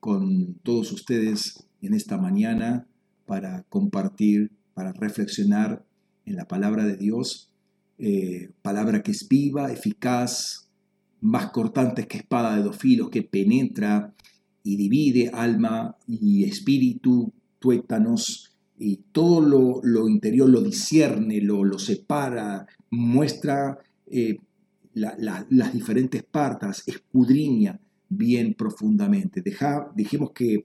con todos ustedes en esta mañana para compartir, para reflexionar en la palabra de Dios, eh, palabra que es viva, eficaz, más cortante que espada de dos filos, que penetra y divide alma y espíritu, tuétanos, y todo lo, interior lo discierne, lo, lo separa, muestra eh, las diferentes partes, escudriña bien profundamente. Deja, dijimos que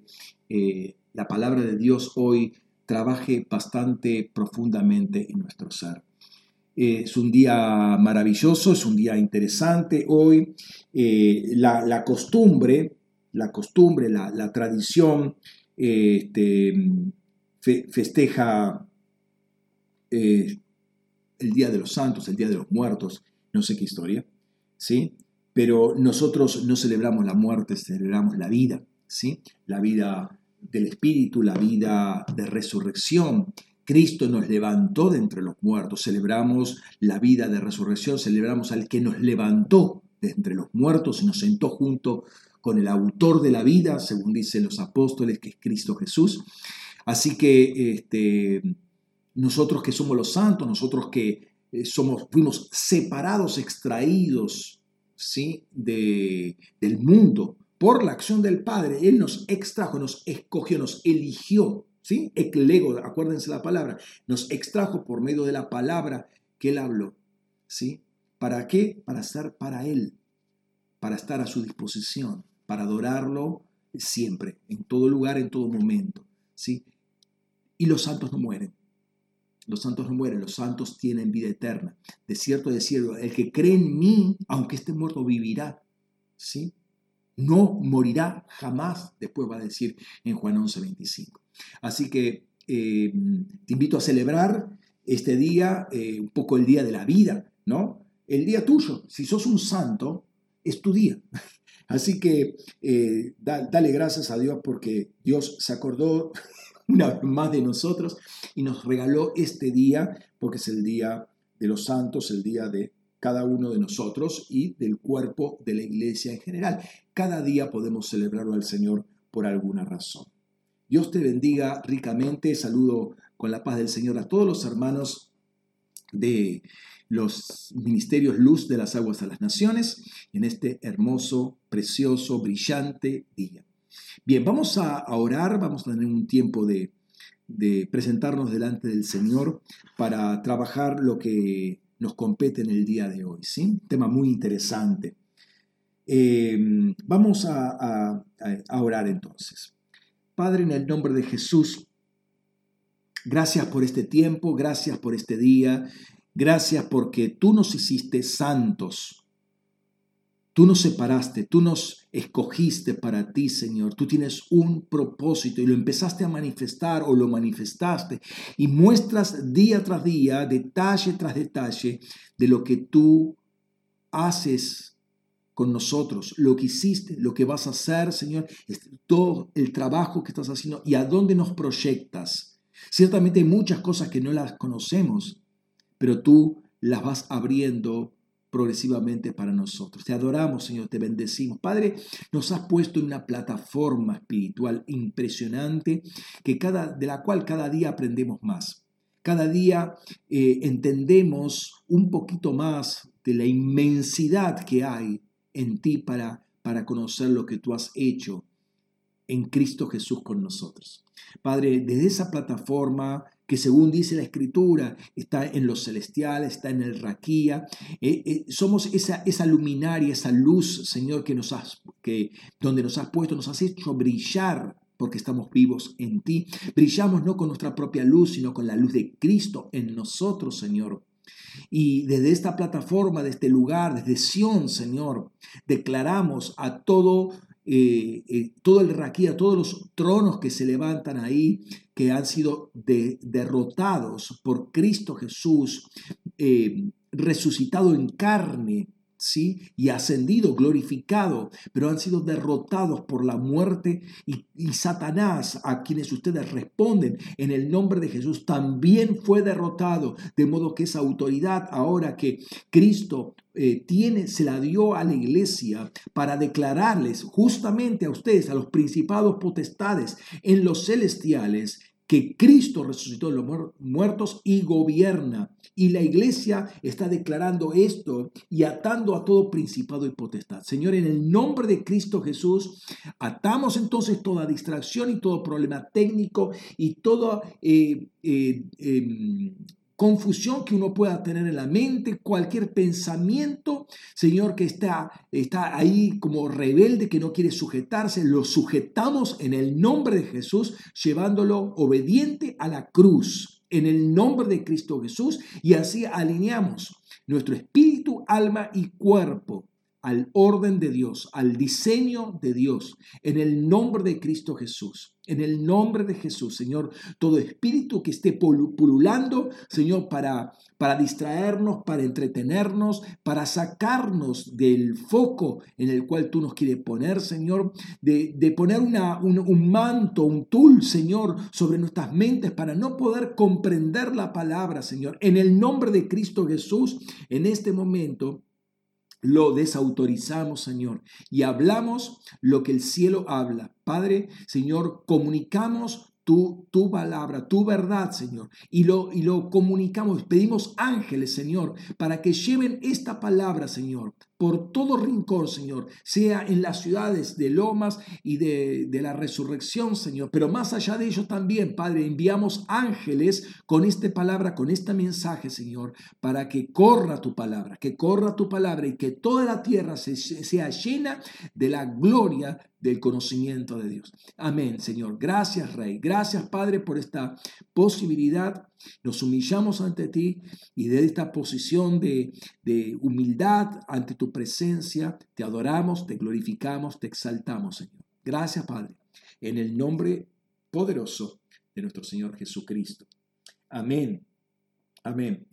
eh, la palabra de Dios hoy trabaje bastante profundamente en nuestro ser. es un día maravilloso, es un día interesante hoy. Eh, la, costumbre, la costumbre, la, tradición, este, festeja el Día de los Santos, el Día de los Muertos, no sé qué historia, ¿sí? Pero nosotros no celebramos la muerte, celebramos la vida, ¿sí? La vida del Espíritu, la vida de resurrección. Cristo nos levantó de entre los muertos, celebramos la vida de resurrección, celebramos al que nos levantó de entre los muertos y nos sentó junto con el autor de la vida, según dicen los apóstoles, que es Cristo Jesús. Así que este, nosotros que somos los santos, nosotros que eh, somos, fuimos separados, extraídos ¿sí? de, del mundo por la acción del Padre. Él nos extrajo, nos escogió, nos eligió. ¿sí? Eclego, acuérdense la palabra, nos extrajo por medio de la palabra que Él habló. ¿sí? ¿Para qué? Para estar para Él, para estar a su disposición, para adorarlo siempre, en todo lugar, en todo momento. ¿sí? Y los santos no mueren. Los santos no mueren, los santos tienen vida eterna. De cierto, de cierto, el que cree en mí, aunque esté muerto, vivirá. ¿Sí? No morirá jamás, después va a decir en Juan 11, 25. Así que eh, te invito a celebrar este día, eh, un poco el día de la vida, ¿no? El día tuyo. Si sos un santo, es tu día. Así que eh, dale gracias a Dios porque Dios se acordó una vez más de nosotros y nos regaló este día porque es el día de los santos, el día de cada uno de nosotros y del cuerpo de la iglesia en general. Cada día podemos celebrarlo al Señor por alguna razón. Dios te bendiga ricamente. Saludo con la paz del Señor a todos los hermanos de los ministerios Luz de las Aguas a las Naciones en este hermoso, precioso, brillante día. Bien, vamos a, orar, vamos a tener un tiempo de, presentarnos delante del Señor para trabajar lo que nos compete en el día de hoy. ¿sí? tema muy interesante. Eh, vamos a, a, orar entonces. Padre, en el nombre de Jesús, gracias por este tiempo, gracias por este día, gracias porque tú nos hiciste santos Tú nos separaste, tú nos escogiste para ti, Señor. Tú tienes un propósito y lo empezaste a manifestar o lo manifestaste y muestras día tras día, detalle tras detalle, de lo que tú haces con nosotros, lo que hiciste, lo que vas a hacer, Señor, todo el trabajo que estás haciendo y a dónde nos proyectas. Ciertamente hay muchas cosas que no las conocemos, pero tú las vas abriendo progresivamente para nosotros. Te adoramos, Señor, te bendecimos. Padre, nos has puesto en una plataforma espiritual impresionante que cada, de la cual cada día aprendemos más. Cada día eh, entendemos un poquito más de la inmensidad que hay en ti para, para conocer lo que tú has hecho en Cristo Jesús con nosotros. Padre, desde esa plataforma que según dice la escritura, está en los celestiales, está en el raquía. Eh, eh, somos esa, esa luminaria, esa luz, Señor, que nos has, que, donde nos has puesto, nos has hecho brillar porque estamos vivos en ti. Brillamos no con nuestra propia luz, sino con la luz de Cristo en nosotros, Señor. Y desde esta plataforma, de este lugar, desde Sión, Señor, declaramos a todo eh, eh, todo el raquía, todos los tronos que se levantan ahí, que han sido derrotados por Cristo Jesús, eh, resucitado en carne, ¿sí? Y ascendido, glorificado, pero han sido derrotados por la muerte y, Satanás, a quienes ustedes responden en el nombre de Jesús, también fue derrotado, de modo que esa autoridad ahora que Cristo eh, tiene, se la dio a la iglesia para declararles justamente a ustedes, a los principados potestades en los celestiales, que Cristo resucitó de los muertos y gobierna. Y la iglesia está declarando esto y atando a todo principado y potestad. Señor, en el nombre de Cristo Jesús, atamos entonces toda distracción y todo problema técnico y toda... Eh, eh, em, confusión que uno pueda tener en la mente, cualquier pensamiento, Señor, que está, está ahí como rebelde, que no quiere sujetarse, lo sujetamos en el nombre de Jesús, llevándolo obediente a la cruz, en el nombre de Cristo Jesús, y así alineamos nuestro espíritu, alma y cuerpo al orden de Dios, al diseño de Dios, en el nombre de Cristo Jesús. En el nombre de Jesús, Señor, todo espíritu que esté pululando, Señor, para, para distraernos, para entretenernos, para sacarnos del foco en el cual tú nos quieres poner, Señor, de, poner una, un, un manto, un tul, Señor, sobre nuestras mentes para no poder comprender la palabra, Señor. En el nombre de Cristo Jesús, en este momento, lo desautorizamos, Señor, y hablamos lo que el cielo habla. Padre, Señor, comunicamos tu, tu palabra, tu verdad, Señor, y lo, y lo comunicamos. Pedimos ángeles, Señor, para que lleven esta palabra, Señor, por todo rincón, Señor, sea en las ciudades de Lomas y de, de, la resurrección, Señor. Pero más allá de ello también, Padre, enviamos ángeles con esta palabra, con este mensaje, Señor, para que corra tu palabra, que corra tu palabra y que toda la tierra se, sea llena de la gloria del conocimiento de Dios. Amén, Señor. Gracias, Rey. Gracias, Padre, por esta posibilidad. Nos humillamos ante ti y de esta posición de, de humildad ante tu presencia, te adoramos, te glorificamos, te exaltamos, Señor. Gracias, Padre, en el nombre poderoso de nuestro Señor Jesucristo. Amén. Amén.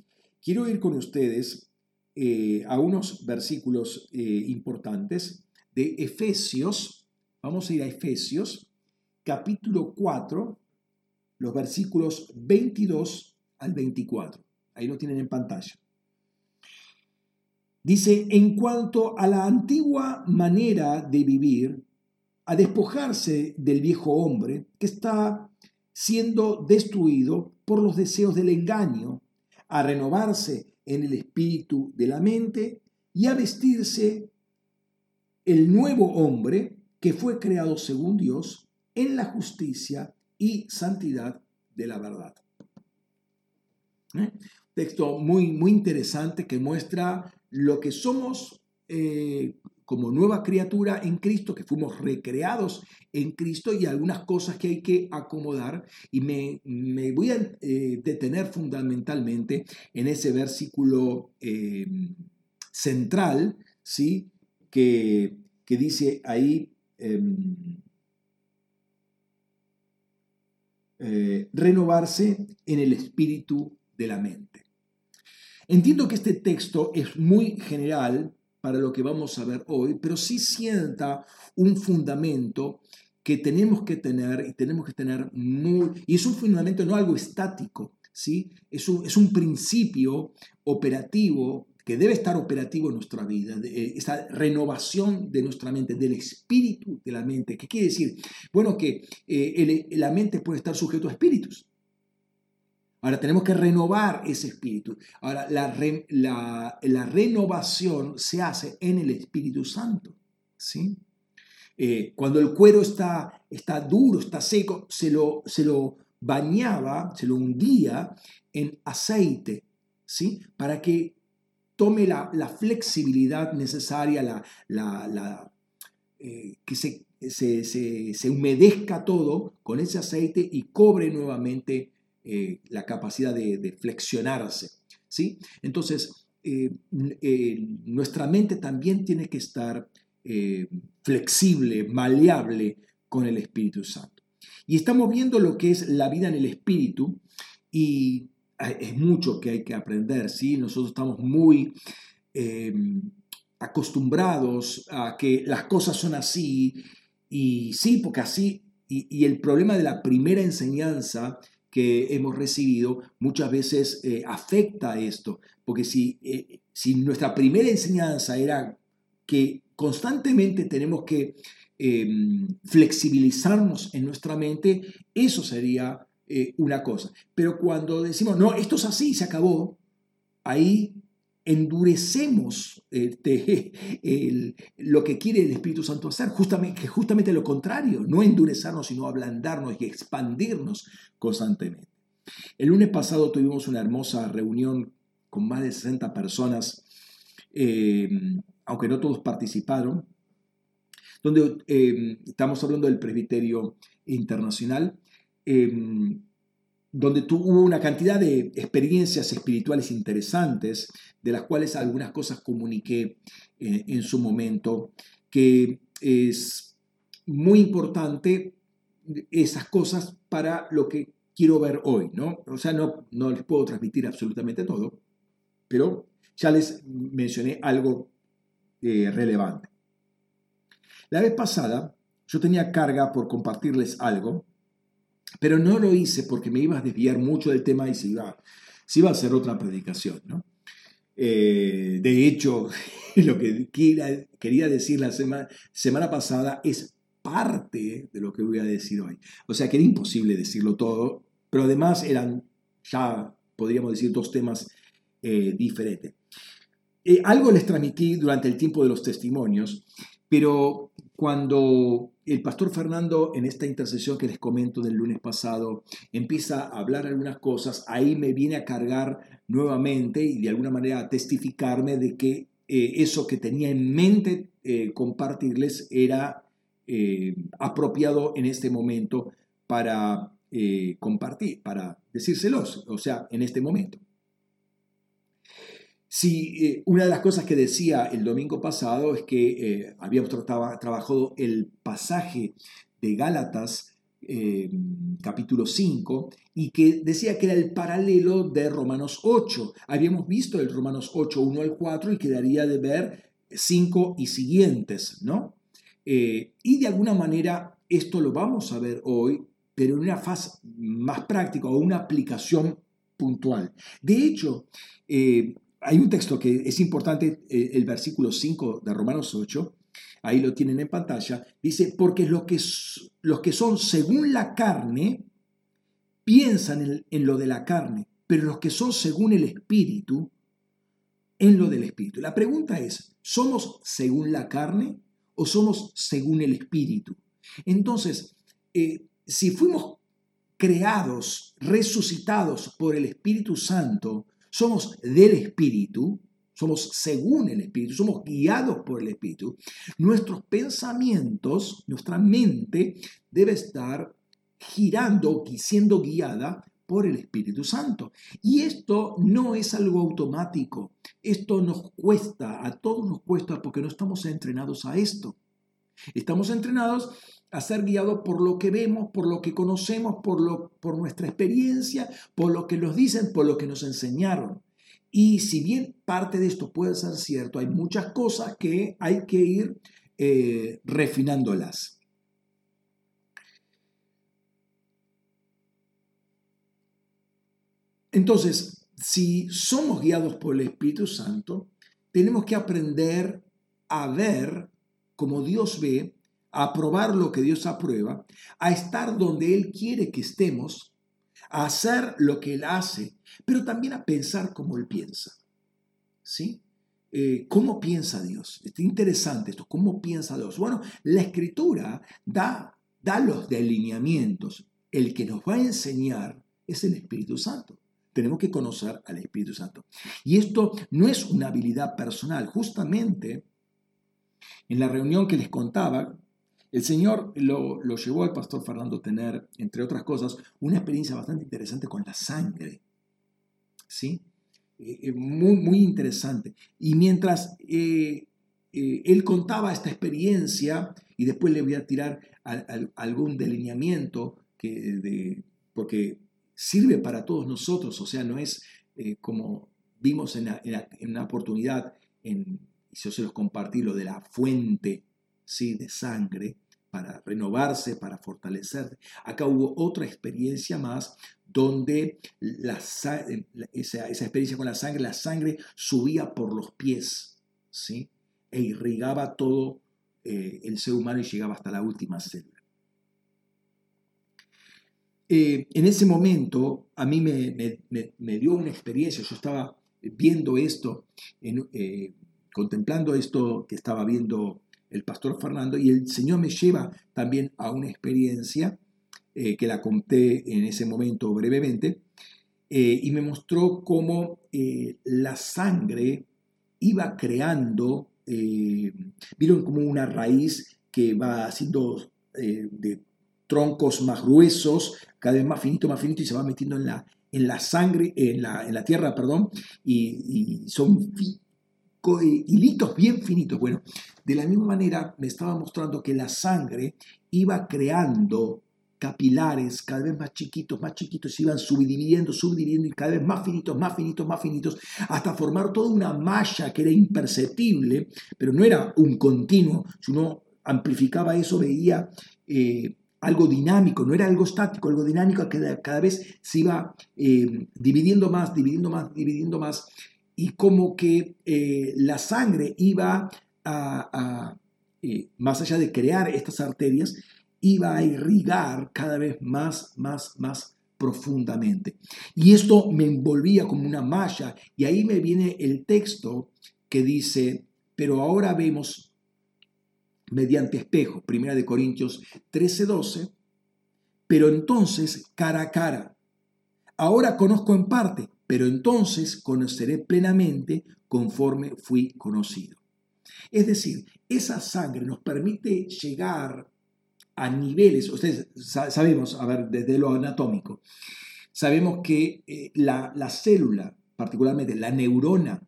Quiero ir con ustedes eh, a unos versículos eh, importantes de Efesios. Vamos a ir a Efesios, capítulo 4, los versículos 22 al 24. Ahí lo tienen en pantalla. Dice, en cuanto a la antigua manera de vivir, a despojarse del viejo hombre que está siendo destruido por los deseos del engaño, a renovarse en el espíritu de la mente y a vestirse el nuevo hombre que fue creado según Dios en la justicia y santidad de la verdad. ¿Eh? Texto muy, muy interesante que muestra lo que somos eh, como nueva criatura en Cristo, que fuimos recreados en Cristo y algunas cosas que hay que acomodar. Y me, voy a eh, detener fundamentalmente en ese versículo central, ¿sí? Que, que dice ahí... Em, renovarse en el espíritu de la mente. Entiendo que este texto es muy general para lo que vamos a ver hoy, pero sí sienta un fundamento que tenemos que tener y tenemos que tener muy... Y es un fundamento no algo estático, ¿sí? Es un, es un principio operativo que debe estar operativo en nuestra vida, eh, esa renovación de nuestra mente, del espíritu de la mente. ¿Qué quiere decir? Bueno, que eh, la mente puede estar sujeto a espíritus. Ahora tenemos que renovar ese espíritu. Ahora la, la, renovación se hace en el Espíritu Santo. ¿sí? Eh, cuando el cuero está, está duro, está seco, se lo, se lo bañaba, se lo hundía en aceite, ¿sí? Para que tome la, flexibilidad necesaria, la, eh, que se, se, se, humedezca todo con ese aceite y cobre nuevamente eh, la capacidad de, flexionarse. ¿sí? Entonces, eh, nuestra mente también tiene que estar flexible, maleable con el Espíritu Santo. Y estamos viendo lo que es la vida en el Espíritu y es mucho que hay que aprender, ¿sí? Nosotros estamos muy acostumbrados a que las cosas son así, y sí, porque así, y, el problema de la primera enseñanza que hemos recibido muchas veces eh, afecta a esto, porque si, eh, si nuestra primera enseñanza era que constantemente tenemos que em, flexibilizarnos en nuestra mente, eso sería eh, una cosa. Pero cuando decimos, no, esto es así, se acabó, ahí endurecemos este, lo que quiere el Espíritu Santo hacer, justamente, justamente lo contrario, no endurecernos, sino ablandarnos y expandirnos constantemente. El lunes pasado tuvimos una hermosa reunión con más de 60 personas, eh, aunque no todos participaron, donde eh, estamos hablando del presbiterio internacional. Eh, donde hubo una cantidad de experiencias espirituales interesantes, de las cuales algunas cosas comuniqué eh, en su momento, que es muy importante esas cosas para lo que quiero ver hoy, ¿no? O sea, no, no les puedo transmitir absolutamente todo, pero ya les mencioné algo eh, relevante. La vez pasada yo tenía carga por compartirles algo pero no lo hice porque me iba a desviar mucho del tema y se iba, se iba a hacer otra predicación. ¿no? Eh, de hecho, lo que quería decir la semana, semana pasada es parte de lo que voy a decir hoy. O sea que era imposible decirlo todo, pero además eran ya, podríamos decir, dos temas eh, diferentes. Eh, algo les transmití durante el tiempo de los testimonios, pero cuando el pastor Fernando en esta intercesión que les comento del lunes pasado empieza a hablar algunas cosas, ahí me viene a cargar nuevamente y de alguna manera a testificarme de que eh, eso que tenía en mente eh, compartirles era eh, apropiado en este momento para compartir, para decírselos, o sea, en este momento. Sí, eh, una de las cosas que decía el domingo pasado es que eh, habíamos trabajado el pasaje de Gálatas eh, capítulo 5 y que decía que era el paralelo de Romanos 8. Habíamos visto el Romanos 8, 1 al 4 y quedaría de ver 5 y siguientes, ¿no? y de alguna manera esto lo vamos a ver hoy, pero en una fase más práctica o una aplicación puntual. De hecho, hay un texto que es importante, eh, el versículo 5 de Romanos 8, ahí lo tienen en pantalla, dice, porque los que, los que son según la carne piensan en, lo de la carne, pero los que son según el Espíritu, en lo del Espíritu. La pregunta es, ¿somos según la carne o somos según el Espíritu? Entonces, eh, si fuimos creados, resucitados por el Espíritu Santo, somos del Espíritu, somos según el Espíritu, somos guiados por el Espíritu, nuestros pensamientos, nuestra mente debe estar girando y siendo guiada por el Espíritu Santo. Y esto no es algo automático, esto nos cuesta, a todos nos cuesta porque no estamos entrenados a esto. Estamos entrenados a ser guiados por lo que vemos, por lo que conocemos, por, lo, por nuestra experiencia, por lo que nos dicen, por lo que nos enseñaron. Y si bien parte de esto puede ser cierto, hay muchas cosas que hay que ir eh, refinándolas. Entonces, si somos guiados por el Espíritu Santo, tenemos que aprender a ver como Dios ve a probar lo que Dios aprueba, a estar donde Él quiere que estemos, a hacer lo que Él hace, pero también a pensar como Él piensa. ¿Sí? Eh, ¿Cómo piensa Dios? Está interesante esto, ¿cómo piensa Dios? Bueno, la escritura da, da los delineamientos. El que nos va a enseñar es el Espíritu Santo. Tenemos que conocer al Espíritu Santo. Y esto no es una habilidad personal. Justamente en la reunión que les contaba, el Señor lo, llevó al pastor Fernando a tener, entre otras cosas, una experiencia bastante interesante con la sangre. ¿Sí? Eh, eh, muy, muy interesante. Y mientras eh, él contaba esta experiencia, y después le voy a tirar algún delineamiento, que, porque sirve para todos nosotros, o sea, no es como vimos en, una oportunidad en, yo se los compartí lo de la fuente ¿sí? de sangre, para renovarse, para fortalecerse. Acá hubo otra experiencia más donde la, esa, experiencia con la sangre, la sangre subía por los pies, ¿sí? E irrigaba todo eh, el ser humano y llegaba hasta la última célula. Eh, en ese momento a mí me, dio una experiencia, yo estaba viendo esto, eh, contemplando esto que estaba viendo el pastor Fernando, y el Señor me lleva también a una experiencia eh, que la conté en ese momento brevemente, y me mostró cómo la sangre iba creando, vieron como una raíz que va haciendo de troncos más gruesos, cada vez más finito, más finito, y se va metiendo en la, en la sangre, en la, en la tierra, perdón, y, son hilitos bien finitos. Bueno, de la misma manera me estaba mostrando que la sangre iba creando capilares cada vez más chiquitos, más chiquitos, se iban subdividiendo, subdividiendo y cada vez más finitos, más finitos, más finitos, hasta formar toda una malla que era imperceptible, pero no era un continuo. Si uno amplificaba eso, veía eh, algo dinámico, no era algo estático, algo dinámico que cada vez se iba eh, dividiendo más, dividiendo más, dividiendo más, y como que eh, la sangre iba a, eh, más allá de crear estas arterias, iba a irrigar cada vez más, más, más profundamente. Y esto me envolvía como una malla, y ahí me viene el texto que dice, pero ahora vemos mediante espejo, primera de Corintios 13:12, pero entonces cara a cara. Ahora conozco en parte, pero entonces conoceré plenamente conforme fui conocido. Es decir, esa sangre nos permite llegar a niveles, ustedes sabemos, a ver, desde lo anatómico, sabemos que eh, la, la célula, particularmente la neurona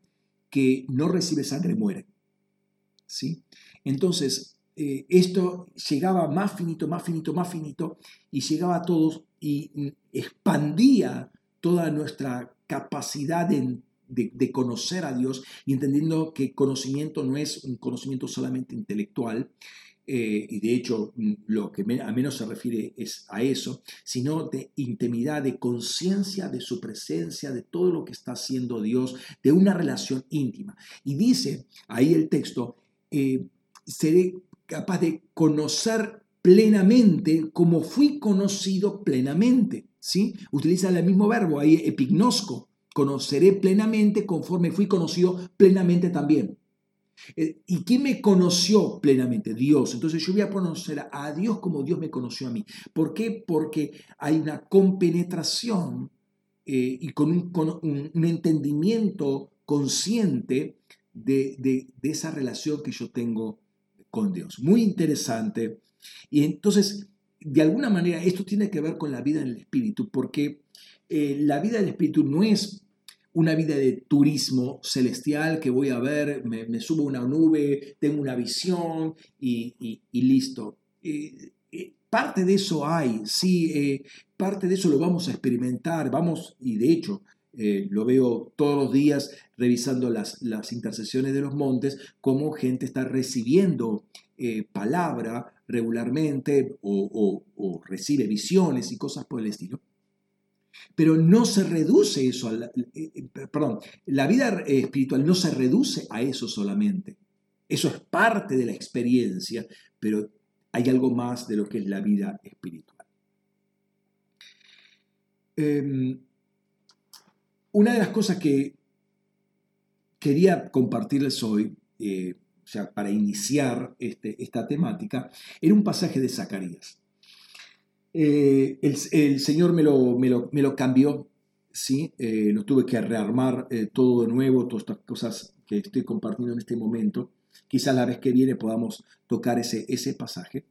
que no recibe sangre, muere. ¿Sí? Entonces, eh, esto llegaba más finito, más finito, más finito, y llegaba a todos y mm, expandía toda nuestra capacidad de, conocer a Dios y entendiendo que conocimiento no es un conocimiento solamente intelectual, eh, y de hecho mm, lo que a menos se refiere es a eso, sino de intimidad, de conciencia de su presencia, de todo lo que está haciendo Dios, de una relación íntima. Y dice ahí el texto, eh, seré capaz de conocer plenamente como fui conocido plenamente. ¿Sí? Utiliza el mismo verbo ahí, epignosco. Conoceré plenamente conforme fui conocido plenamente también. Eh, ¿Y quién me conoció plenamente? Dios. Entonces yo voy a conocer a Dios como Dios me conoció a mí. ¿Por qué? Porque hay una compenetración eh, y con, un, entendimiento consciente de, de, esa relación que yo tengo con Dios. Muy interesante. Y entonces, de alguna manera, esto tiene que ver con la vida en el Espíritu, porque eh, la vida del Espíritu no es una vida de turismo celestial que voy a ver, me, subo a una nube, tengo una visión y, listo. Eh, eh, parte de eso hay, sí, parte de eso lo vamos a experimentar, vamos, y de hecho, lo veo todos los días revisando las, las intercesiones de los montes, cómo gente está recibiendo palabra regularmente o, recibe visiones y cosas por el estilo. Pero no se reduce eso, a la, eh, perdón, la vida espiritual no se reduce a eso solamente. Eso es parte de la experiencia, pero hay algo más de lo que es la vida espiritual. Em, una de las cosas que quería compartirles hoy, eh, sea, para iniciar este, esta temática, era un pasaje de Zacarías. Eh, el, Señor me lo, cambió, ¿sí? Eh, tuve que rearmar todo de nuevo, todas estas cosas que estoy compartiendo en este momento. Quizás la vez que viene podamos tocar ese, ese pasaje.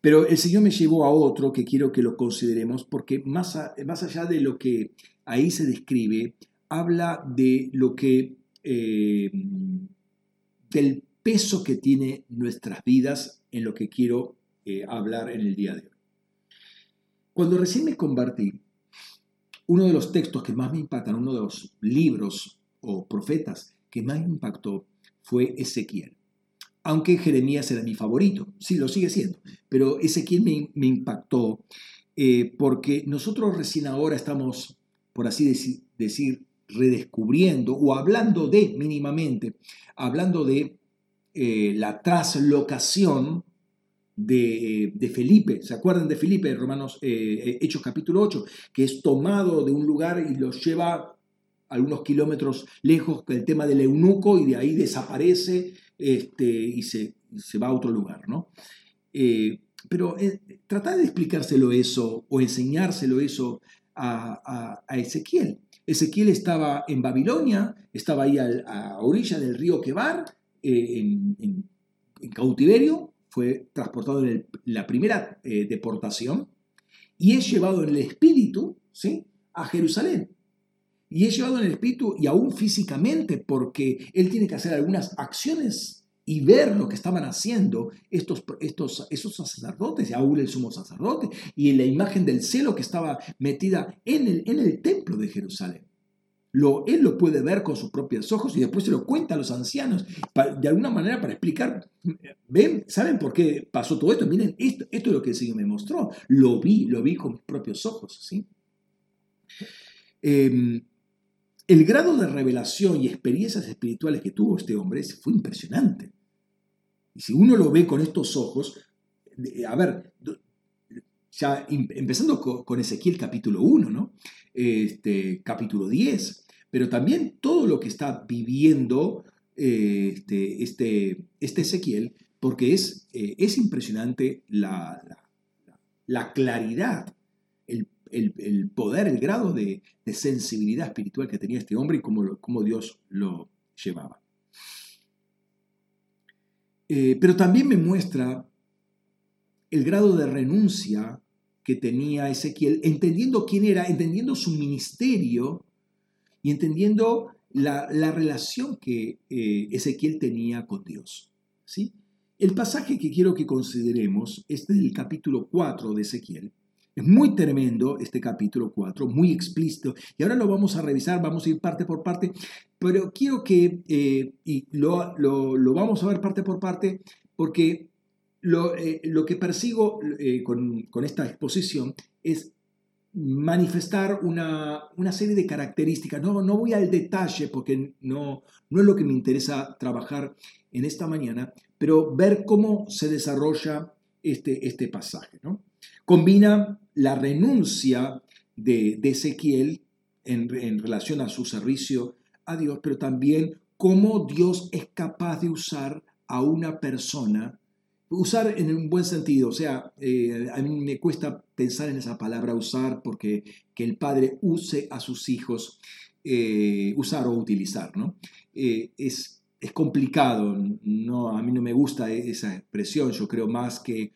Pero el Señor me llevó a otro que quiero que lo consideremos porque más, más allá de lo que ahí se describe, habla de lo que, eh, del peso que tiene nuestras vidas en lo que quiero eh, hablar en el día de hoy. Cuando recién me convertí, uno de los textos que más me impactan, uno de los libros o profetas que más impactó fue Ezequiel. Aunque Jeremías era mi favorito, sí, lo sigue siendo, pero Ezequiel me, impactó eh, porque nosotros recién ahora estamos, por así decir, redescubriendo o hablando de, mínimamente, hablando de eh, la traslocación de, Felipe. ¿Se acuerdan de Felipe, Romanos, eh, Hechos capítulo 8? Que es tomado de un lugar y lo lleva algunos kilómetros lejos el tema del eunuco y de ahí desaparece este, y se, se, va a otro lugar, ¿no? Eh, pero eh, tratar de explicárselo eso o enseñárselo eso a, Ezequiel. Ezequiel estaba en Babilonia, estaba ahí a, orilla del río Quebar, eh, en, cautiverio, fue transportado en la primera deportación y es llevado en el espíritu ¿sí? a Jerusalén y es llevado en el espíritu y aún físicamente porque él tiene que hacer algunas acciones y ver lo que estaban haciendo estos, estos, esos sacerdotes, y aún el sumo sacerdote, y la imagen del celo que estaba metida en el, en el templo de Jerusalén. Lo, él lo puede ver con sus propios ojos y después se lo cuenta a los ancianos, de alguna manera para explicar, ¿ven? ¿Saben por qué pasó todo esto? Miren, esto, esto es lo que el Señor me mostró, lo vi, lo vi con mis propios ojos, ¿sí? Eh, el grado de revelación y experiencias espirituales que tuvo este hombre fue impresionante. Y si uno lo ve con estos ojos, a ver, ya empezando con Ezequiel capítulo 1, ¿no? Este, capítulo 10, pero también todo lo que está viviendo este, este, este Ezequiel, porque es, eh, es impresionante la, la claridad el, poder, el grado de, sensibilidad espiritual que tenía este hombre y cómo, Dios lo llevaba. Eh, pero también me muestra el grado de renuncia que tenía Ezequiel, entendiendo quién era, entendiendo su ministerio y entendiendo la, relación que eh, Ezequiel tenía con Dios. ¿sí? El pasaje que quiero que consideremos es del capítulo 4 de Ezequiel, es muy tremendo este capítulo 4, muy explícito, y ahora lo vamos a revisar, vamos a ir parte por parte, pero quiero que, eh, y lo, vamos a ver parte por parte, porque lo, eh, que persigo eh, con, esta exposición es manifestar una, serie de características. No, no voy al detalle porque no, no es lo que me interesa trabajar en esta mañana, pero ver cómo se desarrolla este, este pasaje. ¿no? Combina la renuncia de, Ezequiel en, relación a su servicio a Dios, pero también cómo Dios es capaz de usar a una persona, usar en un buen sentido, o sea, eh, a mí me cuesta pensar en esa palabra usar porque que el padre use a sus hijos, eh, usar o utilizar, ¿no? Eh, es, es complicado, no, a mí no me gusta esa expresión, yo creo más que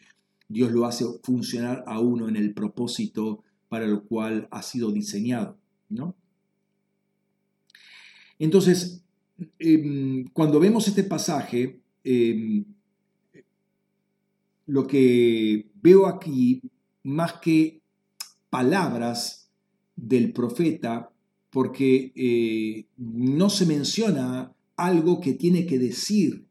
Dios lo hace funcionar a uno en el propósito para el cual ha sido diseñado. ¿no? Entonces, em, cuando vemos este pasaje, em, lo que veo aquí, más que palabras del profeta, porque eh, no se menciona algo que tiene que decir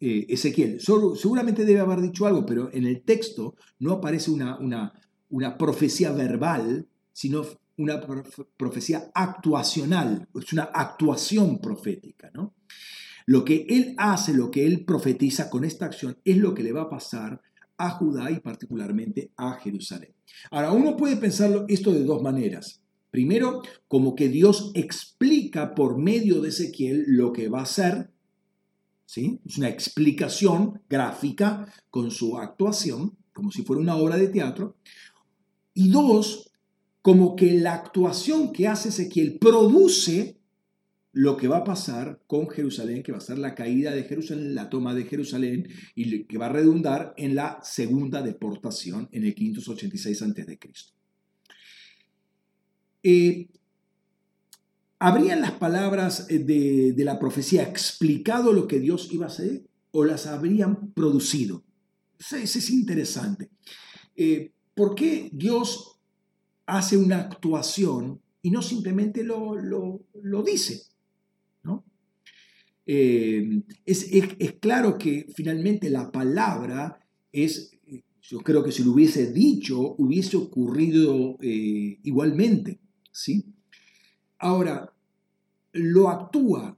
eh, Ezequiel. seguramente debe haber dicho algo, pero en el texto no aparece una, una, profecía verbal, sino una profecía actuacional, es una actuación profética. ¿no? Lo que él hace, lo que él profetiza con esta acción es lo que le va a pasar a Judá y particularmente a Jerusalén. Ahora, uno puede pensarlo esto de dos maneras. Primero, como que Dios explica por medio de Ezequiel lo que va a hacer es una explicación gráfica con su actuación, como si fuera una obra de teatro. Y dos, como que la actuación que hace Ezequiel produce lo que va a pasar con Jerusalén, que va a ser la caída de Jerusalén, la toma de Jerusalén, y que va a redundar en la segunda deportación en el 586 a.C. Eh, ¿Habrían las palabras eh, de, la profecía explicado lo que Dios iba a hacer o las habrían producido? Eso, es interesante. Eh, ¿Por qué Dios hace una actuación y no simplemente lo, dice? ¿no? eh, es, claro que finalmente la palabra es, yo creo que si lo hubiese dicho, hubiese ocurrido igualmente. ¿sí? Ahora, lo actúa.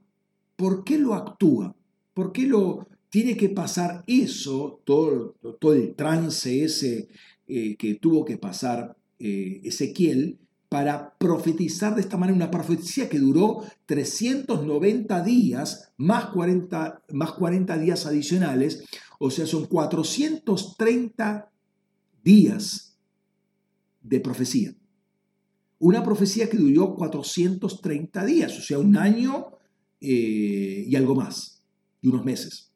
¿Por qué lo actúa? ¿Por qué lo tiene que pasar eso, todo, todo el trance ese eh, que tuvo que pasar Ezequiel? para profetizar de esta manera, una profecía que duró 390 días más 40, más 40 días adicionales, o sea, son 430 días de profecía. Una profecía que duró 430 días, o sea, un año eh, y algo más, y unos meses.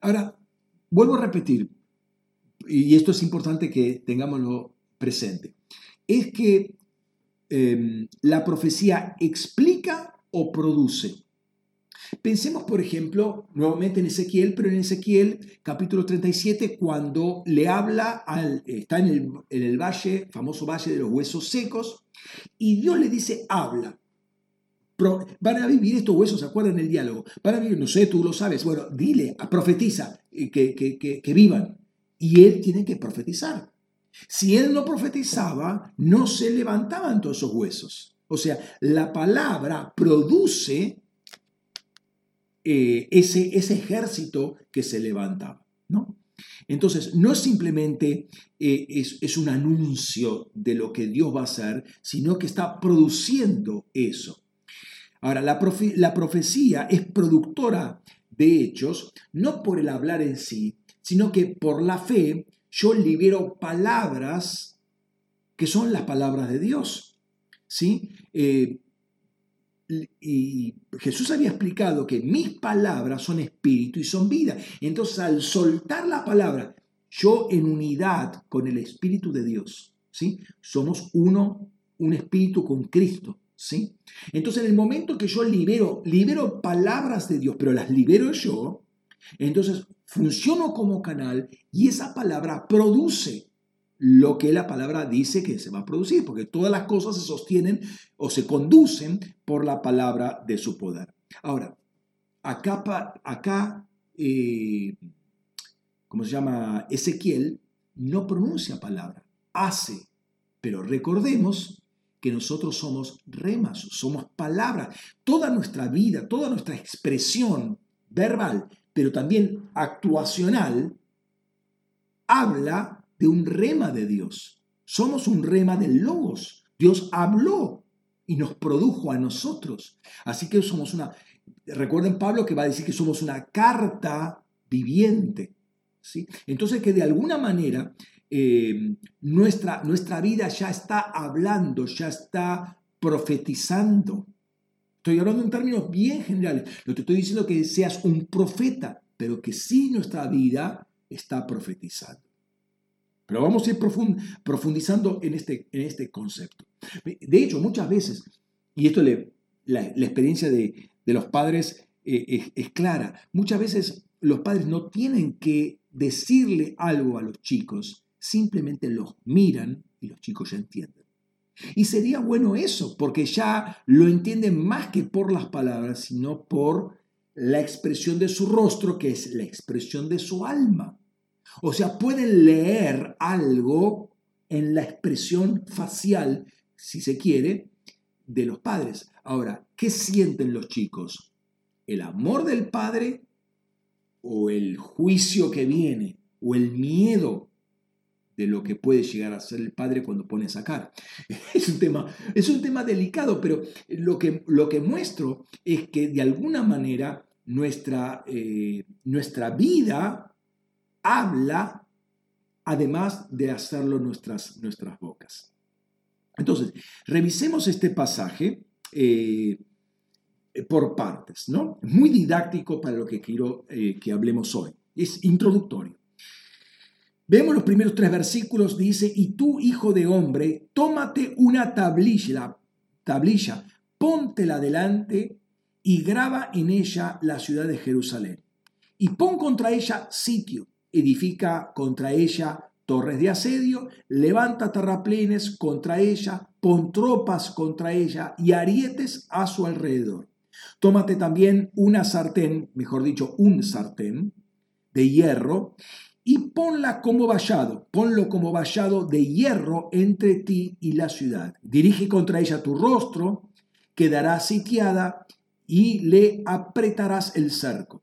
Ahora, vuelvo a repetir, y esto es importante que tengámoslo presente. Es que em, la profecía explica o produce. Pensemos, por ejemplo, nuevamente en Ezequiel, pero en Ezequiel capítulo 37, cuando le habla, al, está en el, el valle, famoso valle de los huesos secos, y Dios le dice, habla. van a vivir estos huesos, ¿se acuerdan el diálogo? Van a vivir, no sé, tú lo sabes. Bueno, dile, profetiza, eh, que, que, que vivan. Y él tiene que profetizar. Si él no profetizaba, no se levantaban todos esos huesos. O sea, la palabra produce eh, ese, ese, ejército que se levantaba. ¿no? Entonces, no simplemente eh, es, es, un anuncio de lo que Dios va a hacer, sino que está produciendo eso. Ahora, la, la profecía es productora de hechos, no por el hablar en sí, sino que por la fe yo libero palabras que son las palabras de Dios. ¿sí? Eh, y Jesús había explicado que mis palabras son espíritu y son vida. Entonces, al soltar la palabra, yo en unidad con el Espíritu de Dios, ¿sí? Somos uno, un espíritu con Cristo, ¿sí? Entonces, en el momento que yo libero, libero palabras de Dios, pero las libero yo, entonces funciono como canal y esa palabra produce lo que la palabra dice que se va a producir, porque todas las cosas se sostienen o se conducen por la palabra de su poder. Ahora, acá, acá eh, ¿cómo se llama? Ezequiel no pronuncia palabra, hace, pero recordemos que nosotros somos remas, somos palabras. Toda nuestra vida, toda nuestra expresión verbal pero también actuacional, habla de un rema de Dios. Somos un rema del Logos. Dios habló y nos produjo a nosotros. Así que somos una... Recuerden Pablo que va a decir que somos una carta viviente. ¿sí? Entonces que de alguna manera eh, nuestra, nuestra vida ya está hablando, ya está profetizando. Estoy hablando en términos bien generales. No te estoy diciendo que seas un profeta, pero que sí nuestra vida está profetizando. Pero vamos a ir profundizando en este, en este concepto. De hecho, muchas veces, y esto le, la, experiencia de, los padres eh, es, clara, muchas veces los padres no tienen que decirle algo a los chicos, simplemente los miran y los chicos ya entienden. Y sería bueno eso, porque ya lo entienden más que por las palabras, sino por la expresión de su rostro, que es la expresión de su alma. O sea, pueden leer algo en la expresión facial, si se quiere, de los padres. Ahora, ¿qué sienten los chicos? ¿El amor del padre o el juicio que viene o el miedo de lo que puede llegar a ser el padre cuando pone esa cara. Es un tema, es un tema delicado, pero lo que, lo que muestro es que de alguna manera nuestra, eh, nuestra vida habla además de hacerlo nuestras, nuestras bocas. Entonces, revisemos este pasaje eh, por partes, ¿no? Muy didáctico para lo que quiero eh, que hablemos hoy. Es introductorio. Vemos los primeros tres versículos, dice, y tú, hijo de hombre, tómate una tablilla, tablilla, póntela delante y graba en ella la ciudad de Jerusalén. Y pon contra ella sitio, edifica contra ella torres de asedio, levanta terraplenes contra ella, pon tropas contra ella y arietes a su alrededor. Tómate también una sartén, mejor dicho, un sartén de hierro, y ponla como vallado, ponlo como vallado de hierro entre ti y la ciudad. Dirige contra ella tu rostro, quedará sitiada y le apretarás el cerco.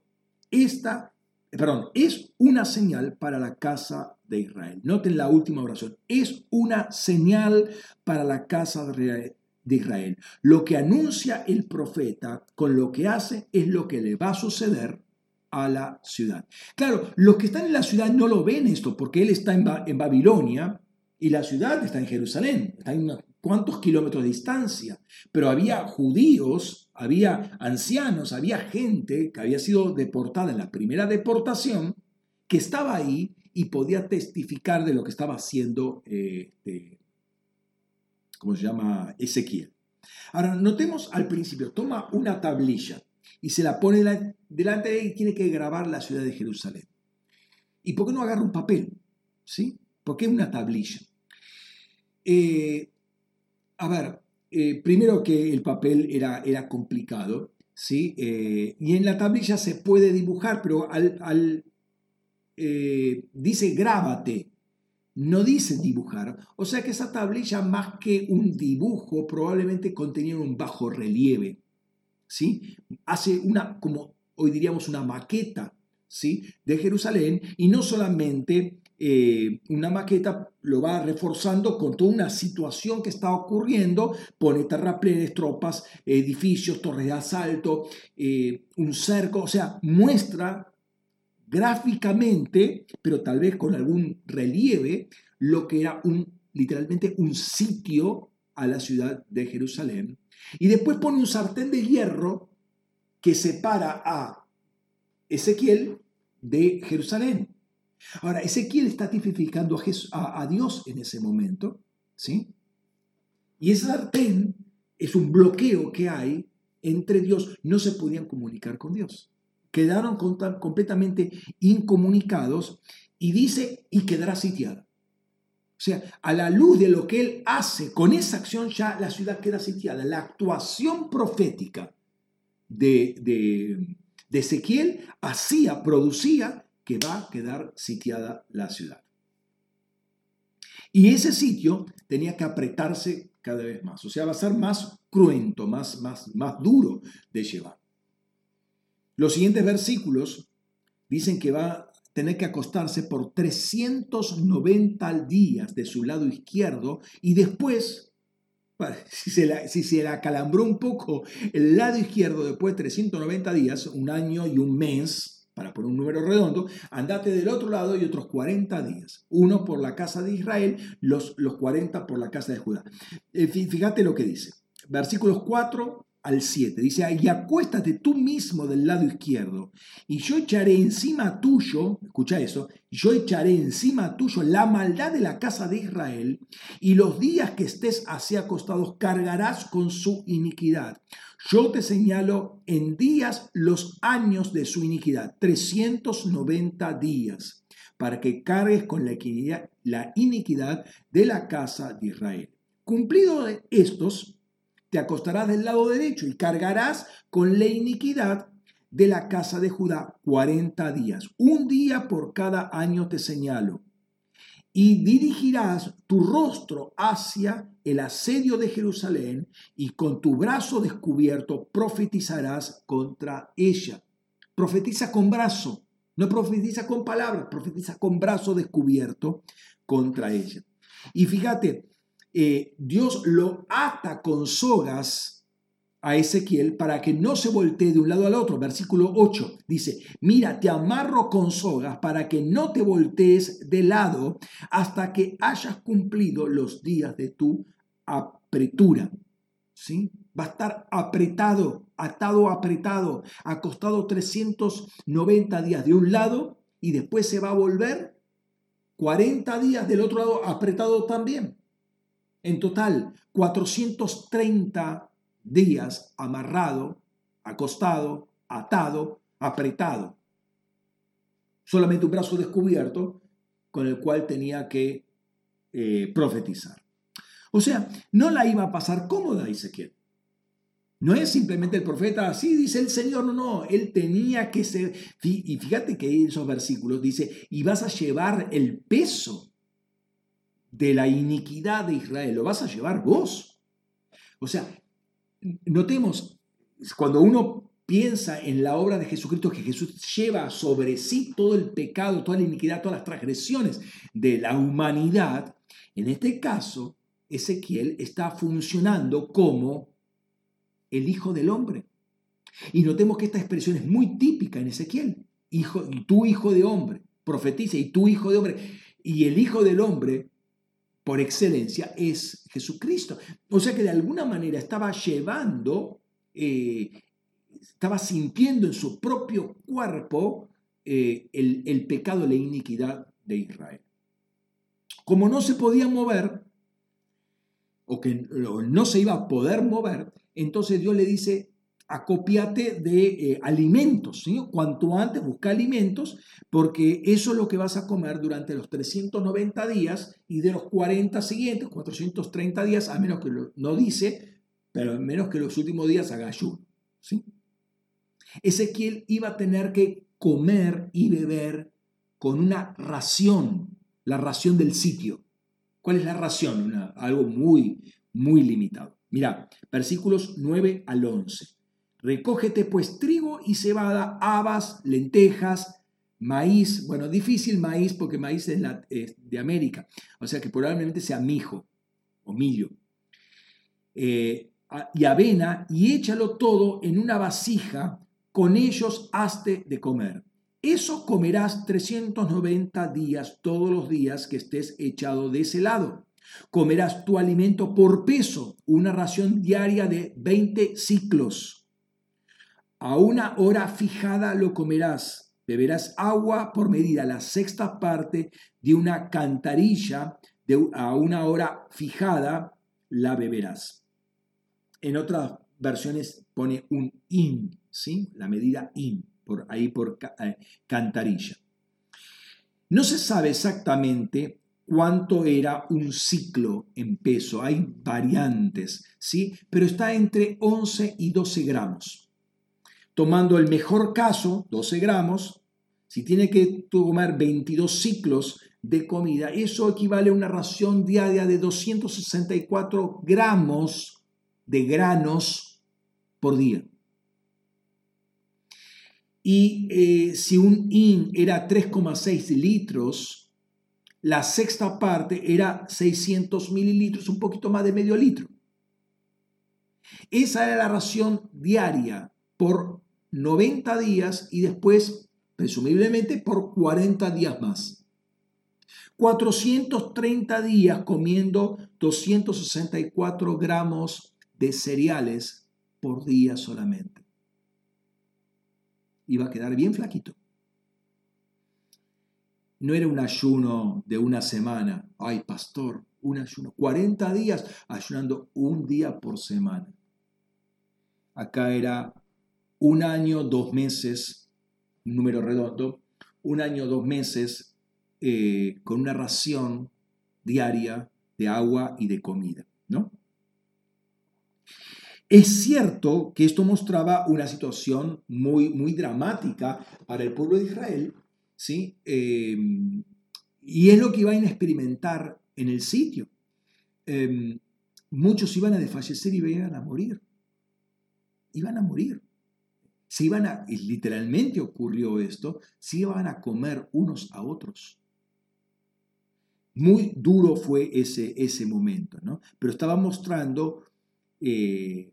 Esta, perdón, es una señal para la casa de Israel. Noten la última oración. Es una señal para la casa de Israel. Lo que anuncia el profeta con lo que hace es lo que le va a suceder a la ciudad. Claro, los que están en la ciudad no lo ven esto porque él está en, Babilonia y la ciudad está en Jerusalén, está en unos cuantos kilómetros de distancia, pero había judíos, había ancianos, había gente que había sido deportada en la primera deportación, que estaba ahí y podía testificar de lo que estaba haciendo, eh, ¿cómo se llama? Ezequiel. Ahora, notemos al principio, toma una tablilla y se la pone delante de él y tiene que grabar la ciudad de Jerusalén. ¿Y por qué no agarra un papel? ¿Sí? ¿Por qué una tablilla? Eh, a ver, eh, primero que el papel era, era complicado, ¿sí? Eh, y en la tablilla se puede dibujar, pero al, dice grábate, no dice dibujar. O sea que esa tablilla más que un dibujo probablemente contenía un bajo relieve. ¿sí? Hace una, como hoy diríamos, una maqueta, ¿sí? De Jerusalén y no solamente eh, una maqueta lo va reforzando con toda una situación que está ocurriendo, pone terraplenes, tropas, edificios, torres de asalto, eh, un cerco, o sea, muestra gráficamente, pero tal vez con algún relieve, lo que era un, literalmente un sitio a la ciudad de Jerusalén y después pone un sartén de hierro que separa a Ezequiel de Jerusalén. Ahora, Ezequiel está tipificando a, Dios en ese momento, ¿sí? Y ese sartén es un bloqueo que hay entre Dios. No se podían comunicar con Dios. Quedaron completamente incomunicados y dice, y quedará sitiada. O sea, a la luz de lo que él hace con esa acción ya la ciudad queda sitiada. La actuación profética de, de, Ezequiel hacía, producía que va a quedar sitiada la ciudad. Y ese sitio tenía que apretarse cada vez más, o sea, va a ser más cruento, más, más, más duro de llevar. Los siguientes versículos dicen que va tener que acostarse por 390 días de su lado izquierdo y después, si se, la, si se la calambró un poco el lado izquierdo después de 390 días, un año y un mes, para poner un número redondo, andate del otro lado y otros 40 días. Uno por la casa de Israel, los, los 40 por la casa de Judá. Fíjate lo que dice. Versículos 4 al 7. Dice, y acuéstate tú mismo del lado izquierdo, y yo echaré encima tuyo, escucha eso, yo echaré encima tuyo la maldad de la casa de Israel, y los días que estés así acostados cargarás con su iniquidad. Yo te señalo en días los años de su iniquidad, 390 días, para que cargues con la iniquidad, la iniquidad de la casa de Israel. Cumplido estos, te acostarás del lado derecho y cargarás con la iniquidad de la casa de Judá 40 días. Un día por cada año te señalo. Y dirigirás tu rostro hacia el asedio de Jerusalén y con tu brazo descubierto profetizarás contra ella. Profetiza con brazo, no profetiza con palabras, profetiza con brazo descubierto contra ella. Y fíjate, eh, Dios lo ata con sogas a Ezequiel para que no se voltee de un lado al otro. Versículo 8 dice, mira, te amarro con sogas para que no te voltees de lado hasta que hayas cumplido los días de tu apretura. ¿Sí? Va a estar apretado, atado, apretado, acostado 390 días de un lado y después se va a volver 40 días del otro lado apretado también. En total, 430 días amarrado, acostado, atado, apretado. Solamente un brazo descubierto con el cual tenía que eh, profetizar. O sea, no la iba a pasar cómoda Ezequiel. No es simplemente el profeta, así dice el Señor, no, no, él tenía que ser, y fíjate que en esos versículos dice, y vas a llevar el peso de la iniquidad de Israel, lo vas a llevar vos. O sea, notemos, cuando uno piensa en la obra de Jesucristo, que Jesús lleva sobre sí todo el pecado, toda la iniquidad, todas las transgresiones de la humanidad, en este caso, Ezequiel está funcionando como el Hijo del Hombre. Y notemos que esta expresión es muy típica en Ezequiel. Hijo, tu hijo de hombre, profetiza, y tu hijo de hombre. Y el Hijo del Hombre, por excelencia, es Jesucristo. O sea que de alguna manera estaba llevando, eh, estaba sintiendo en su propio cuerpo eh, el, el pecado, la iniquidad de Israel. Como no se podía mover, o que no se iba a poder mover, entonces Dios le dice, acopiate de eh, alimentos, ¿sí? cuanto antes busca alimentos, porque eso es lo que vas a comer durante los 390 días y de los 40 siguientes, 430 días, a menos que no dice, pero a menos que los últimos días haga ayuno. ¿sí? Ezequiel iba a tener que comer y beber con una ración, la ración del sitio. ¿Cuál es la ración? algo muy, muy limitado. Mira, versículos 9 al 11. Recógete pues trigo y cebada, habas, lentejas, maíz, bueno, difícil maíz porque maíz es, de América, o sea que probablemente sea mijo o millo, eh, y avena, y échalo todo en una vasija, con ellos hazte de comer. Eso comerás 390 días, todos los días que estés echado de ese lado. Comerás tu alimento por peso, una ración diaria de 20 ciclos. A una hora fijada lo comerás. Beberás agua por medida, la sexta parte de una cantarilla, de, a una hora fijada la beberás. En otras versiones pone un in, ¿sí? la medida in, por ahí por eh, cantarilla. No se sabe exactamente cuánto era un ciclo en peso. Hay variantes, ¿sí? Pero está entre 11 y 12 gramos. Tomando el mejor caso, 12 gramos, si tiene que tomar 22 ciclos de comida, eso equivale a una ración diaria de 264 gramos de granos por día. Y eh, si un IN era 3,6 litros, la sexta parte era 600 mililitros, un poquito más de medio litro. Esa era la ración diaria por 90 días y después, presumiblemente, por 40 días más. 430 días comiendo 264 gramos de cereales por día solamente. Iba a quedar bien flaquito no era un ayuno de una semana. Ay, pastor, un ayuno. 40 días ayunando un día por semana. Acá era un año, dos meses, número redondo, un año, dos meses eh, con una ración diaria de agua y de comida, ¿no? Es cierto que esto mostraba una situación muy, muy dramática para el pueblo de Israel, ¿sí? Em, y es lo que iban a experimentar en el sitio. Em, muchos iban a desfallecer y iban a morir. Iban a morir. Se iban a, literalmente ocurrió esto, se iban a comer unos a otros. Muy duro fue ese, ese momento, ¿no? Pero estaba mostrando eh,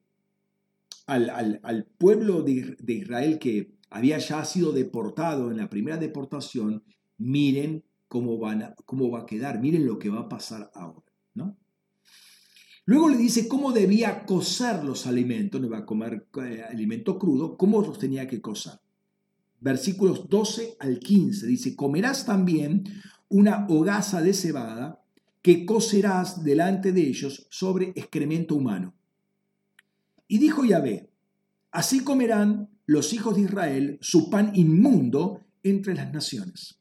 al, pueblo de, de Israel que había ya sido deportado en la primera deportación, miren cómo, van cómo va a quedar, miren lo que va a pasar ahora. ¿no? Luego le dice cómo debía cocer los alimentos, no va a comer eh, alimento crudo, cómo los tenía que cocer. Versículos 12 al 15 dice, comerás también una hogaza de cebada que cocerás delante de ellos sobre excremento humano. Y dijo Yahvé, así comerán los hijos de Israel su pan inmundo entre las naciones.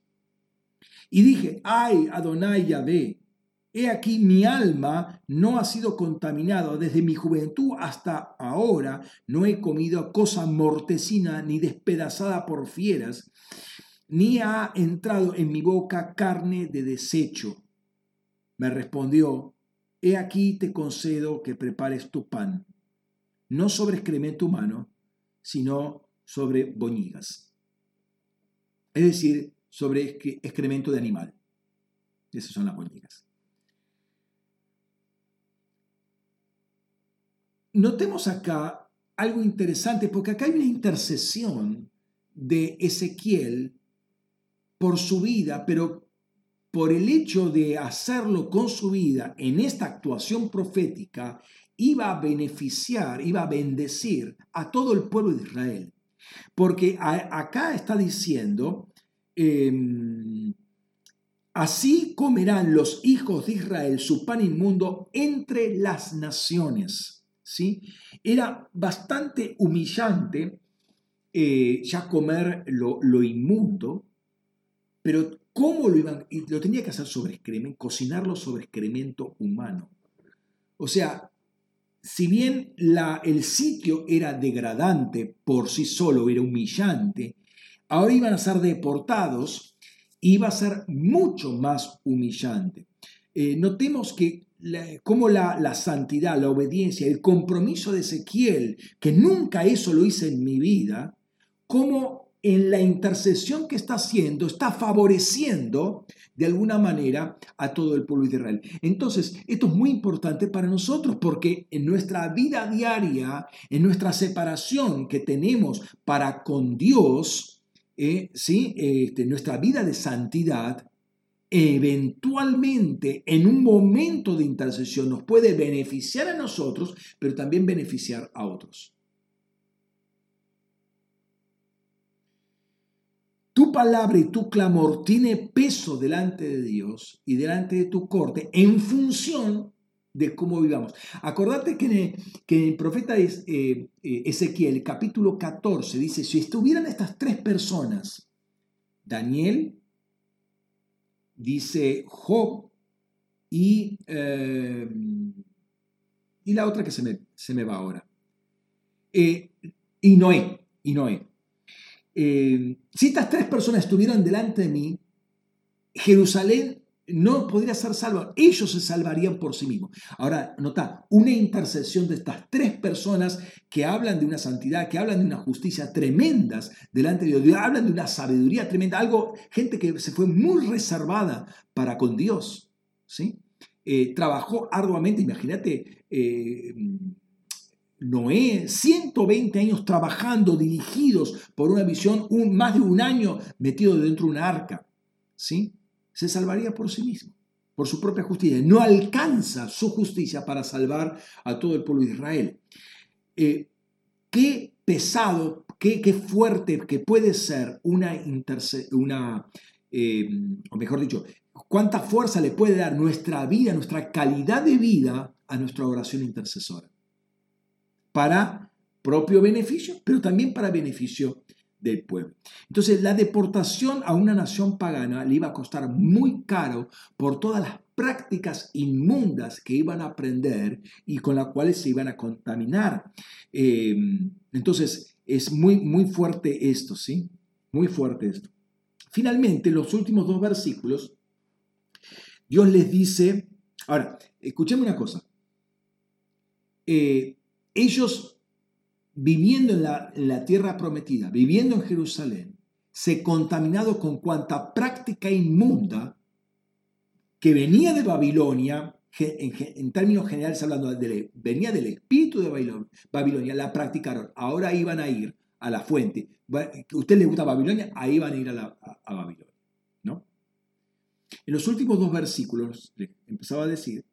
Y dije, ay, Adonai Yahvé, He aquí mi alma no ha sido contaminada. Desde mi juventud hasta ahora no he comido cosa mortecina ni despedazada por fieras, ni ha entrado en mi boca carne de desecho. Me respondió, he aquí te concedo que prepares tu pan, no sobre excremento humano, sino sobre boñigas. Es decir, sobre excremento de animal. Esas son las boñigas. Notemos acá algo interesante, porque acá hay una intercesión de Ezequiel por su vida, pero por el hecho de hacerlo con su vida en esta actuación profética, iba a beneficiar, iba a bendecir a todo el pueblo de Israel. Porque acá está diciendo, em, así comerán los hijos de Israel su pan inmundo entre las naciones. ¿Sí? Era bastante humillante eh, ya comer lo, inmundo, pero ¿cómo lo iban? Y lo tenía que hacer sobre excremento, cocinarlo sobre excremento humano. O sea, si bien la, el sitio era degradante por sí solo, era humillante, ahora iban a ser deportados, iba a ser mucho más humillante. Eh, notemos que como la, la, santidad, la obediencia, el compromiso de Ezequiel, que nunca eso lo hice en mi vida, como en la intercesión que está haciendo, está favoreciendo de alguna manera a todo el pueblo de Israel. Entonces, esto es muy importante para nosotros porque en nuestra vida diaria, en nuestra separación que tenemos para con Dios, eh, ¿sí? Este, nuestra vida de santidad, eventualmente en un momento de intercesión nos puede beneficiar a nosotros, pero también beneficiar a otros. Tu palabra y tu clamor tiene peso delante de Dios y delante de tu corte en función de cómo vivamos. Acordate que, que el profeta eh, eh, Ezequiel, capítulo 14, dice, si estuvieran estas tres personas, Daniel, dice Job y, eh, y la otra que se me, se me va ahora, y Noé, y Noé. Eh, si estas tres personas estuvieran delante de mí, Jerusalén no podría ser salva, ellos se salvarían por sí mismos. Ahora, nota, una intercesión de estas tres personas que hablan de una santidad, que hablan de una justicia tremendas delante de Dios, hablan de una sabiduría tremenda, algo, gente que se fue muy reservada para con Dios, ¿sí? Eh, trabajó arduamente, imagínate, eh, Noé, 120 años trabajando, dirigidos por una visión, un, más de un año metido dentro de una arca, ¿sí? Se salvaría por sí mismo, por su propia justicia. No alcanza su justicia para salvar a todo el pueblo de Israel. Eh, qué pesado, qué, qué, fuerte que puede ser una, una eh, o mejor dicho, cuánta fuerza le puede dar nuestra vida, nuestra calidad de vida a nuestra oración intercesora para propio beneficio, pero también para beneficio del pueblo. Entonces, la deportación a una nación pagana le iba a costar muy caro por todas las prácticas inmundas que iban a aprender y con las cuales se iban a contaminar. Eh, entonces, es muy, muy fuerte esto, ¿sí? Muy fuerte esto. Finalmente, los últimos dos versículos, Dios les dice, ahora, escuchemos una cosa. Eh, ellos viviendo en la, tierra prometida, viviendo en Jerusalén, se contaminado con cuanta práctica inmunda que venía de Babilonia, en, términos generales hablando, de, venía del espíritu de Babilonia, la practicaron. Ahora iban a ir a la fuente. ¿Usted le gusta Babilonia? Ahí van a ir a, a Babilonia. ¿no? En los últimos dos versículos, empezaba a decir,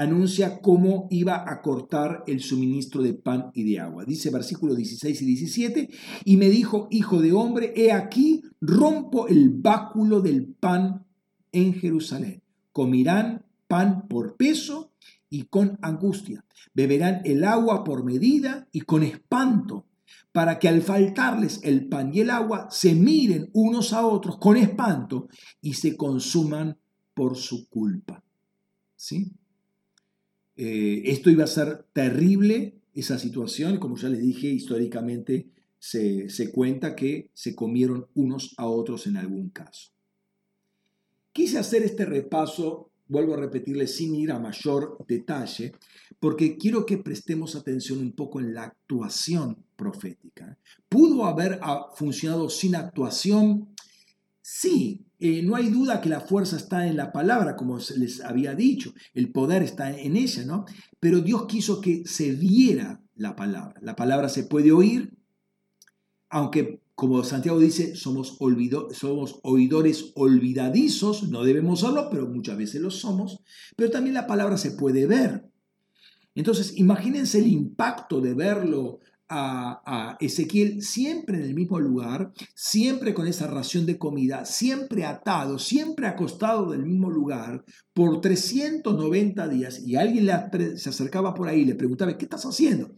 anuncia cómo iba a cortar el suministro de pan y de agua. Dice versículos 16 y 17, y me dijo, hijo de hombre, he aquí, rompo el báculo del pan en Jerusalén. Comirán pan por peso y con angustia. Beberán el agua por medida y con espanto, para que al faltarles el pan y el agua se miren unos a otros con espanto y se consuman por su culpa. ¿sí? Eh, esto iba a ser terrible, esa situación, como ya les dije, históricamente se, se cuenta que se comieron unos a otros en algún caso. Quise hacer este repaso, vuelvo a repetirle, sin ir a mayor detalle, porque quiero que prestemos atención un poco en la actuación profética. ¿Pudo haber ah, funcionado sin actuación? Sí, eh, no hay duda que la fuerza está en la palabra, como les había dicho, el poder está en ella, ¿no? Pero Dios quiso que se viera la palabra. La palabra se puede oír, aunque como Santiago dice, somos, somos oidores olvidadizos, no debemos serlo, pero muchas veces lo somos, pero también la palabra se puede ver. Entonces, imagínense el impacto de verlo a, Ezequiel siempre en el mismo lugar, siempre con esa ración de comida, siempre atado, siempre acostado del mismo lugar por 390 días y alguien se acercaba por ahí y le preguntaba, ¿qué estás haciendo?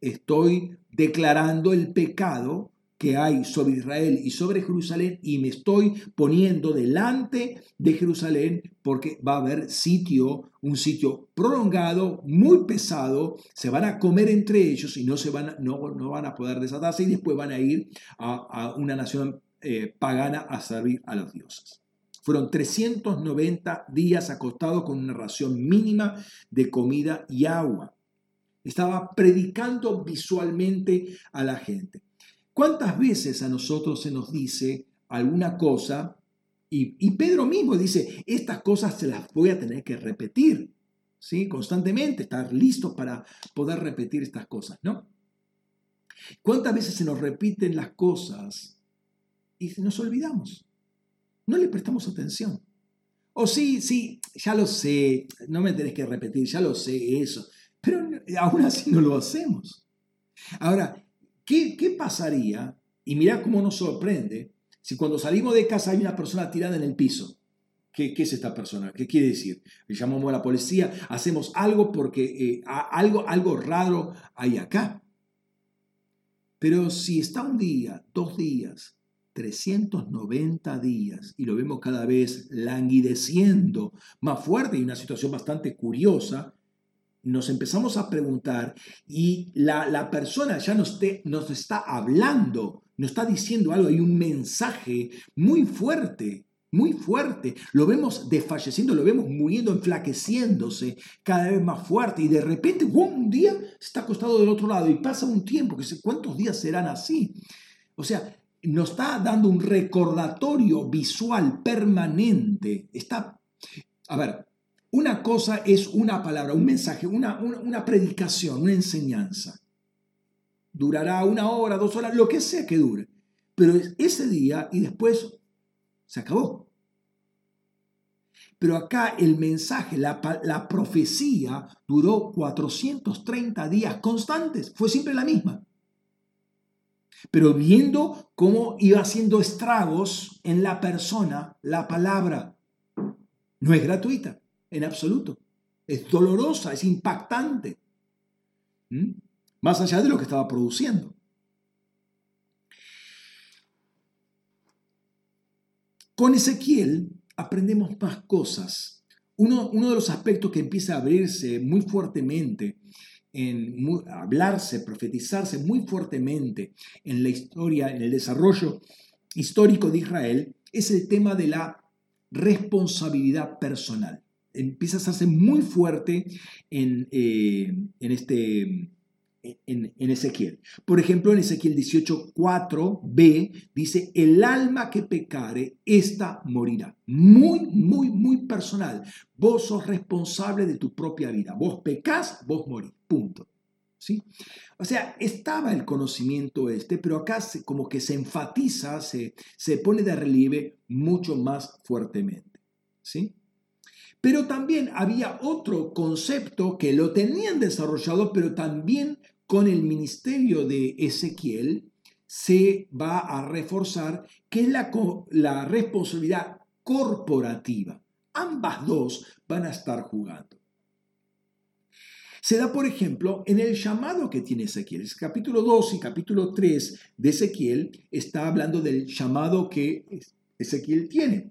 Estoy declarando el pecado que hay sobre Israel y sobre Jerusalén y me estoy poniendo delante de Jerusalén porque va a haber sitio, un sitio prolongado, muy pesado, se van a comer entre ellos y no, se van, no, no van a poder desatarse y después van a ir a, una nación eh, pagana a servir a los dioses. Fueron 390 días acostados con una ración mínima de comida y agua. Estaba predicando visualmente a la gente. ¿Cuántas veces a nosotros se nos dice alguna cosa y, Pedro mismo dice, estas cosas se las voy a tener que repetir, ¿sí? Constantemente, estar listos para poder repetir estas cosas, ¿no? ¿Cuántas veces se nos repiten las cosas y nos olvidamos? No le prestamos atención. O sí, sí, ya lo sé, no me tenés que repetir, ya lo sé eso, pero aún así no lo hacemos. Ahora, ¿Qué, pasaría? Y mira cómo nos sorprende si cuando salimos de casa hay una persona tirada en el piso. ¿Qué, es esta persona? ¿Qué quiere decir? Llamamos a la policía, hacemos algo porque eh, algo, algo raro hay acá. Pero si está un día, dos días, 390 días, y lo vemos cada vez languideciendo más fuerte y una situación bastante curiosa, nos empezamos a preguntar y la, persona ya nos, nos está hablando, nos está diciendo algo, hay un mensaje muy fuerte, muy fuerte. Lo vemos desfalleciendo, lo vemos muriendo, enflaqueciéndose cada vez más fuerte y de repente, un día está acostado del otro lado y pasa un tiempo, que sé cuántos días serán así. O sea, nos está dando un recordatorio visual permanente. Está, a ver, una cosa es una palabra, un mensaje, una, una, predicación, una enseñanza. Durará una hora, dos horas, lo que sea que dure. Pero es ese día y después se acabó. Pero acá el mensaje, la, la, profecía duró 430 días constantes, fue siempre la misma. Pero viendo cómo iba haciendo estragos en la persona, la palabra no es gratuita en absoluto. Es dolorosa, es impactante. ¿Mm? Más allá de lo que estaba produciendo. Con Ezequiel aprendemos más cosas. Uno, uno, de los aspectos que empieza a abrirse muy fuertemente, en hablarse, profetizarse muy fuertemente en la historia, en el desarrollo histórico de Israel, es el tema de la responsabilidad personal empieza a hacerse muy fuerte en, eh, en este, en, Ezequiel. Por ejemplo, en Ezequiel 18.4b dice, el alma que pecare, esta morirá. Muy, muy, muy personal. Vos sos responsable de tu propia vida. Vos pecás, vos morís. Punto. ¿Sí? O sea, estaba el conocimiento este, pero acá como que se enfatiza, se, se pone de relieve mucho más fuertemente. ¿Sí? Pero también había otro concepto que lo tenían desarrollado, pero también con el ministerio de Ezequiel se va a reforzar, que es la, la responsabilidad corporativa. Ambas dos van a estar jugando. Se da, por ejemplo, en el llamado que tiene Ezequiel. El capítulo 2 y capítulo 3 de Ezequiel está hablando del llamado que Ezequiel tiene.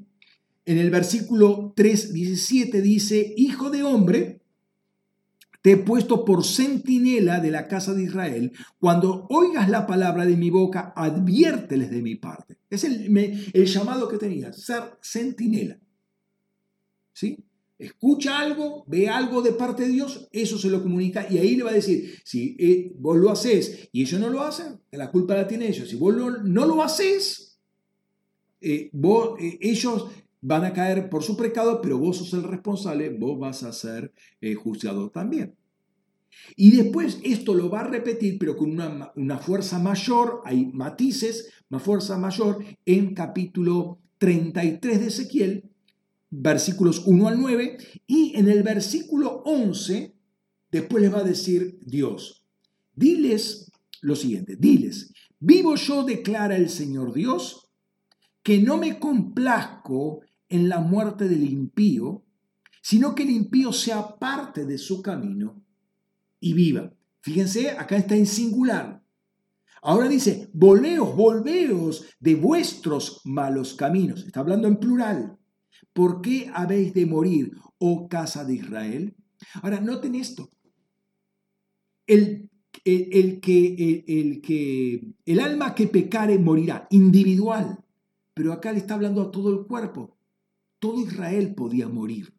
En el versículo 3, 17 dice, Hijo de hombre, te he puesto por centinela de la casa de Israel. Cuando oigas la palabra de mi boca, adviérteles de mi parte. Es el, el llamado que tenía, ser centinela. ¿Sí? Escucha algo, ve algo de parte de Dios, eso se lo comunica y ahí le va a decir, si eh, vos lo haces y ellos no lo hacen, la culpa la tienen ellos. Si vos no lo haces, eh, vos, eh, ellos van a caer por su pecado, pero vos sos el responsable, vos vas a ser eh, juzgado también. Y después esto lo va a repetir, pero con una, una, fuerza mayor, hay matices, una fuerza mayor en capítulo 33 de Ezequiel, versículos 1 al 9, y en el versículo 11, después les va a decir Dios, diles lo siguiente, diles, vivo yo, declara el Señor Dios, que no me complazco en la muerte del impío, sino que el impío sea parte de su camino y viva. Fíjense, acá está en singular. Ahora dice, volveos, volveos de vuestros malos caminos. Está hablando en plural. ¿Por qué habéis de morir, oh casa de Israel? Ahora, noten esto. El, el, que, el, que, el alma que pecare morirá, individual. Pero acá le está hablando a todo el cuerpo todo Israel podía morir.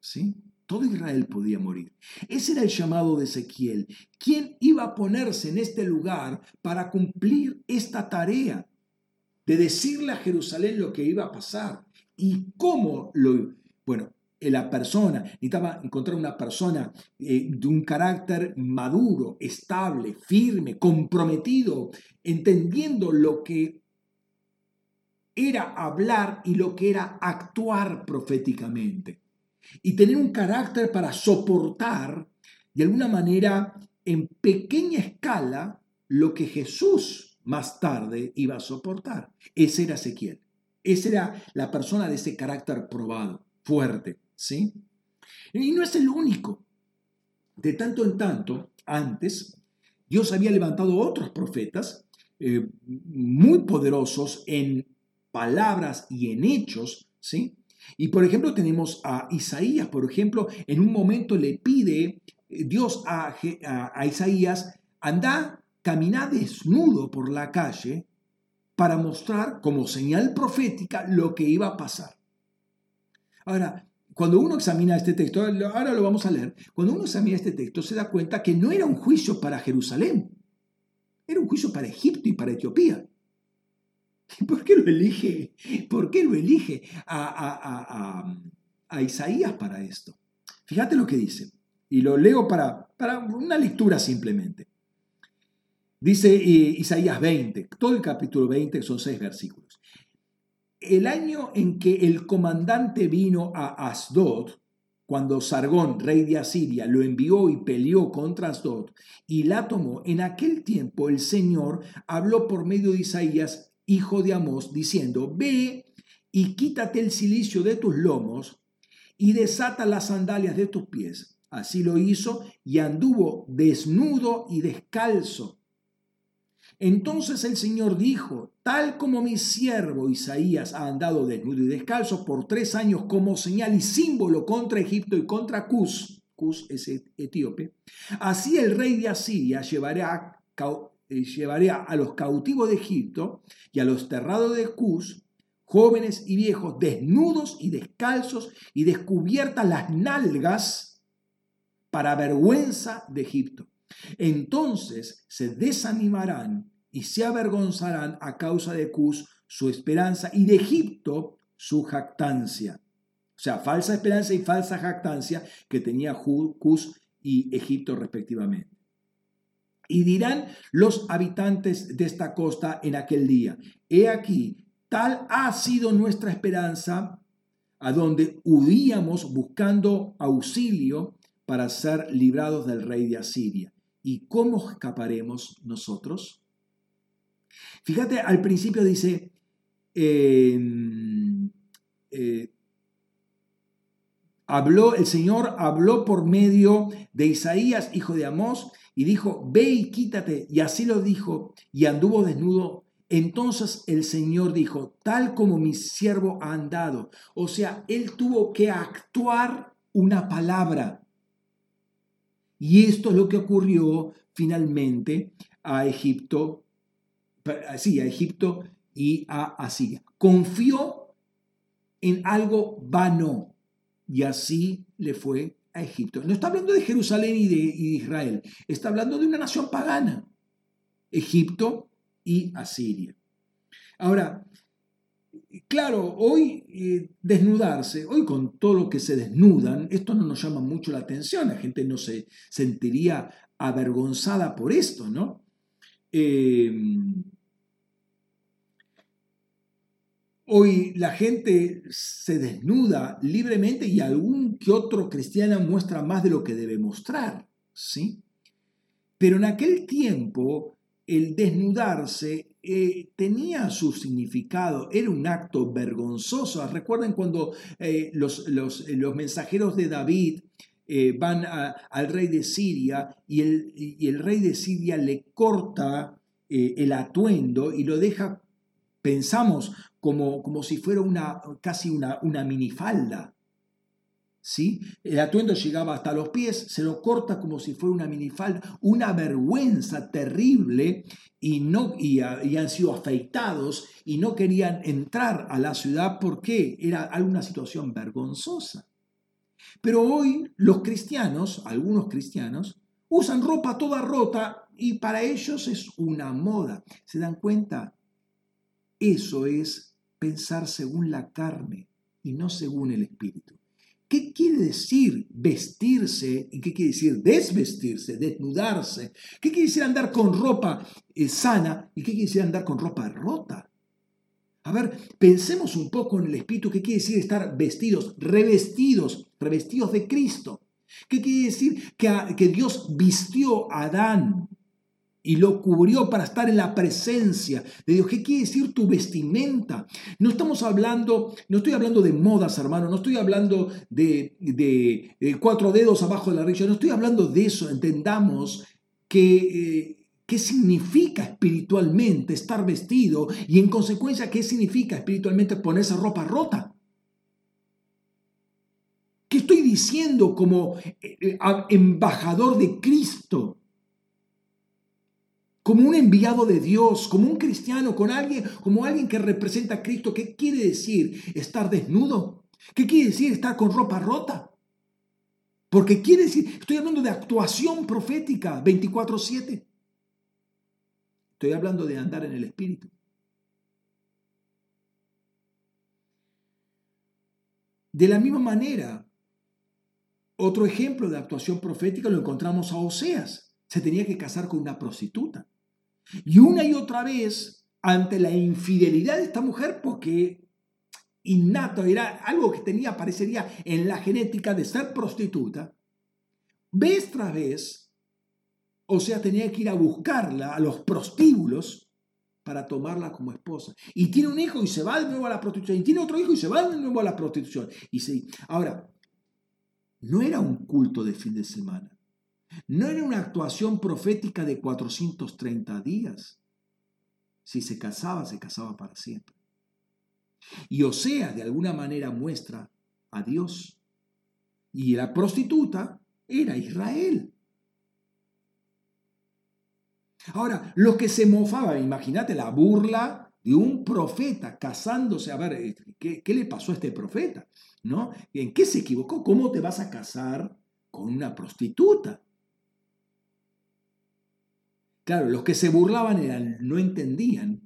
¿Sí? Todo Israel podía morir. Ese era el llamado de Ezequiel. ¿Quién iba a ponerse en este lugar para cumplir esta tarea de decirle a Jerusalén lo que iba a pasar? ¿Y cómo lo... Bueno, la persona, necesitaba encontrar una persona eh, de un carácter maduro, estable, firme, comprometido, entendiendo lo que era hablar y lo que era actuar proféticamente. Y tener un carácter para soportar, de alguna manera, en pequeña escala, lo que Jesús más tarde iba a soportar. Ese era Ezequiel. Esa era la persona de ese carácter probado, fuerte, ¿sí? Y no es el único. De tanto en tanto, antes, Dios había levantado otros profetas eh, muy poderosos en palabras y en hechos, ¿sí? Y por ejemplo tenemos a Isaías, por ejemplo, en un momento le pide eh, Dios a, a, Isaías, anda, camina desnudo por la calle para mostrar como señal profética lo que iba a pasar. Ahora, cuando uno examina este texto, ahora lo vamos a leer, cuando uno examina este texto se da cuenta que no era un juicio para Jerusalén, era un juicio para Egipto y para Etiopía. ¿Por qué lo elige? ¿Por qué lo elige a, Isaías para esto? Fíjate lo que dice, y lo leo para, para una lectura simplemente. Dice eh, Isaías 20, todo el capítulo 20 son seis versículos. El año en que el comandante vino a Asdod, cuando Sargón, rey de Asiria, lo envió y peleó contra Asdod y la tomó, en aquel tiempo el Señor habló por medio de Isaías hijo de Amós, diciendo, ve y quítate el silicio de tus lomos y desata las sandalias de tus pies. Así lo hizo y anduvo desnudo y descalzo. Entonces el Señor dijo, tal como mi siervo Isaías ha andado desnudo y descalzo por tres años como señal y símbolo contra Egipto y contra Cus, Cus es etíope, así el rey de Asiria llevará llevaré a los cautivos de Egipto y a los terrados de Cus, jóvenes y viejos, desnudos y descalzos y descubiertas las nalgas para vergüenza de Egipto. Entonces se desanimarán y se avergonzarán a causa de Cus su esperanza y de Egipto su jactancia. O sea, falsa esperanza y falsa jactancia que tenía Cus y Egipto respectivamente. Y dirán los habitantes de esta costa en aquel día, he aquí, tal ha sido nuestra esperanza, a donde huíamos buscando auxilio para ser librados del rey de Asiria. ¿Y cómo escaparemos nosotros? Fíjate, al principio dice, eh, habló, el Señor habló por medio de Isaías, hijo de Amós, y dijo, ve y quítate. Y así lo dijo, y anduvo desnudo Entonces el Señor dijo, tal como mi siervo ha andado. O sea, él tuvo que actuar una palabra. Y esto es lo que ocurrió finalmente a Egipto, sí, a Egipto y a Asiria. Confió en algo vano y así le fue Egipto. No está hablando de Jerusalén y de, Israel, está hablando de una nación pagana, Egipto y Asiria. Ahora, claro, hoy eh, desnudarse, hoy con todo lo que se desnudan, esto no nos llama mucho la atención, la gente no se sentiría avergonzada por esto, ¿no? Eh, hoy la gente se desnuda libremente y algún que otro cristiano muestra más de lo que debe mostrar, ¿sí? Pero en aquel tiempo el desnudarse eh, tenía su significado, era un acto vergonzoso. Recuerden cuando eh, los, los, mensajeros de David eh, van al rey de Siria y el, y el, rey de Siria le corta el atuendo y lo deja, pensamos, como, como si fuera una, casi una, una minifalda. ¿Sí? El atuendo llegaba hasta los pies, se lo corta como si fuera una minifalda, una vergüenza terrible y, no, y, y, han sido afeitados y no querían entrar a la ciudad porque era alguna situación vergonzosa. Pero hoy los cristianos, algunos cristianos, usan ropa toda rota y para ellos es una moda. ¿Se dan cuenta? Eso es pensar según la carne y no según el espíritu. ¿Qué quiere decir vestirse y qué quiere decir desvestirse, desnudarse? ¿Qué quiere decir andar con ropa eh, sana y qué quiere decir andar con ropa rota? A ver, pensemos un poco en el espíritu, ¿qué quiere decir estar vestidos, revestidos, revestidos de Cristo? ¿Qué quiere decir que, que Dios vistió a Adán y lo cubrió para estar en la presencia de Dios. ¿Qué quiere decir tu vestimenta? No estamos hablando, no estoy hablando de modas, hermano, no estoy hablando de, cuatro dedos abajo de la rodilla, no estoy hablando de eso. Entendamos que... Eh, ¿Qué significa espiritualmente estar vestido? Y en consecuencia, ¿qué significa espiritualmente ponerse ropa rota? ¿Qué estoy diciendo como eh, eh, embajador de Cristo? Como un enviado de Dios, como un cristiano, con alguien, como alguien que representa a Cristo. ¿Qué quiere decir estar desnudo? ¿Qué quiere decir estar con ropa rota? Porque quiere decir, estoy hablando de actuación profética 24/7. Estoy hablando de andar en el Espíritu. De la misma manera, otro ejemplo de actuación profética lo encontramos a Oseas. Se tenía que casar con una prostituta. Y una y otra vez, ante la infidelidad de esta mujer, porque innato era algo que tenía, parecería en la genética de ser prostituta, vez tras vez, o sea, tenía que ir a buscarla a los prostíbulos para tomarla como esposa. Y tiene un hijo y se va de nuevo a la prostitución. Y tiene otro hijo y se va de nuevo a la prostitución. Y sí. Ahora, no era un culto de fin de semana. No era una actuación profética de 430 días. Si se casaba, se casaba para siempre. Y Osea de alguna manera muestra a Dios. Y la prostituta era Israel. Ahora, lo que se mofaba, imagínate la burla de un profeta casándose. A ver, eh, ¿qué, ¿qué, le pasó a este profeta? ¿No? ¿En qué se equivocó? ¿Cómo te vas a casar con una prostituta? Claro, los que se burlaban eran, no entendían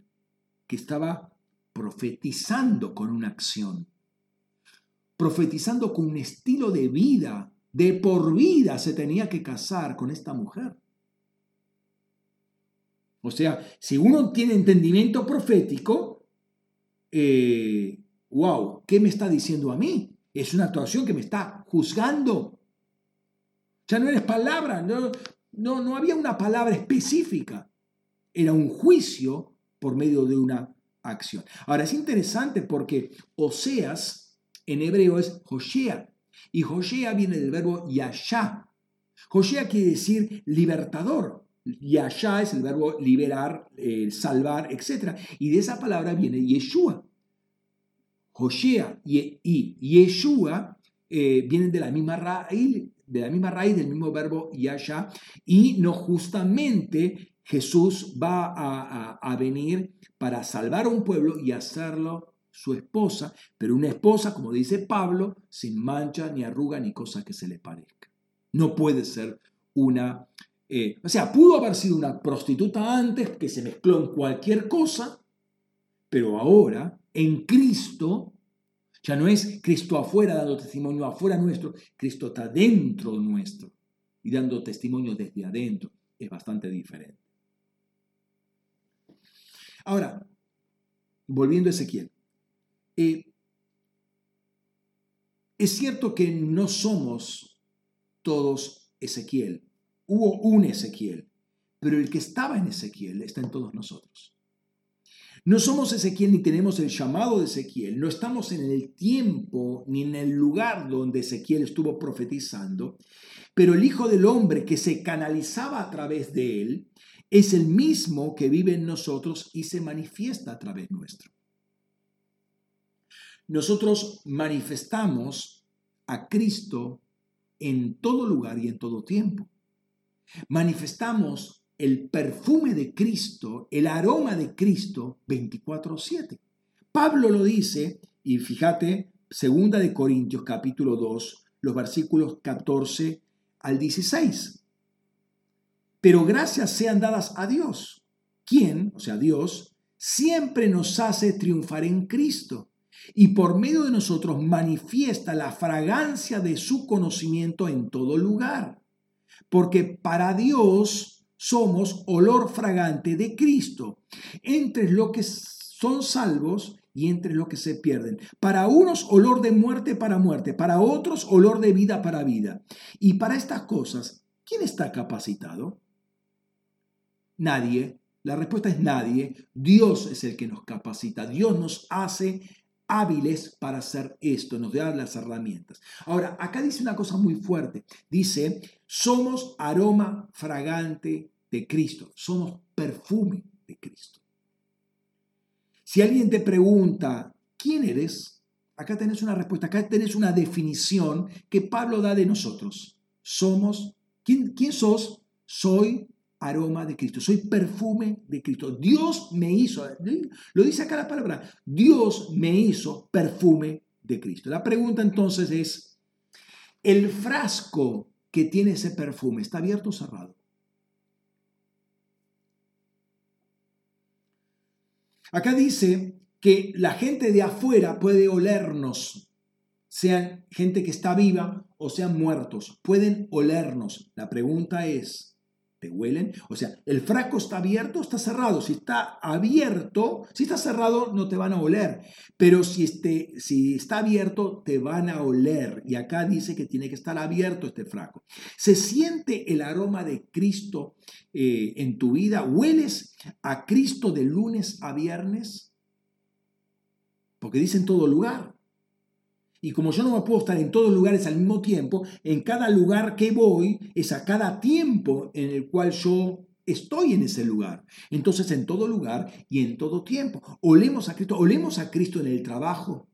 que estaba profetizando con una acción, profetizando con un estilo de vida, de por vida se tenía que casar con esta mujer. O sea, si uno tiene entendimiento profético, eh, wow, ¿qué me está diciendo a mí? Es una actuación que me está juzgando. Ya no eres palabra, no, no había una palabra específica. Era un juicio por medio de una acción. Ahora es interesante porque Oseas en hebreo es Joshea y Joshea viene del verbo yashá. Joshea quiere decir libertador. Y allá es el verbo liberar, eh, salvar, etc. Y de esa palabra viene Yeshua. Joshea y, y Yeshua eh, vienen de la misma raíz, de la misma raíz, del mismo verbo Yasha, y no justamente Jesús va a, venir para salvar a un pueblo y hacerlo su esposa, pero una esposa, como dice Pablo, sin mancha, ni arruga, ni cosa que se le parezca. No puede ser una... Eh, o sea, pudo haber sido una prostituta antes que se mezcló en cualquier cosa, pero ahora, en Cristo, ya no es Cristo afuera dando testimonio afuera nuestro, Cristo está dentro nuestro y dando testimonio desde adentro. Es bastante diferente. Ahora, volviendo a Ezequiel. Eh, es cierto que no somos todos Ezequiel. Hubo un Ezequiel, pero el que estaba en Ezequiel está en todos nosotros. No somos Ezequiel ni tenemos el llamado de Ezequiel, no estamos en el tiempo ni en el lugar donde Ezequiel estuvo profetizando, pero el Hijo del Hombre que se canalizaba a través de él es el mismo que vive en nosotros y se manifiesta a través nuestro nosotros manifestamos a Cristo en todo lugar y en todo tiempo. Manifestamos el perfume de Cristo, el aroma de Cristo 24/7. Pablo lo dice, y fíjate, segunda de Corintios capítulo 2, los versículos 14 al 16. Pero gracias sean dadas a Dios, quien, o sea, Dios, siempre nos hace triunfar en Cristo y por medio de nosotros manifiesta la fragancia de su conocimiento en todo lugar. Porque para Dios somos olor fragante de Cristo, entre los que son salvos y entre los que se pierden. Para unos olor de muerte para muerte, para otros olor de vida para vida. Y para estas cosas, ¿quién está capacitado? Nadie. La respuesta es nadie. Dios es el que nos capacita. Dios nos hace hábiles para hacer esto, nos da las herramientas. Ahora, acá dice una cosa muy fuerte. Dice, somos aroma fragante de Cristo, somos perfume de Cristo. Si alguien te pregunta, ¿quién eres? Acá tenés una respuesta, acá tenés una definición que Pablo da de nosotros. Somos, ¿quién, quién sos? Soy aroma de Cristo, soy perfume de Cristo. Dios me hizo, lo dice acá la palabra, Dios me hizo perfume de Cristo. La pregunta entonces es, ¿el frasco que tiene ese perfume está abierto o cerrado? Acá dice que la gente de afuera puede olernos, sean gente que está viva o sean muertos, pueden olernos. La pregunta es, te huelen. O sea, el frasco está abierto está cerrado. Si está abierto, si está cerrado, no te van a oler. Pero si, este, si está abierto, te van a oler. Y acá dice que tiene que estar abierto este frasco. ¿Se siente el aroma de Cristo eh, en tu vida? ¿Hueles a Cristo de lunes a viernes? Porque dice en todo lugar. Y como yo no me puedo estar en todos lugares al mismo tiempo, en cada lugar que voy es a cada tiempo en el cual yo estoy en ese lugar. Entonces, en todo lugar y en todo tiempo. Olemos a Cristo, olemos a Cristo en el trabajo.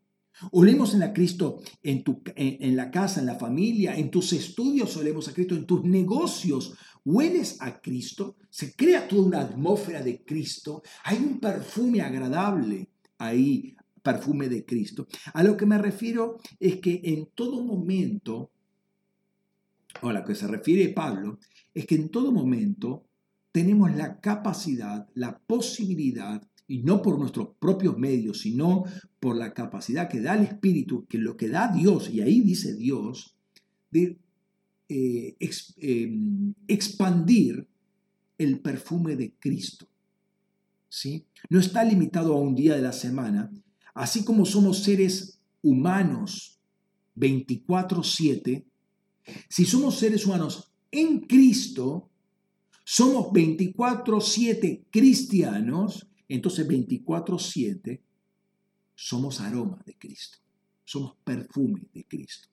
Olemos en a Cristo en, tu, en, la casa, en la familia, en tus estudios, olemos a Cristo, en tus negocios. Hueles a Cristo, se crea toda una atmósfera de Cristo, hay un perfume agradable ahí perfume de Cristo. A lo que me refiero es que en todo momento, o a lo que se refiere Pablo, es que en todo momento tenemos la capacidad, la posibilidad, y no por nuestros propios medios, sino por la capacidad que da el Espíritu, que lo que da Dios, y ahí dice Dios, de eh, em, expandir el perfume de Cristo. ¿sí? No está limitado a un día de la semana, Así como somos seres humanos 24/7, si somos seres humanos en Cristo, somos 24/7 cristianos, entonces 24/7 somos aroma de Cristo, somos perfume de Cristo.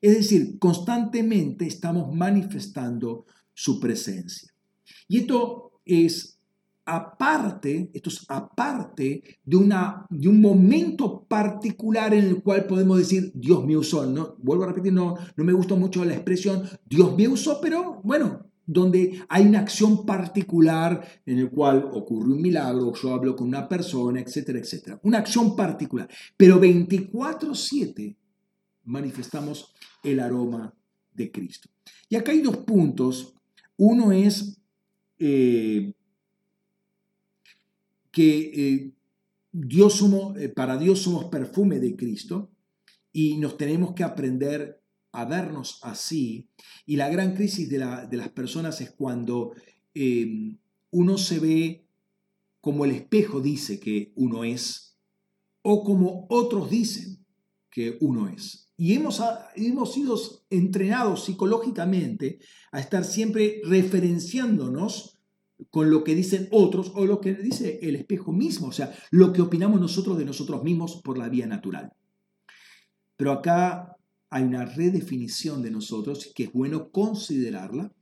Es decir, constantemente estamos manifestando su presencia. Y esto es aparte, esto es aparte de, una, de un momento particular en el cual podemos decir, Dios me usó. No, vuelvo a repetir, no, no me gustó mucho la expresión, Dios me usó, pero bueno, donde hay una acción particular en el cual ocurre un milagro, yo hablo con una persona, etcétera, etcétera. Una acción particular. Pero 24/7 manifestamos el aroma de Cristo. Y acá hay dos puntos. Uno es eh, que eh, Dios somos, eh, para Dios somos perfume de Cristo y nos tenemos que aprender a vernos así. Y la gran crisis de, las personas es cuando em, uno se ve como el espejo dice que uno es o como otros dicen que uno es. Y hemos, hemos sido entrenados psicológicamente a estar siempre referenciándonos con lo que dicen otros o lo que dice el espejo mismo, o sea, lo que opinamos nosotros de nosotros mismos por la vía natural. Pero acá hay una redefinición de nosotros que es bueno considerarla,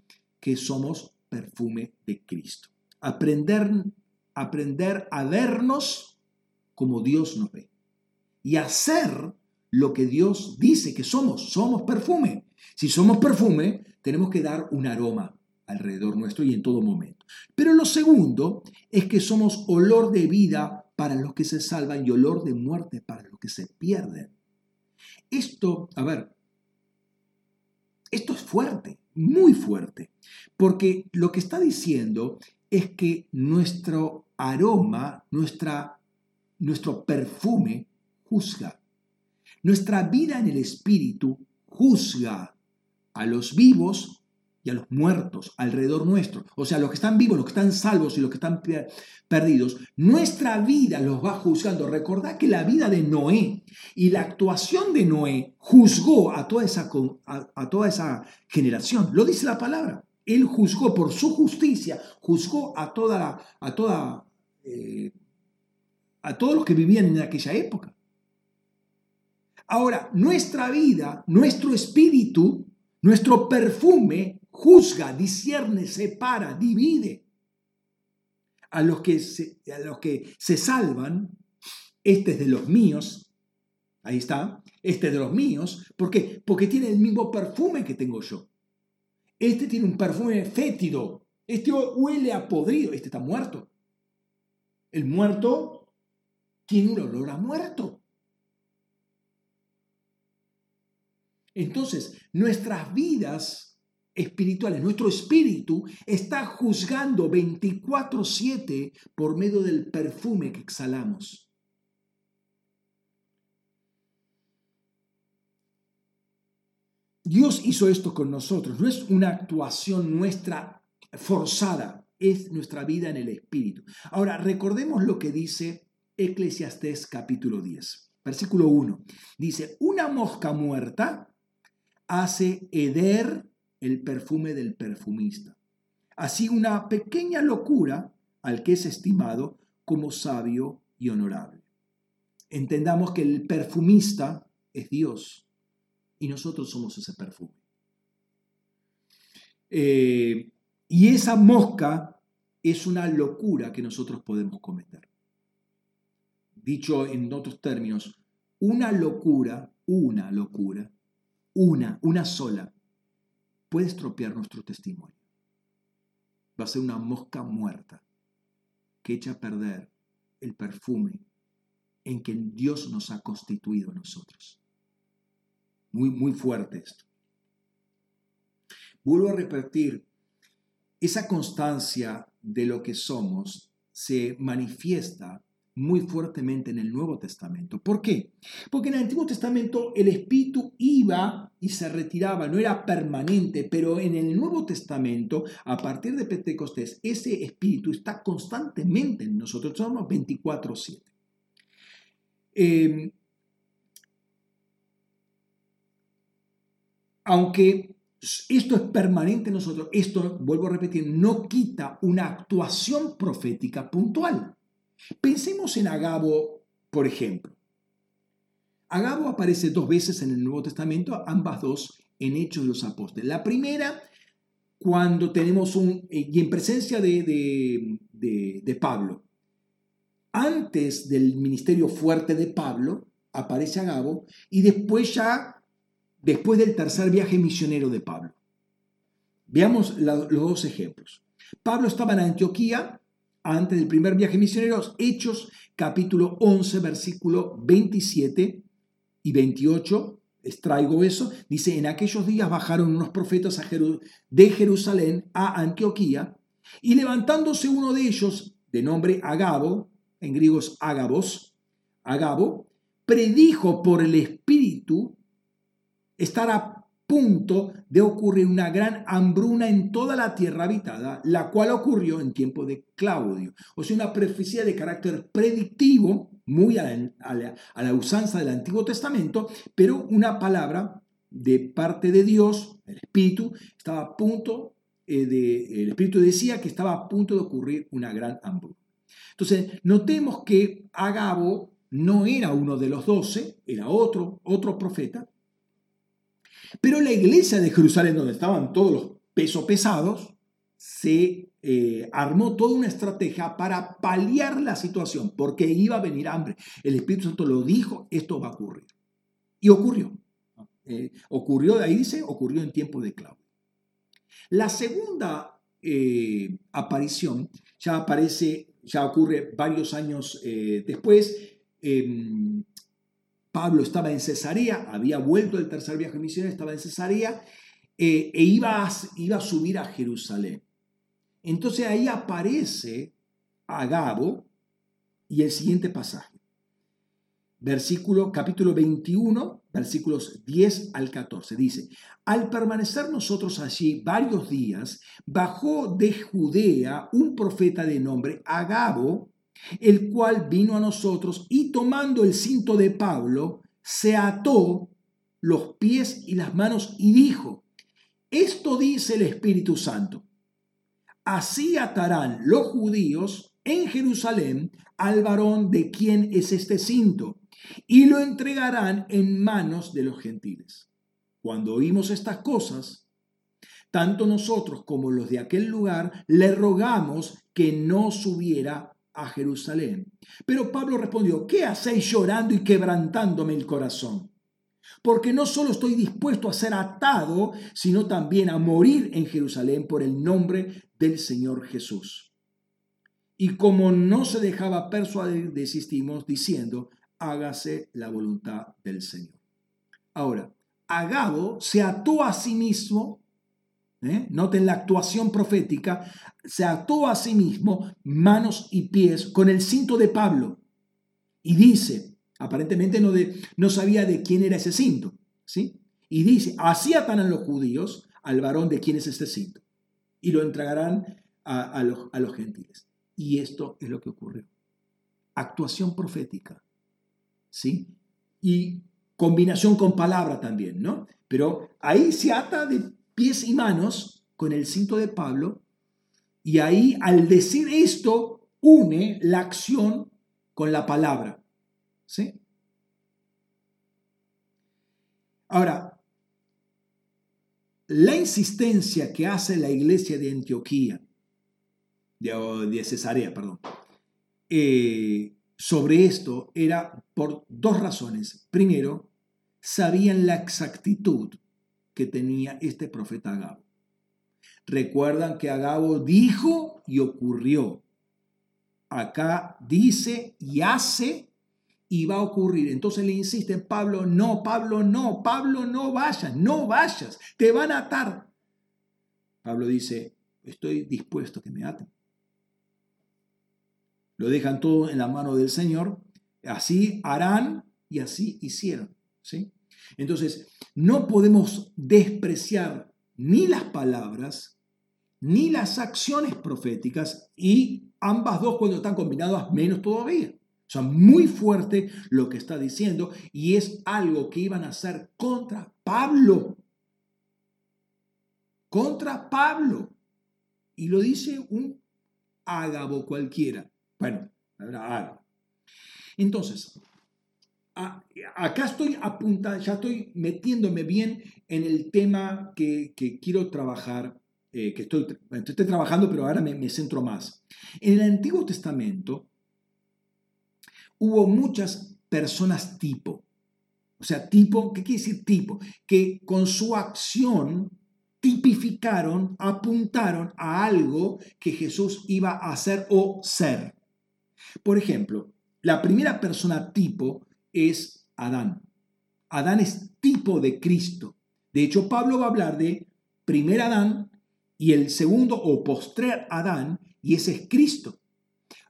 que somos perfume de Cristo. Aprender, aprender a vernos como Dios nos ve y hacer lo que Dios dice que somos. Somos perfume. Si somos perfume, tenemos que dar un aroma alrededor nuestro y en todo momento. Pero lo segundo es que somos olor de vida para los que se salvan y olor de muerte para los que se pierden. Esto, a ver, esto es fuerte, muy fuerte, porque lo que está diciendo es que nuestro aroma, nuestra, nuestro perfume juzga. Nuestra vida en el espíritu juzga a los vivos a los muertos alrededor nuestro, o sea, los que están vivos, los que están salvos y los que están perdidos, nuestra vida los va juzgando. Recordad que la vida de Noé y la actuación de Noé juzgó a toda esa, a, toda esa generación. Lo dice la palabra. Él juzgó por su justicia, juzgó a toda, a toda, eh, a todos los que vivían en aquella época. Ahora, nuestra vida, nuestro espíritu, nuestro perfume juzga, discierne, separa, divide. A los que se, a los que se salvan, este es de los míos, ahí está, este es de los míos, ¿por qué? Porque tiene el mismo perfume que tengo yo. Este tiene un perfume fétido, este huele a podrido, este está muerto. El muerto tiene un olor a muerto. Entonces, nuestras vidas espirituales. Nuestro espíritu está juzgando 24/7 por medio del perfume que exhalamos. Dios hizo esto con nosotros. No es una actuación nuestra forzada, es nuestra vida en el espíritu. Ahora, recordemos lo que dice Eclesiastés capítulo 10, versículo 1. Dice, una mosca muerta hace heder el perfume del perfumista. Así una pequeña locura al que es estimado como sabio y honorable. Entendamos que el perfumista es Dios y nosotros somos ese perfume. Eh, y esa mosca es una locura que nosotros podemos cometer. Dicho en otros términos, una locura, una locura, una, una sola, puede estropear nuestro testimonio. Va a ser una mosca muerta que echa a perder el perfume en que Dios nos ha constituido a nosotros. Muy, muy fuerte esto. Vuelvo a repetir, esa constancia de lo que somos se manifiesta muy fuertemente en el Nuevo Testamento. ¿Por qué? Porque en el Antiguo Testamento el Espíritu iba y se retiraba, no era permanente, pero en el Nuevo Testamento, a partir de Pentecostés, ese Espíritu está constantemente en nosotros, somos 24/7. Em, aunque esto es permanente en nosotros, esto, vuelvo a repetir, no quita una actuación profética puntual. Pensemos en Agabo, por ejemplo. Agabo aparece dos veces en el Nuevo Testamento, ambas dos en Hechos de los Apóstoles. La primera cuando tenemos un, y en presencia de, de, Pablo, antes del ministerio fuerte de Pablo, aparece Agabo, y después ya, después del tercer viaje misionero de Pablo. Veamos los dos ejemplos. Pablo estaba en Antioquía antes del primer viaje misionero, Hechos capítulo 11, versículo 27 y 28, extraigo eso, dice, en aquellos días bajaron unos profetas de Jerusalén a Antioquía, y levantándose uno de ellos, de nombre Agabo, en griego es Agabos, Agabo, predijo por el Espíritu estar a punto de ocurrir una gran hambruna en toda la tierra habitada, la cual ocurrió en tiempo de Claudio. O sea, una profecía de carácter predictivo, muy a la, usanza del Antiguo Testamento, pero una palabra de parte de Dios, el Espíritu, estaba a punto eh, de, el Espíritu decía que estaba a punto de ocurrir una gran hambruna. Entonces, notemos que Agabo no era uno de los doce, era otro, otro profeta, pero la iglesia de Jerusalén, donde estaban todos los pesos pesados, se eh, armó toda una estrategia para paliar la situación, porque iba a venir hambre. El Espíritu Santo lo dijo, esto va a ocurrir. Y ocurrió. Eh, ocurrió, ahí dice, ocurrió en tiempo de Claudio. La segunda eh, aparición ya aparece, ya ocurre varios años después. Pablo estaba en Cesarea, había vuelto del tercer viaje misionero, estaba en Cesarea eh, e iba a, iba a subir a Jerusalén. Entonces ahí aparece Agabo y el siguiente pasaje. Versículo, capítulo 21, versículos 10 al 14. Dice, al permanecer nosotros allí varios días, bajó de Judea un profeta de nombre Agabo, el cual vino a nosotros y tomando el cinto de Pablo, se ató los pies y las manos y dijo, esto dice el Espíritu Santo, así atarán los judíos en Jerusalén al varón de quien es este cinto, y lo entregarán en manos de los gentiles. Cuando oímos estas cosas, tanto nosotros como los de aquel lugar le rogamos que no subiera a Jerusalén. Pero Pablo respondió, ¿qué hacéis llorando y quebrantándome el corazón? Porque no solo estoy dispuesto a ser atado, sino también a morir en Jerusalén por el nombre del Señor Jesús. Y como no se dejaba persuadir, desistimos diciendo, hágase la voluntad del Señor. Ahora, Agado se ató a sí mismo ¿eh? noten la actuación profética, se ató a sí mismo manos y pies con el cinto de Pablo y dice, aparentemente no, de, no sabía de quién era ese cinto, ¿sí? Y dice, así atan a los judíos al varón de quién es este cinto y lo entregarán a, los, a los gentiles. Y esto es lo que ocurrió. Actuación profética, ¿sí? Y combinación con palabra también, ¿no? Pero ahí se ata de pies y manos con el cinto de Pablo y ahí al decir esto une la acción con la palabra. ¿Sí? Ahora, la insistencia que hace la iglesia de Antioquía, de, Cesarea, perdón, eh, sobre esto era por dos razones. Primero, sabían la exactitud que tenía este profeta Agabo. Recuerdan que Agabo dijo y ocurrió. Acá dice y hace y va a ocurrir. Entonces le insiste Pablo, no, Pablo, no, Pablo, no vayas, no vayas, te van a atar. Pablo dice, estoy dispuesto a que me aten. Lo dejan todo en la mano del Señor, así harán y así hicieron. ¿sí? Entonces, no podemos despreciar ni las palabras ni las acciones proféticas y ambas dos cuando están combinadas menos todavía. O sea, muy fuerte lo que está diciendo y es algo que iban a hacer contra Pablo. Contra Pablo. Y lo dice un ágabo cualquiera. Bueno, ágabo. Entonces, acá estoy apuntando, ya estoy metiéndome bien en el tema que, quiero trabajar eh, que estoy, estoy trabajando, pero ahora me, me centro más. En el Antiguo Testamento hubo muchas personas tipo. O sea, tipo, ¿qué quiere decir tipo? Que con su acción tipificaron, apuntaron a algo que Jesús iba a hacer o ser. Por ejemplo, la primera persona tipo es Adán. Adán es tipo de Cristo. De hecho, Pablo va a hablar de primer Adán y el segundo o postrer Adán, y ese es Cristo.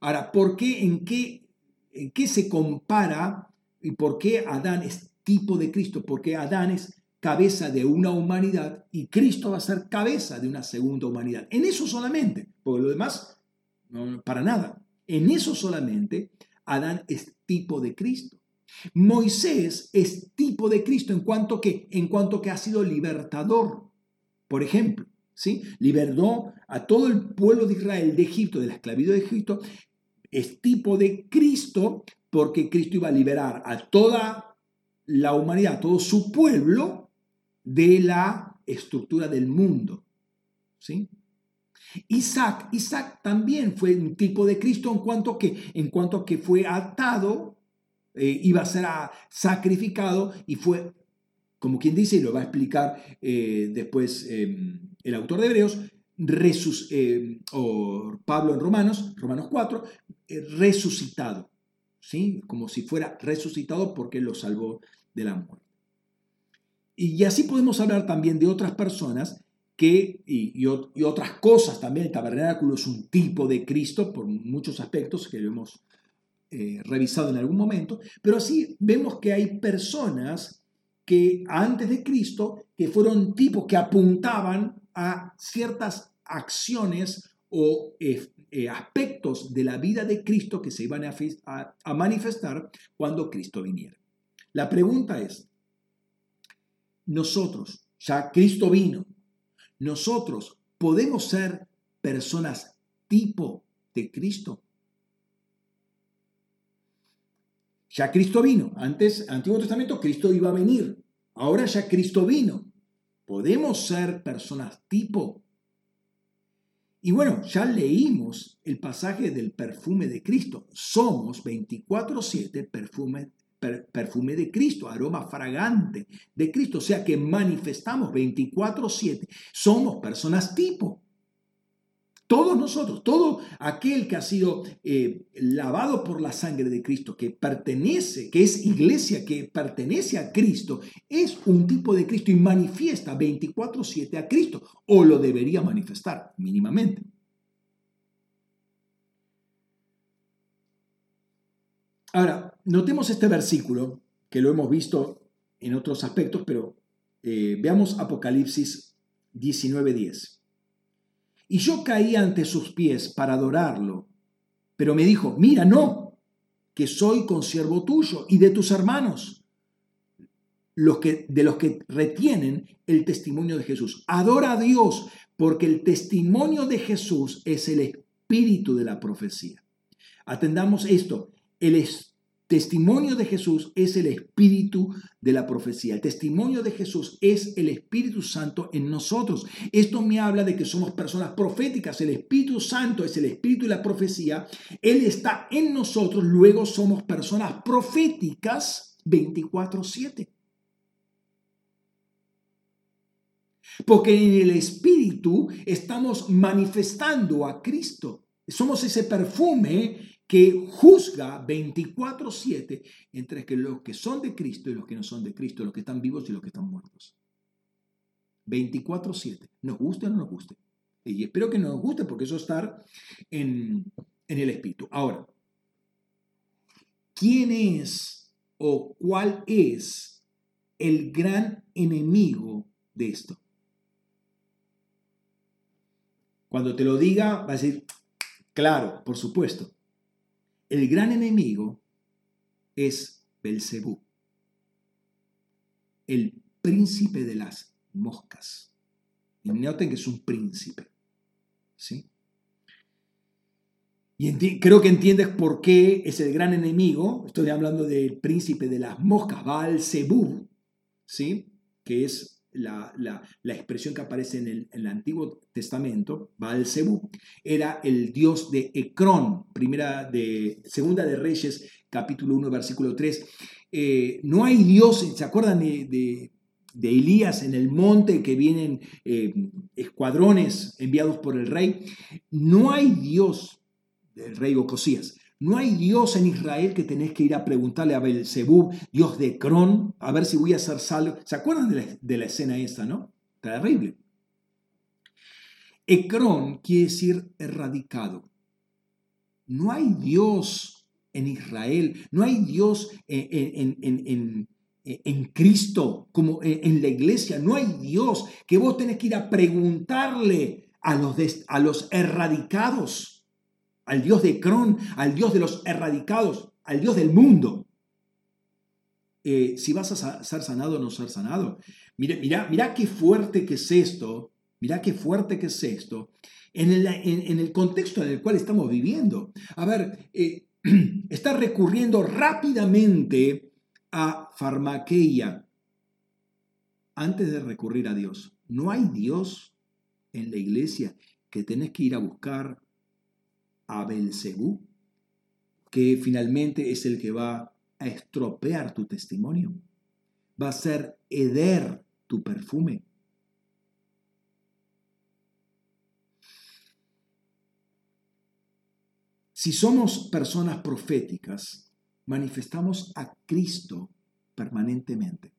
Ahora, ¿por qué, en qué, en qué se compara y por qué Adán es tipo de Cristo? Porque Adán es cabeza de una humanidad y Cristo va a ser cabeza de una segunda humanidad. En eso solamente, porque lo demás, no, para nada. En eso solamente, Adán es tipo de Cristo. Moisés es tipo de Cristo en cuanto que, en cuanto que ha sido libertador. Por ejemplo, ¿sí? libertó a todo el pueblo de Israel de Egipto, de la esclavitud de Egipto. Es tipo de Cristo porque Cristo iba a liberar a toda la humanidad, a todo su pueblo de la estructura del mundo. ¿sí? Isaac, Isaac también fue un tipo de Cristo en cuanto que, en cuanto que fue atado, eh, iba a ser sacrificado y fue, como quien dice, y lo va a explicar eh, después em, el autor de Hebreos, resus, em, o Pablo en Romanos, Romanos 4, eh, resucitado, ¿sí? como si fuera resucitado porque lo salvó de la muerte. Y así podemos hablar también de otras personas que, y, otras cosas también, el tabernáculo es un tipo de Cristo por muchos aspectos que lo hemos eh, revisado en algún momento, pero así vemos que hay personas que antes de Cristo, que fueron tipos que apuntaban a ciertas acciones o eh, eh, aspectos de la vida de Cristo que se iban a manifestar cuando Cristo viniera. La pregunta es, nosotros, ya Cristo vino, nosotros podemos ser personas tipo de Cristo. Ya Cristo vino. Antes, Antiguo Testamento, Cristo iba a venir. Ahora ya Cristo vino. Podemos ser personas tipo. Y bueno, ya leímos el pasaje del perfume de Cristo. Somos 24/7 perfume perfume de Cristo, aroma fragante de Cristo. O sea que manifestamos 24/7. Somos personas tipo. Todos nosotros, todo aquel que ha sido eh, lavado por la sangre de Cristo, que pertenece, que es iglesia, que pertenece a Cristo, es un tipo de Cristo y manifiesta 24/7 a Cristo, o lo debería manifestar mínimamente. Ahora, notemos este versículo, que lo hemos visto en otros aspectos, pero eh, veamos Apocalipsis 19:10. Y yo caí ante sus pies para adorarlo, pero me dijo, mira, no, que soy consiervo tuyo y de tus hermanos, los que, de los que retienen el testimonio de Jesús. Adora a Dios, porque el testimonio de Jesús es el espíritu de la profecía. Atendamos esto, el testimonio de Jesús es el espíritu de la profecía. El testimonio de Jesús es el Espíritu Santo en nosotros. Esto me habla de que somos personas proféticas. El Espíritu Santo es el espíritu de la profecía. Él está en nosotros. Luego somos personas proféticas 24/7. Porque en el Espíritu estamos manifestando a Cristo. Somos ese perfume que juzga 24/7 entre los que son de Cristo y los que no son de Cristo, los que están vivos y los que están muertos. 24/7, nos guste o no nos guste. Y espero que nos guste porque eso es estar en, en el Espíritu. Ahora, ¿quién es o cuál es el gran enemigo de esto? Cuando te lo diga, va a decir, claro, por supuesto. El gran enemigo es Belcebú, el príncipe de las moscas. Y noten que es un príncipe. ¿sí? Y creo que entiendes por qué es el gran enemigo. Estoy hablando del príncipe de las moscas, Belcebú, ¿sí? que es la, expresión que aparece en el, Antiguo Testamento, Baal Zebú, era el dios de Ecrón, primera de, segunda de Reyes, capítulo 1, versículo 3. Eh, no hay dios, ¿se acuerdan de, Elías en el monte que vienen eh, escuadrones enviados por el rey? No hay dios del rey Ocosías no hay Dios en Israel que tenés que ir a preguntarle a Belzebub, Dios de Cron, a ver si voy a ser salvo. ¿Se acuerdan de la, escena esta, no? Terrible. Ecrón quiere decir erradicado. No hay Dios en Israel, no hay Dios en, en, Cristo como en, la iglesia, no hay Dios que vos tenés que ir a preguntarle a los, a los erradicados al Dios de Cron, al Dios de los erradicados, al Dios del mundo. Eh, si vas a ser sanado o no ser sanado. Mira, mira, mira qué fuerte que es esto, mira qué fuerte que es esto, en el, en, el contexto en el cual estamos viviendo. A ver, eh, está recurriendo rápidamente a farmaqueia antes de recurrir a Dios. No hay Dios en la iglesia que tenés que ir a buscar a Belcebú, que finalmente es el que va a estropear tu testimonio, va a hacer heder tu perfume. Si somos personas proféticas, manifestamos a Cristo permanentemente.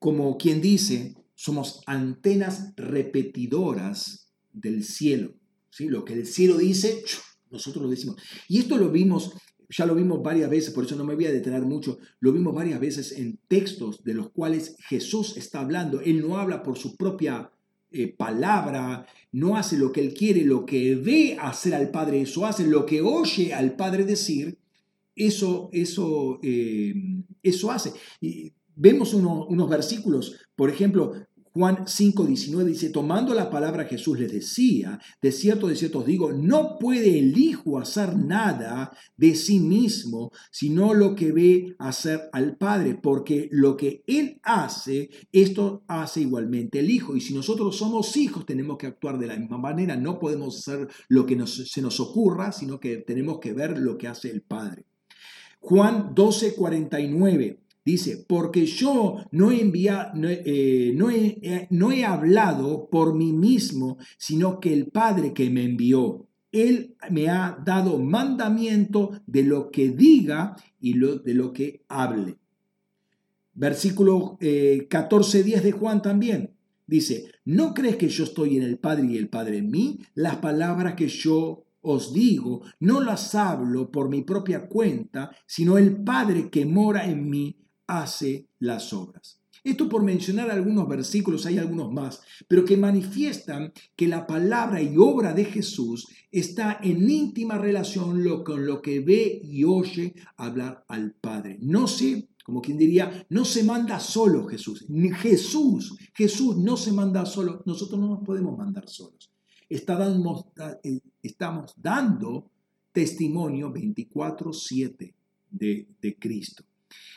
Como quien dice, somos antenas repetidoras del cielo. Lo que el cielo dice, nosotros lo decimos. Y esto lo vimos, ya lo vimos varias veces, por eso no me voy a detener mucho, lo vimos varias veces en textos de los cuales Jesús está hablando. Él no habla por su propia eh, palabra, no hace lo que él quiere, lo que ve hacer al Padre, eso hace, lo que oye al Padre decir, eso, eso, eh, eso hace. Y vemos unos versículos, por ejemplo, Juan 5:19 dice, tomando la palabra Jesús les decía, de cierto, de cierto os digo, no puede el Hijo hacer nada de sí mismo, sino lo que ve hacer al Padre, porque lo que Él hace, esto hace igualmente el Hijo. Y si nosotros somos hijos, tenemos que actuar de la misma manera, no podemos hacer lo que se nos ocurra, sino que tenemos que ver lo que hace el Padre. Juan 12:49. Dice, porque yo no he, eh, no, he, eh, no he hablado por mí mismo, sino que el Padre que me envió, Él me ha dado mandamiento de lo que diga y de lo que hable. Versículo eh, 14.10 de Juan también. Dice, ¿no crees que yo estoy en el Padre y el Padre en mí? Las palabras que yo os digo, no las hablo por mi propia cuenta, sino el Padre que mora en mí hace las obras. Esto por mencionar algunos versículos, hay algunos más, pero que manifiestan que la palabra y obra de Jesús está en íntima relación con lo que ve y oye hablar al Padre. No se, como quien diría, no se manda solo Jesús. Jesús, Jesús no se manda solo. Nosotros no nos podemos mandar solos. Eh, estamos dando testimonio 24/7 de, de Cristo.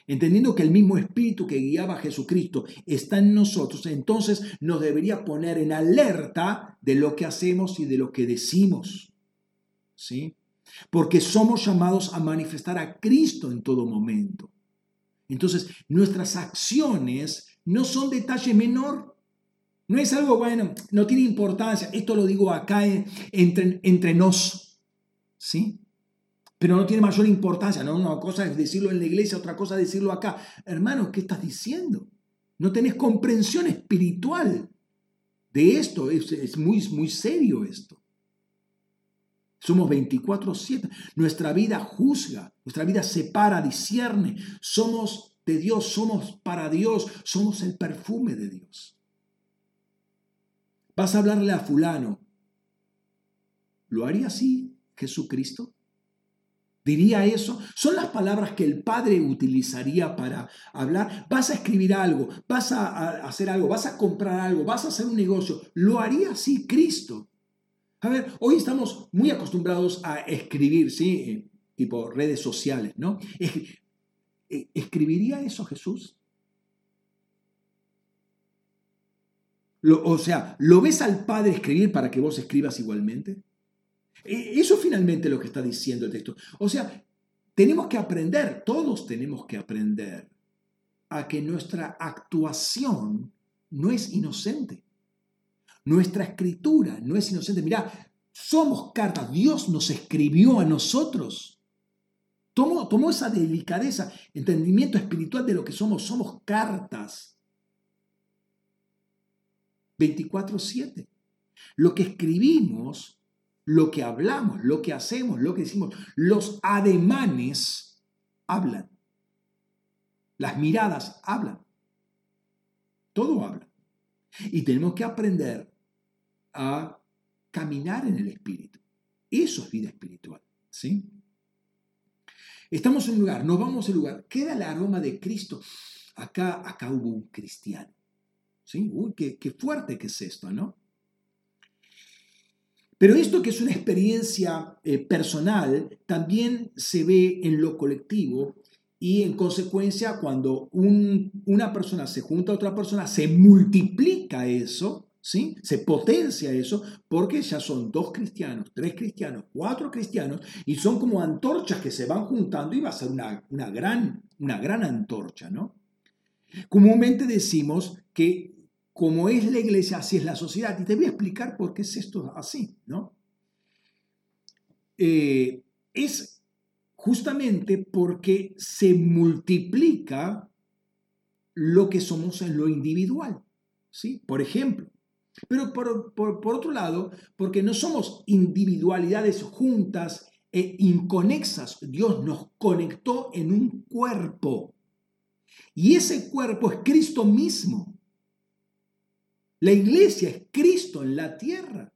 Entendiendo que el mismo espíritu que guiaba a Jesucristo está en nosotros, entonces nos debería poner en alerta de lo que hacemos y de lo que decimos. ¿Sí? Porque somos llamados a manifestar a Cristo en todo momento. Entonces, nuestras acciones no son detalle menor. No es algo, bueno, no tiene importancia. Esto lo digo acá entre, entre nos. ¿Sí? Pero no tiene mayor importancia. No, una cosa es decirlo en la iglesia, otra cosa es decirlo acá. Hermano, ¿qué estás diciendo? No tenés comprensión espiritual de esto. Es, muy, muy serio esto. Somos 24/7. Nuestra vida juzga, nuestra vida separa, discierne. Somos de Dios, somos para Dios, somos el perfume de Dios. Vas a hablarle a fulano. ¿Lo haría así Jesucristo? Diría eso? Son las palabras que el Padre utilizaría para hablar. Vas a escribir algo, vas a hacer algo, vas a comprar algo, vas a hacer un negocio. ¿Lo haría así Cristo? A ver, hoy estamos muy acostumbrados a escribir, ¿sí? Tipo redes sociales, ¿no? Eh, ¿Escribiría eso Jesús? o sea, ¿lo ves al Padre escribir para que vos escribas igualmente? Eso finalmente lo que está diciendo el texto. O sea, tenemos que aprender, todos tenemos que aprender a que nuestra actuación no es inocente. Nuestra escritura no es inocente. Mirá, somos cartas. Dios nos escribió a nosotros. Tomó, tomó esa delicadeza, entendimiento espiritual de lo que somos. Somos cartas. 24-7. Lo que escribimos, lo que hablamos, lo que hacemos, lo que decimos, los ademanes hablan. Las miradas hablan. Todo habla. Y tenemos que aprender a caminar en el Espíritu. Eso es vida espiritual. ¿sí? Estamos en un lugar, nos vamos al lugar, queda el aroma de Cristo. Acá, acá hubo un cristiano. ¿sí? Uy, qué, fuerte que es esto, ¿no? Pero esto que es una experiencia eh, personal también se ve en lo colectivo y en consecuencia cuando una persona se junta a otra persona se multiplica eso ¿sí? Se potencia eso porque ya son dos cristianos, tres cristianos, cuatro cristianos y son como antorchas que se van juntando y va a ser una, gran, una gran antorcha, ¿no? Comúnmente decimos que como es la iglesia, así es la sociedad. Y te voy a explicar por qué es esto así, ¿no? Eh, es justamente porque se multiplica lo que somos en lo individual, ¿sí? Por ejemplo, pero por, otro lado, porque no somos individualidades juntas e inconexas, Dios nos conectó en un cuerpo. Y ese cuerpo es Cristo mismo. La iglesia es Cristo en la tierra.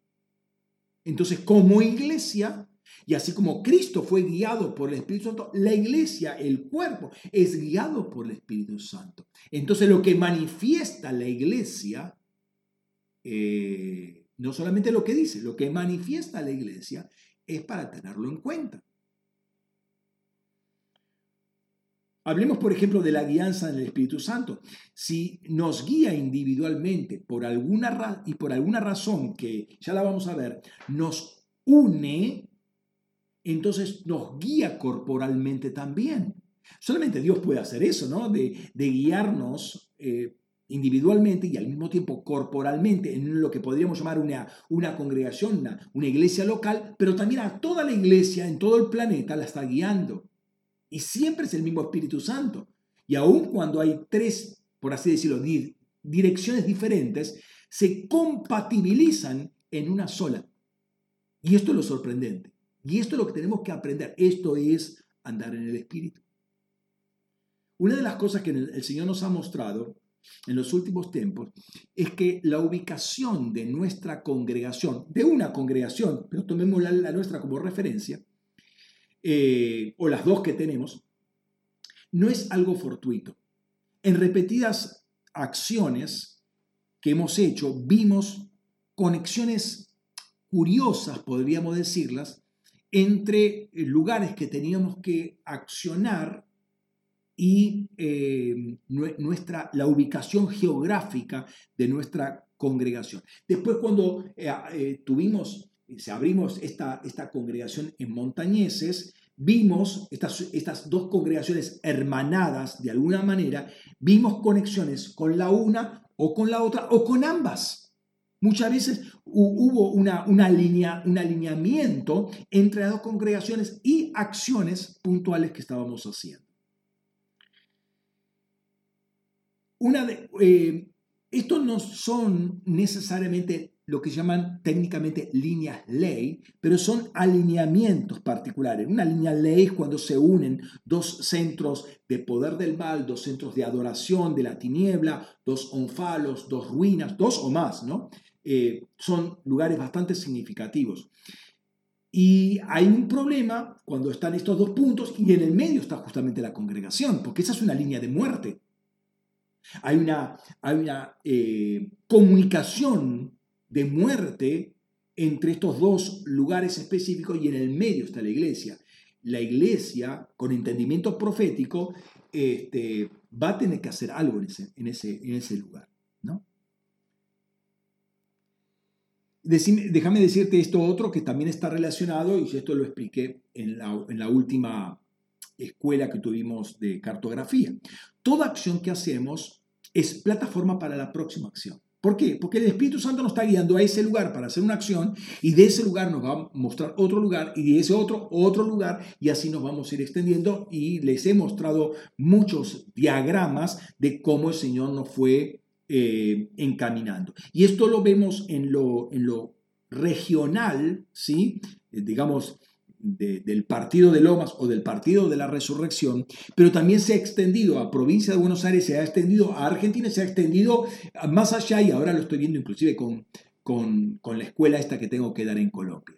Entonces, como iglesia, y así como Cristo fue guiado por el Espíritu Santo, la iglesia, el cuerpo, es guiado por el Espíritu Santo. Entonces, lo que manifiesta la iglesia eh, no solamente lo que dice, lo que manifiesta la iglesia es para tenerlo en cuenta. Hablemos, por ejemplo, de la guianza del Espíritu Santo. Si nos guía individualmente por alguna y por alguna razón que ya la vamos a ver, nos une, entonces nos guía corporalmente también. Solamente Dios puede hacer eso, ¿no? De, guiarnos eh, individualmente y al mismo tiempo corporalmente en lo que podríamos llamar una, una congregación, una, una, iglesia local, pero también a toda la iglesia en todo el planeta la está guiando. Y siempre es el mismo Espíritu Santo. Y aun cuando hay tres, por así decirlo, direcciones diferentes, se compatibilizan en una sola. Y esto es lo sorprendente. Y esto es lo que tenemos que aprender. Esto es andar en el Espíritu. Una de las cosas que el Señor nos ha mostrado en los últimos tiempos es que la ubicación de nuestra congregación, de una congregación, pero tomemos la, nuestra como referencia, eh, o las dos que tenemos, no es algo fortuito. En repetidas acciones que hemos hecho, vimos conexiones curiosas, podríamos decirlas, entre lugares que teníamos que accionar y eh, nuestra, la ubicación geográfica de nuestra congregación. Después cuando eh, tuvimos, se abrimos esta, esta congregación en Montañeses, vimos estas, estas dos congregaciones hermanadas de alguna manera, vimos conexiones con la una o con la otra o con ambas. Muchas veces hubo una, una línea, un alineamiento entre las dos congregaciones y acciones puntuales que estábamos haciendo. Una de, eh, estos no son necesariamente lo que llaman técnicamente líneas ley, pero son alineamientos particulares. Una línea ley es cuando se unen dos centros de poder del mal, dos centros de adoración de la tiniebla, dos onfalos, dos ruinas, dos o más, ¿no? Eh, son lugares bastante significativos. Y hay un problema cuando están estos dos puntos y en el medio está justamente la congregación, porque esa es una línea de muerte. Hay una, una eh, comunicación de muerte entre estos dos lugares específicos y en el medio está la iglesia. La iglesia, con entendimiento profético, este, va a tener que hacer algo en ese, en ese, en ese lugar. ¿no? déjame decirte esto otro que también está relacionado, y esto lo expliqué en la, en la última escuela que tuvimos de cartografía. Toda acción que hacemos es plataforma para la próxima acción. ¿Por qué? Porque el Espíritu Santo nos está guiando a ese lugar para hacer una acción y de ese lugar nos va a mostrar otro lugar y de ese otro otro lugar y así nos vamos a ir extendiendo y les he mostrado muchos diagramas de cómo el Señor nos fue eh, encaminando. Y esto lo vemos en lo, en lo regional, ¿sí? Eh, digamos, del partido de Lomas o del partido de la resurrección, pero también se ha extendido a provincia de Buenos Aires, se ha extendido a Argentina, se ha extendido más allá y ahora lo estoy viendo inclusive con, con, con la escuela esta que tengo que dar en Colombia.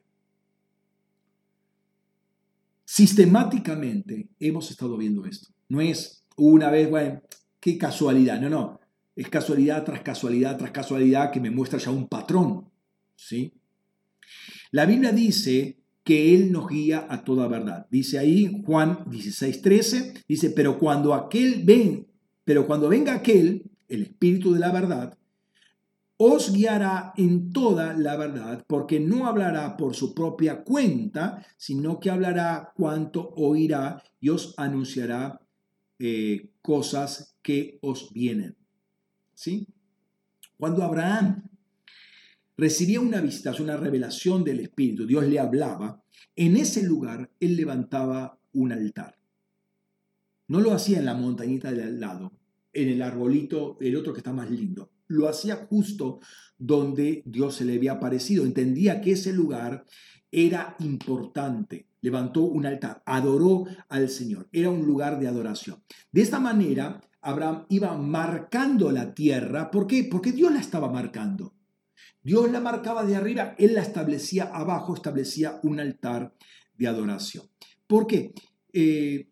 Sistemáticamente hemos estado viendo esto. No es una vez, bueno, qué casualidad, no, no. Es casualidad tras casualidad tras casualidad que me muestra ya un patrón. ¿sí? La Biblia dice que Él nos guía a toda verdad. Dice ahí Juan 16, 13, dice, pero cuando aquel ven, pero cuando venga aquel, el Espíritu de la verdad, os guiará en toda la verdad, porque no hablará por su propia cuenta, sino que hablará cuanto oirá y os anunciará eh, cosas que os vienen. ¿Sí? Cuando Abraham recibía una visitación, una revelación del Espíritu, Dios le hablaba, en ese lugar él levantaba un altar. No lo hacía en la montañita de al lado, en el arbolito, el otro que está más lindo. Lo hacía justo donde Dios se le había aparecido. Entendía que ese lugar era importante. Levantó un altar, adoró al Señor. Era un lugar de adoración. De esta manera, Abraham iba marcando la tierra. ¿Por qué? Porque Dios la estaba marcando. Dios la marcaba de arriba, Él la establecía abajo, establecía un altar de adoración. ¿Por qué? Eh,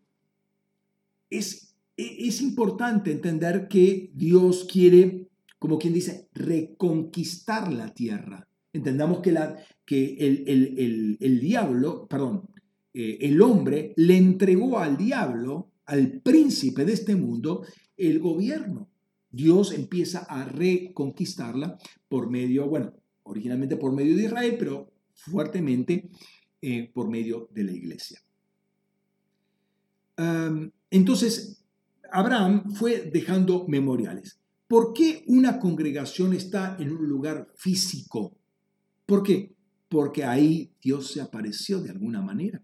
es, es importante entender que Dios quiere, como quien dice, reconquistar la tierra. Entendamos que, la, que el, diablo, perdón, eh, el hombre le entregó al diablo, al príncipe de este mundo, el gobierno. Dios empieza a reconquistarla por medio, bueno, originalmente por medio de Israel, pero fuertemente eh, por medio de la iglesia. entonces, Abraham fue dejando memoriales. ¿Por qué una congregación está en un lugar físico? ¿Por qué? Porque ahí Dios se apareció de alguna manera.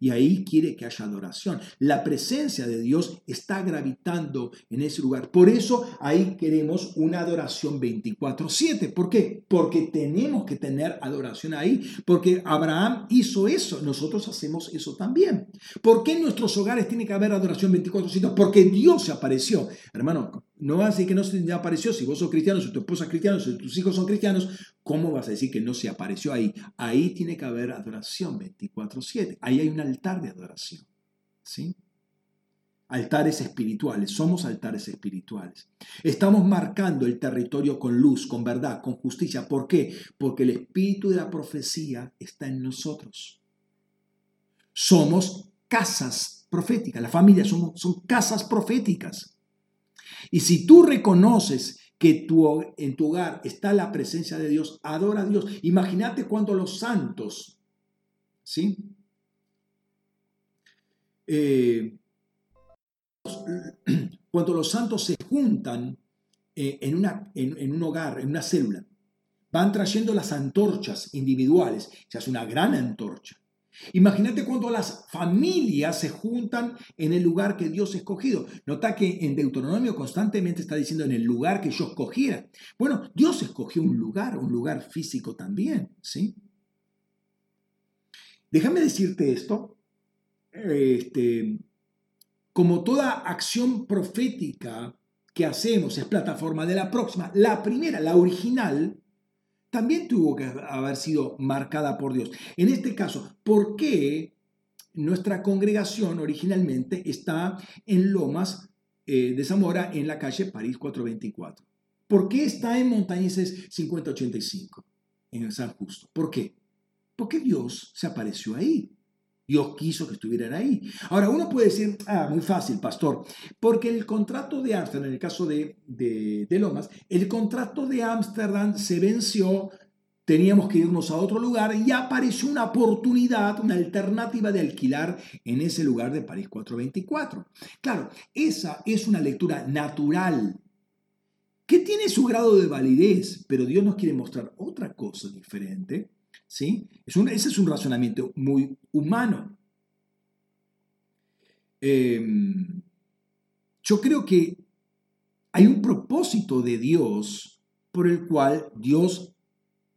Y ahí quiere que haya adoración. La presencia de Dios está gravitando en ese lugar. Por eso ahí queremos una adoración 24/7. ¿Por qué? Porque tenemos que tener adoración ahí. Porque Abraham hizo eso. Nosotros hacemos eso también. ¿Por qué en nuestros hogares tiene que haber adoración 24/7? Porque Dios se apareció. Hermano, no va a decir que no se apareció si vos sos cristiano, si tu esposa es cristiana, si tus hijos son cristianos. ¿Cómo vas a decir que no se apareció ahí? Ahí tiene que haber adoración 24/7. Ahí hay un altar de adoración. ¿Sí? Altares espirituales, somos altares espirituales. Estamos marcando el territorio con luz, con verdad, con justicia. ¿Por qué? Porque el espíritu de la profecía está en nosotros. Somos casas proféticas, la familia son casas proféticas. Y si tú reconoces que en tu hogar está la presencia de Dios, adora a Dios. Imagínate cuando los santos, ¿sí? Eh, cuando los santos se juntan eh, en, una, en, un hogar, en una célula, van trayendo las antorchas individuales, se hace una gran antorcha. Imagínate cuando las familias se juntan en el lugar que Dios ha escogido. Nota que en Deuteronomio constantemente está diciendo en el lugar que yo escogiera. Bueno, Dios escogió un lugar, un lugar físico también, ¿sí? Déjame decirte esto. Este, como toda acción profética que hacemos es plataforma de la próxima, la primera, la original, también tuvo que haber sido marcada por Dios. En este caso, ¿por qué nuestra congregación originalmente está en Lomas eh, de Zamora, en la calle París 424? ¿Por qué está en Montañeses 5085, en San Justo? ¿Por qué? Porque Dios se apareció ahí. Dios quiso que estuvieran ahí. Ahora, uno puede decir, ah, muy fácil, pastor, porque el contrato de Ámsterdam, en el caso de, de, Lomas, el contrato de Ámsterdam se venció teníamos que irnos a otro lugar y apareció una oportunidad, una alternativa de alquilar en ese lugar de París 424. Claro, esa es una lectura natural que tiene su grado de validez, pero Dios nos quiere mostrar otra cosa diferente. ¿Sí? Es ese es un razonamiento muy humano. Em, yo creo que hay un propósito de Dios por el cual Dios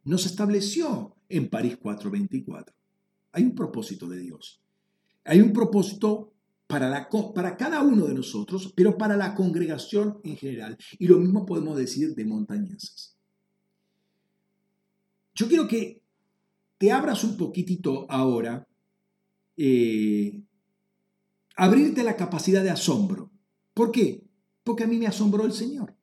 nos estableció en París 424. Hay un propósito de Dios. Hay un propósito para, la, para cada uno de nosotros, pero para la congregación en general. Y lo mismo podemos decir de montañeses. Yo quiero que te abras un poquitito ahora, eh, abrirte la capacidad de asombro. ¿Por qué? Porque a mí me asombró el Señor.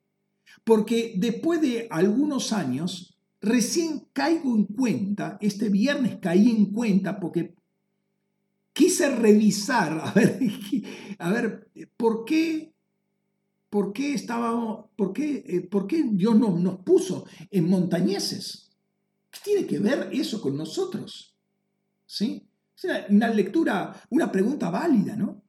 Porque después de algunos años, Recién caigo en cuenta, este viernes caí en cuenta porque quise revisar, a ver, a ver ¿por qué, por qué estábamos, por qué, eh, por qué Dios nos, nos puso en montañeses? ¿Qué tiene que ver eso con nosotros? ¿Sí? Es una lectura, una pregunta válida, ¿no?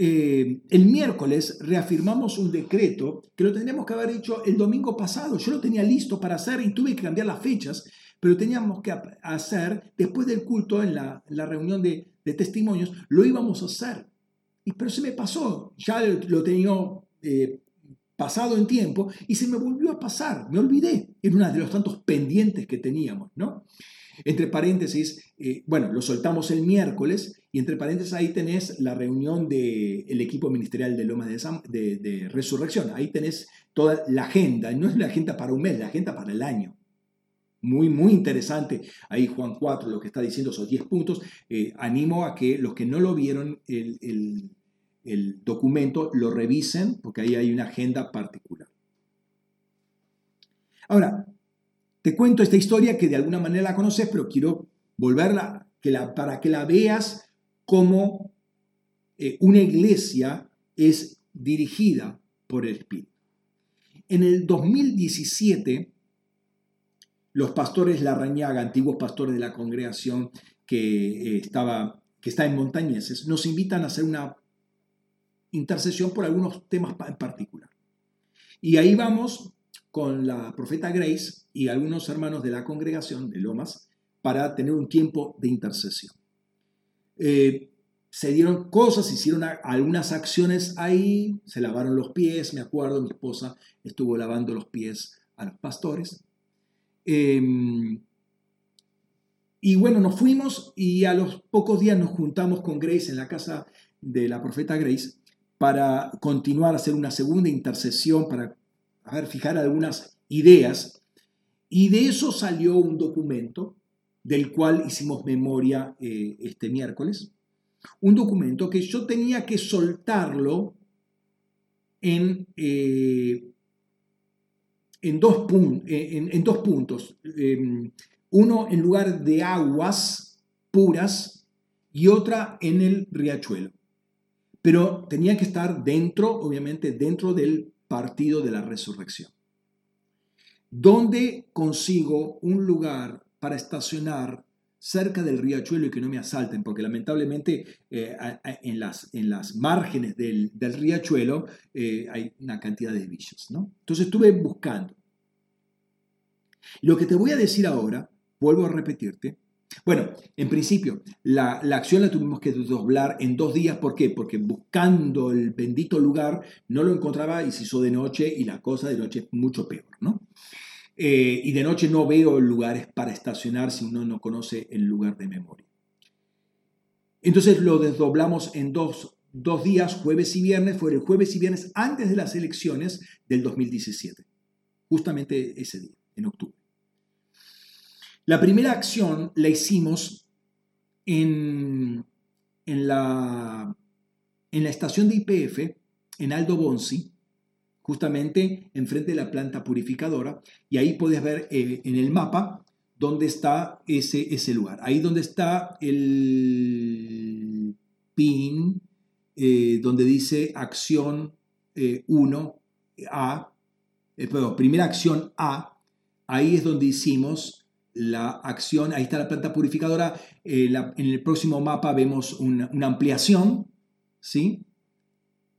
Eh, el miércoles reafirmamos un decreto que lo tendríamos que haber hecho el domingo pasado. Yo lo tenía listo para hacer y tuve que cambiar las fechas, pero teníamos que hacer después del culto en la, reunión de, testimonios, lo íbamos a hacer. Y, pero se me pasó, ya lo tenía eh, pasado en tiempo y se me volvió a pasar, me olvidé, era uno de los tantos pendientes que teníamos, ¿no? Entre paréntesis, eh, bueno, lo soltamos el miércoles y entre paréntesis ahí tenés la reunión del equipo ministerial de Lomas de, de, Resurrección. Ahí tenés toda la agenda, no es la agenda para un mes, la agenda para el año. Muy, muy interesante. Ahí Juan 4 lo que está diciendo esos 10 puntos. Eh, animo a que los que no lo vieron el documento lo revisen porque ahí hay una agenda particular. Ahora, te cuento esta historia que de alguna manera la conoces, pero quiero volverla que la, para que la veas como eh, una iglesia es dirigida por el Espíritu. En el 2017, los pastores Larrañaga, antiguos pastores de la congregación que, eh, estaba, que está en Montañeses, nos invitan a hacer una intercesión por algunos temas en particular. Y ahí vamos con la profeta Grace y algunos hermanos de la congregación de Lomas para tener un tiempo de intercesión. Eh, se dieron cosas, hicieron algunas acciones ahí, se lavaron los pies, me acuerdo, mi esposa estuvo lavando los pies a los pastores. Em, y bueno, nos fuimos y a los pocos días nos juntamos con Grace en la casa de la profeta Grace para continuar a hacer una segunda intercesión, para ver, fijar algunas ideas. Y de eso salió un documento del cual hicimos memoria eh, este miércoles. Un documento que yo tenía que soltarlo en, eh, en, dos, en, dos, puntos. Em, uno en lugar de aguas puras y otra en el riachuelo. Pero tenía que estar dentro, obviamente, dentro del partido de la resurrección. ¿Dónde consigo un lugar para estacionar cerca del riachuelo y que no me asalten? Porque lamentablemente eh, en, las, en, las, márgenes del, riachuelo eh, hay una cantidad de villas. ¿no? Entonces estuve buscando. Lo que te voy a decir ahora, vuelvo a repetirte, bueno, en principio, la, acción la tuvimos que doblar en dos días. ¿Por qué? Porque buscando el bendito lugar no lo encontraba y se hizo de noche y la cosa de noche es mucho peor, ¿no? Eh, y de noche no veo lugares para estacionar si uno no conoce el lugar de memoria. Entonces lo desdoblamos en dos, dos días, jueves y viernes. Fue el jueves y viernes antes de las elecciones del 2017. Justamente ese día, en octubre. La primera acción la hicimos en, en, la, en la estación de IPF, en Aldo Bonzi, justamente enfrente de la planta purificadora, y ahí puedes ver eh, en el mapa dónde está ese, ese lugar. Ahí donde está el pin, eh, donde dice acción 1A, eh, perdón, primera acción A, ahí es donde hicimos la acción, ahí está la planta purificadora, eh, en el próximo mapa vemos una, ampliación, ¿sí?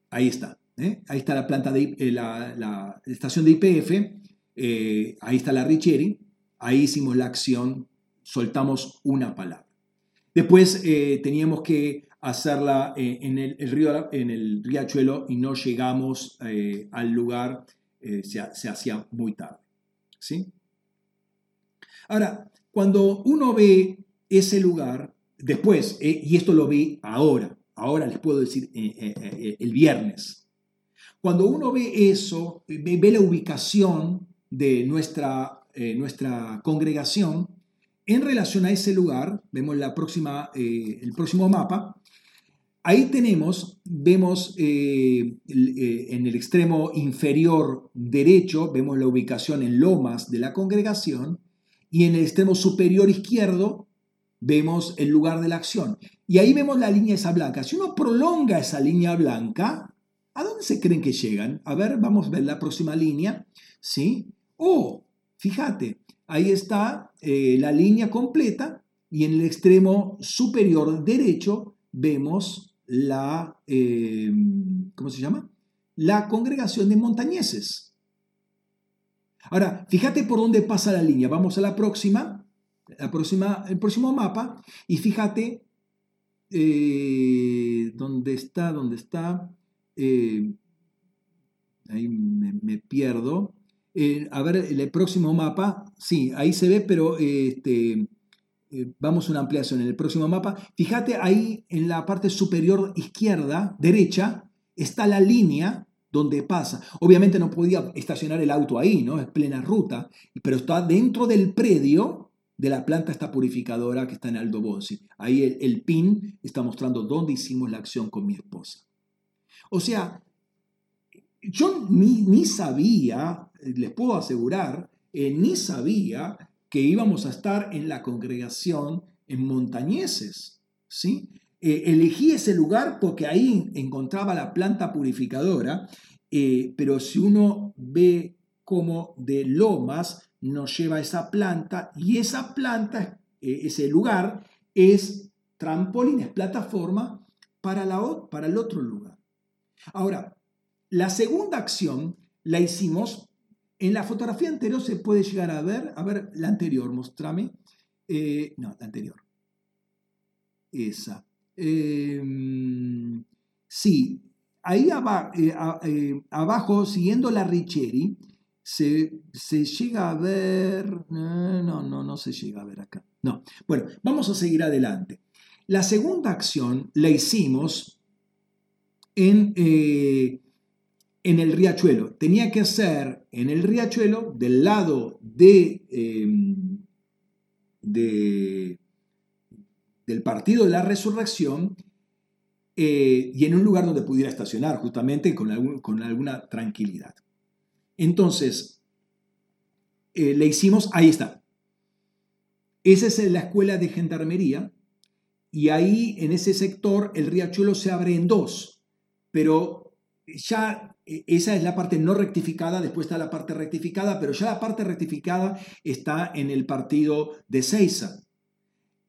Ahí está, ¿eh? ahí está la planta de eh, la, estación de IPF, ahí está la Richieri, ahí hicimos la acción, soltamos una palabra. Después teníamos que hacerla en el, río, en el riachuelo y no llegamos al lugar, se, se hacía muy tarde, ¿sí? Ahora, cuando uno ve ese lugar, después, eh, y esto lo vi ahora, ahora les puedo decir eh, eh, el viernes, cuando uno ve eso, ve, la ubicación de nuestra, nuestra congregación en relación a ese lugar, vemos la próxima, el próximo mapa, Ahí tenemos, vemos en el extremo inferior derecho, vemos la ubicación en lomas de la congregación y en el extremo superior izquierdo vemos el lugar de la acción. Y ahí vemos la línea esa blanca. Si uno prolonga esa línea blanca, ¿a dónde se creen que llegan? A ver, vamos a ver la próxima línea. ¿Sí? Oh, fíjate, ahí está eh, la línea completa y en el extremo superior derecho vemos la, eh, ¿cómo se llama? La congregación de montañeses. Ahora, fíjate por dónde pasa la línea. Vamos a la próxima, la próxima el próximo mapa, y fíjate eh, dónde está, dónde está. Eh, ahí me, pierdo. Eh, a ver, el próximo mapa, sí, ahí se ve, pero este, vamos a una ampliación en el próximo mapa. Fíjate ahí en la parte superior izquierda, derecha, está la línea donde pasa. Obviamente no podía estacionar el auto ahí, ¿no? Es plena ruta, pero está dentro del predio de la planta esta purificadora que está en Aldo Bossi. Ahí el, pin está mostrando dónde hicimos la acción con mi esposa. O sea, yo ni, sabía, les puedo asegurar, eh, ni sabía que íbamos a estar en la congregación en Montañeses, ¿sí? Eh, elegí ese lugar porque ahí encontraba la planta purificadora, eh, pero si uno ve como de lomas nos lleva esa planta y esa planta, eh, ese lugar, es trampolín, es plataforma para, la, para el otro lugar. Ahora, la segunda acción la hicimos, en la fotografía anterior se puede llegar a ver, a ver la anterior, mostrame, no, la anterior, esa. Em, sí, ahí eh, eh, abajo, siguiendo la Richeri, se, llega a ver... No, no, no se llega a ver acá. No. Bueno, vamos a seguir adelante. La segunda acción la hicimos en, eh, en el riachuelo. Tenía que ser en el riachuelo del lado de, em, de del partido de la resurrección eh, y en un lugar donde pudiera estacionar justamente con, con alguna tranquilidad. Entonces, eh, le hicimos, ahí está. Esa es la escuela de gendarmería y ahí en ese sector el riachuelo se abre en dos, pero ya eh, esa es la parte no rectificada, después está la parte rectificada, pero ya la parte rectificada está en el partido de Seiza.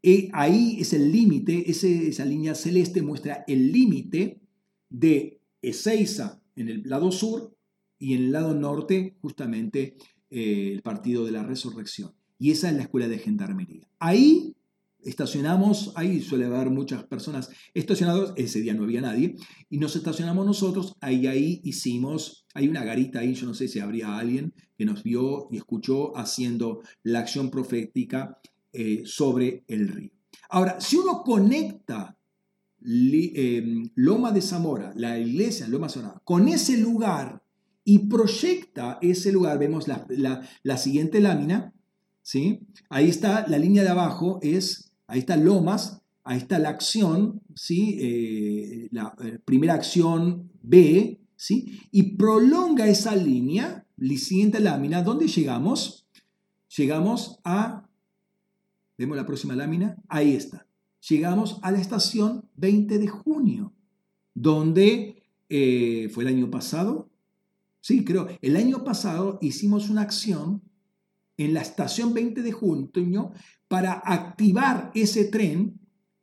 Y ahí es el límite, esa línea celeste muestra el límite de Ezeiza en el lado sur y en el lado norte justamente eh, el partido de la resurrección. Y esa es la escuela de gendarmería. Ahí estacionamos, ahí suele haber muchas personas estacionadas, ese día no había nadie, y nos estacionamos nosotros, ahí, ahí hicimos, hay una garita ahí, yo no sé si habría alguien que nos vio y escuchó haciendo la acción profética eh, sobre el río. Ahora, si uno conecta em, Loma de Zamora, la iglesia Loma de Zamora, con ese lugar y proyecta ese lugar, vemos la, siguiente lámina, ¿sí? Ahí está, la línea de abajo es, ahí está Lomas, ahí está la acción, ¿sí? Eh, la eh, primera acción B, ¿sí? Y prolonga esa línea, la siguiente lámina, ¿dónde llegamos? Llegamos a Vemos la próxima lámina. Ahí está. Llegamos a la estación 20 de junio, donde eh, fue el año pasado. Sí, creo. El año pasado hicimos una acción en la estación 20 de junio para activar ese tren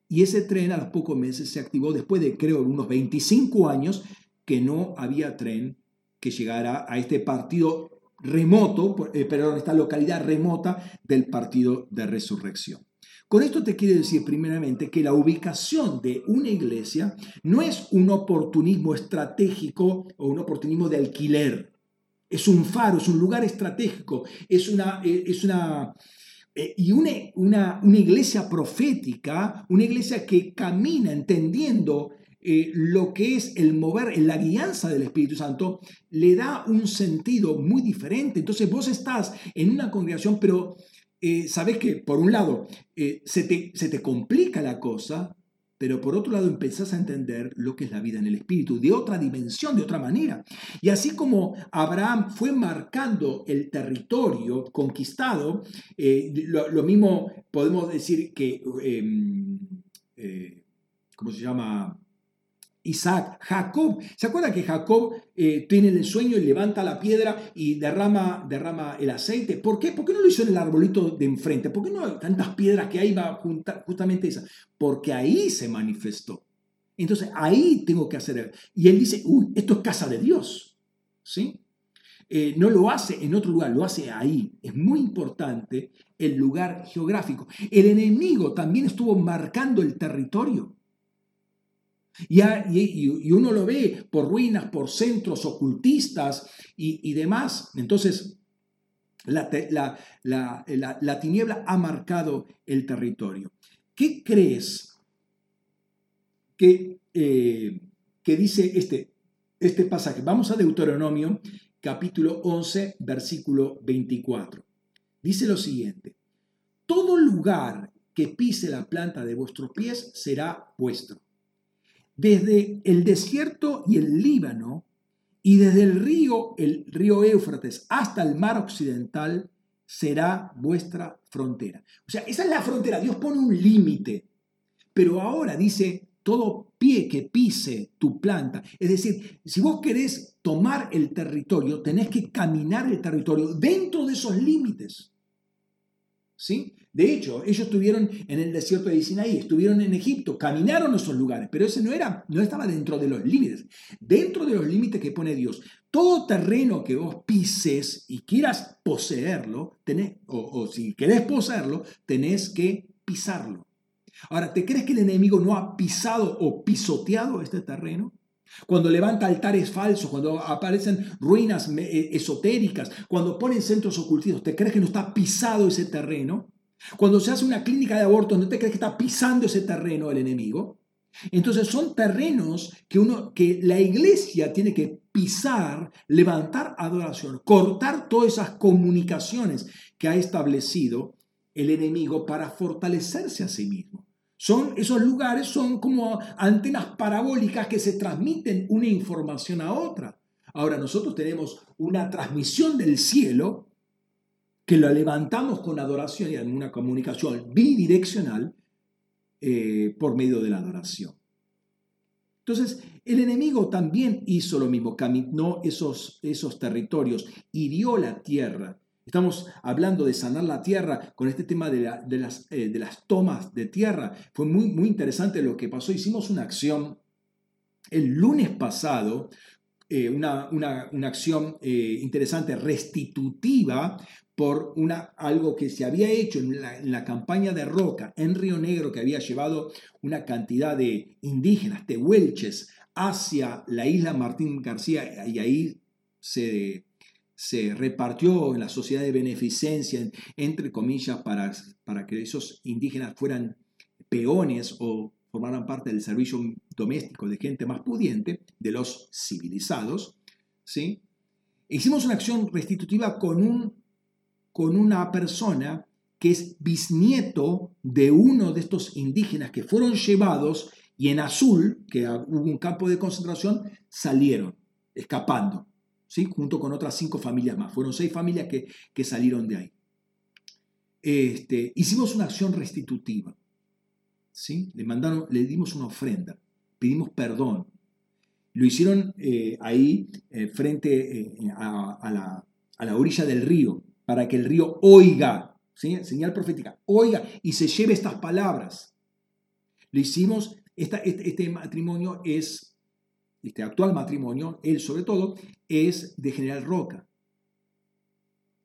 y ese tren a los pocos meses se activó después de creo unos 25 años que no había tren que llegara a este partido remoto, eh, perdón, esta localidad remota del partido de resurrección. Con esto te quiero decir primeramente que la ubicación de una iglesia no es un oportunismo estratégico o un oportunismo de alquiler. Es un faro, es un lugar estratégico, es una, eh, es una eh, y una, una, una, iglesia profética, una iglesia que camina entendiendo eh, lo que es el mover, la guianza del Espíritu Santo, le da un sentido muy diferente. Entonces vos estás en una congregación, pero eh, sabes que por un lado eh, se, te, se te complica la cosa, pero por otro lado empezás a entender lo que es la vida en el Espíritu, de otra dimensión, de otra manera. Y así como Abraham fue marcando el territorio conquistado, lo, mismo podemos decir que, ¿cómo se llama? Isaac, Jacob. ¿Se acuerda que Jacob eh, tiene el sueño y levanta la piedra y derrama, derrama el aceite? ¿Por qué? ¿Por qué no lo hizo en el arbolito de enfrente? ¿Por qué no hay tantas piedras que ahí va justamente esa? Porque ahí se manifestó. Entonces ahí tengo que hacer. Y él dice, uy, esto es casa de Dios. ¿Sí? Eh, no lo hace en otro lugar, lo hace ahí. Es muy importante el lugar geográfico. El enemigo también estuvo marcando el territorio. Y, uno lo ve por ruinas, por centros ocultistas y, demás. Entonces, la, tiniebla ha marcado el territorio. ¿Qué crees que, eh, dice este, este pasaje? Vamos a Deuteronomio capítulo 11, versículo 24. Dice lo siguiente, todo lugar que pise la planta de vuestros pies será vuestro desde el desierto y el Líbano, y desde el río, el río Éufrates, hasta el mar occidental, será vuestra frontera. O sea, esa es la frontera. Dios pone un límite. Pero ahora dice, todo pie que pise tu planta. Es decir, si vos querés tomar el territorio, tenés que caminar el territorio dentro de esos límites. ¿Sí? De hecho, ellos estuvieron en el desierto de Sinaí, estuvieron en Egipto, caminaron esos lugares, pero ese no, era, no estaba dentro de los límites. Dentro de los límites que pone Dios, todo terreno que vos pises y quieras poseerlo, tenés, o, o si querés poseerlo, tenés que pisarlo. Ahora, ¿te crees que el enemigo no ha pisado o pisoteado este terreno? Cuando levanta altares falsos, cuando aparecen ruinas eh, esotéricas, cuando ponen centros ocultos, ¿te crees que no está pisado ese terreno? Cuando se hace una clínica de aborto, ¿no te crees que está pisando ese terreno el enemigo? Entonces son terrenos que, uno, que la iglesia tiene que pisar, levantar adoración, cortar todas esas comunicaciones que ha establecido el enemigo para fortalecerse a sí mismo. Son, esos lugares son como antenas parabólicas que se transmiten una información a otra. Ahora nosotros tenemos una transmisión del cielo que lo levantamos con adoración y en comunicación bidireccional eh, por medio de la adoración. Entonces, el enemigo también hizo lo mismo, caminó esos, esos territorios, hirió la tierra. Estamos hablando de sanar la tierra con este tema de, las, eh, de las, tomas de tierra. Fue muy, muy interesante lo que pasó. Hicimos una acción el lunes pasado, eh, una, acción interesante, restitutiva, por una, algo que se había hecho en la, campaña de Roca en Río Negro, que había llevado una cantidad de indígenas, tehuelches, hacia la isla Martín García, y ahí se, se repartió en la sociedad de beneficencia, entre comillas, para, para que esos indígenas fueran peones o formaran parte del servicio doméstico de gente más pudiente, de los civilizados. ¿sí? Hicimos una acción restitutiva con un con una persona que es bisnieto de uno de estos indígenas que fueron llevados y en azul, que hubo un campo de concentración, salieron, escapando, ¿sí? junto con otras cinco familias más. Fueron seis familias que, que salieron de ahí. Este, hicimos una acción restitutiva. ¿sí? Le, mandaron, le dimos una ofrenda, pedimos perdón. Lo hicieron eh, ahí, eh, frente eh, a, la, a la orilla del río, para que el río oiga, ¿sí? señal profética, oiga y se lleve estas palabras. Lo hicimos, este, este matrimonio es, este actual matrimonio, él sobre todo, es de General Roca.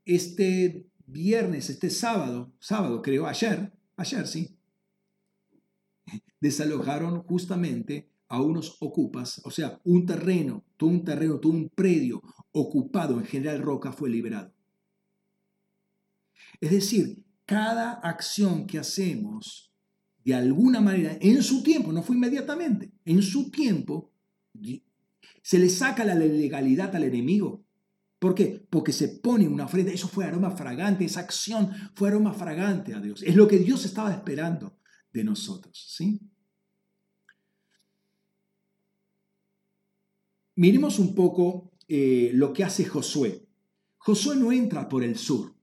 Este viernes, este sábado, sábado creo, ayer, ayer sí, desalojaron justamente a unos ocupas, o sea, un terreno, todo un terreno, todo un predio ocupado en General Roca fue liberado. Es decir, cada acción que hacemos, de alguna manera, en su tiempo, no fue inmediatamente, en su tiempo, se le saca la legalidad al enemigo. ¿Por qué? Porque se pone una ofrenda. Eso fue aroma fragante, esa acción fue aroma fragante a Dios. Es lo que Dios estaba esperando de nosotros. ¿sí? Miremos un poco eh, lo que hace Josué. Josué no entra por el sur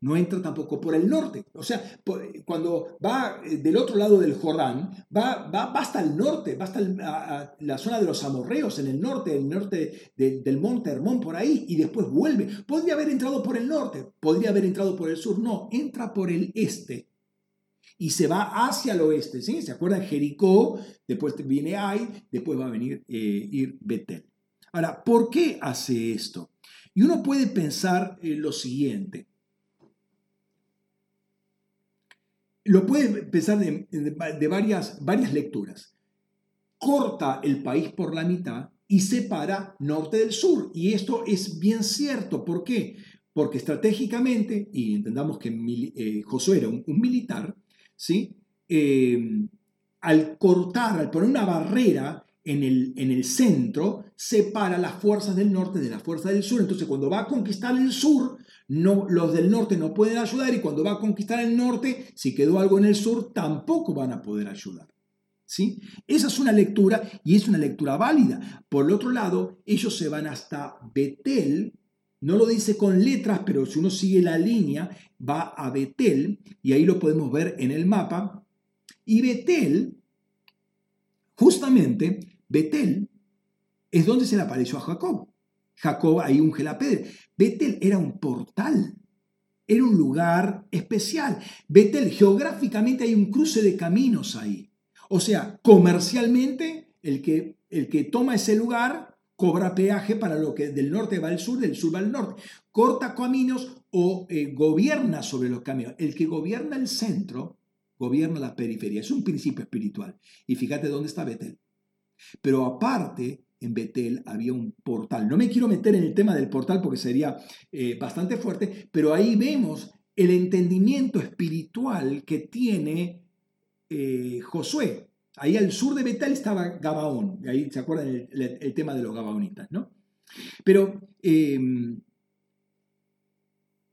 no entra tampoco por el norte. O sea, cuando va eh, del otro lado del Jordán, va, va, hasta el norte, va hasta la zona de los amorreos, en el norte, el norte del monte Hermón, por ahí, y después vuelve. Podría haber entrado por el norte, podría haber entrado por el sur. No, entra por el este. Y se va hacia el oeste, ¿sí? ¿Se acuerdan? Jericó, después viene Ai, después va a venir eh, Betel. Ahora, ¿por qué hace esto? Y uno puede pensar eh, lo siguiente. Lo puede pensar de, varias, varias lecturas. Corta el país por la mitad y separa norte del sur. Y esto es bien cierto. ¿Por qué? Porque estratégicamente, y entendamos que eh, Josué era un, militar, ¿sí? Eh, al cortar, al poner una barrera en el, en el centro, separa las fuerzas del norte de las fuerzas del sur. Entonces, cuando va a conquistar el sur, no, los del norte no pueden ayudar y cuando va a conquistar el norte, si quedó algo en el sur, tampoco van a poder ayudar. ¿Sí? Esa es una lectura y es una lectura válida. Por el otro lado, ellos se van hasta Betel, no lo dice con letras, pero si uno sigue la línea, va a Betel y ahí lo podemos ver en el mapa. Y Betel, justamente, Betel es donde se le apareció a Jacob. Jacob ahí unge la. Betel era un portal, era un lugar especial. Betel, geográficamente hay un cruce de caminos ahí. O sea, comercialmente, el que, el que toma ese lugar cobra peaje para lo que del norte va al sur, del sur va al norte. Corta caminos o eh, gobierna sobre los caminos. El que gobierna el centro, gobierna la periferia. Es un principio espiritual. Y fíjate dónde está Betel. Pero aparte, en Betel había un portal. No me quiero meter en el tema del portal porque sería eh, bastante fuerte, pero ahí vemos el entendimiento espiritual que tiene eh, Josué. Ahí al sur de Betel estaba Gabaón, ahí se acuerdan el, tema de los Gabaonitas, ¿no? Pero em,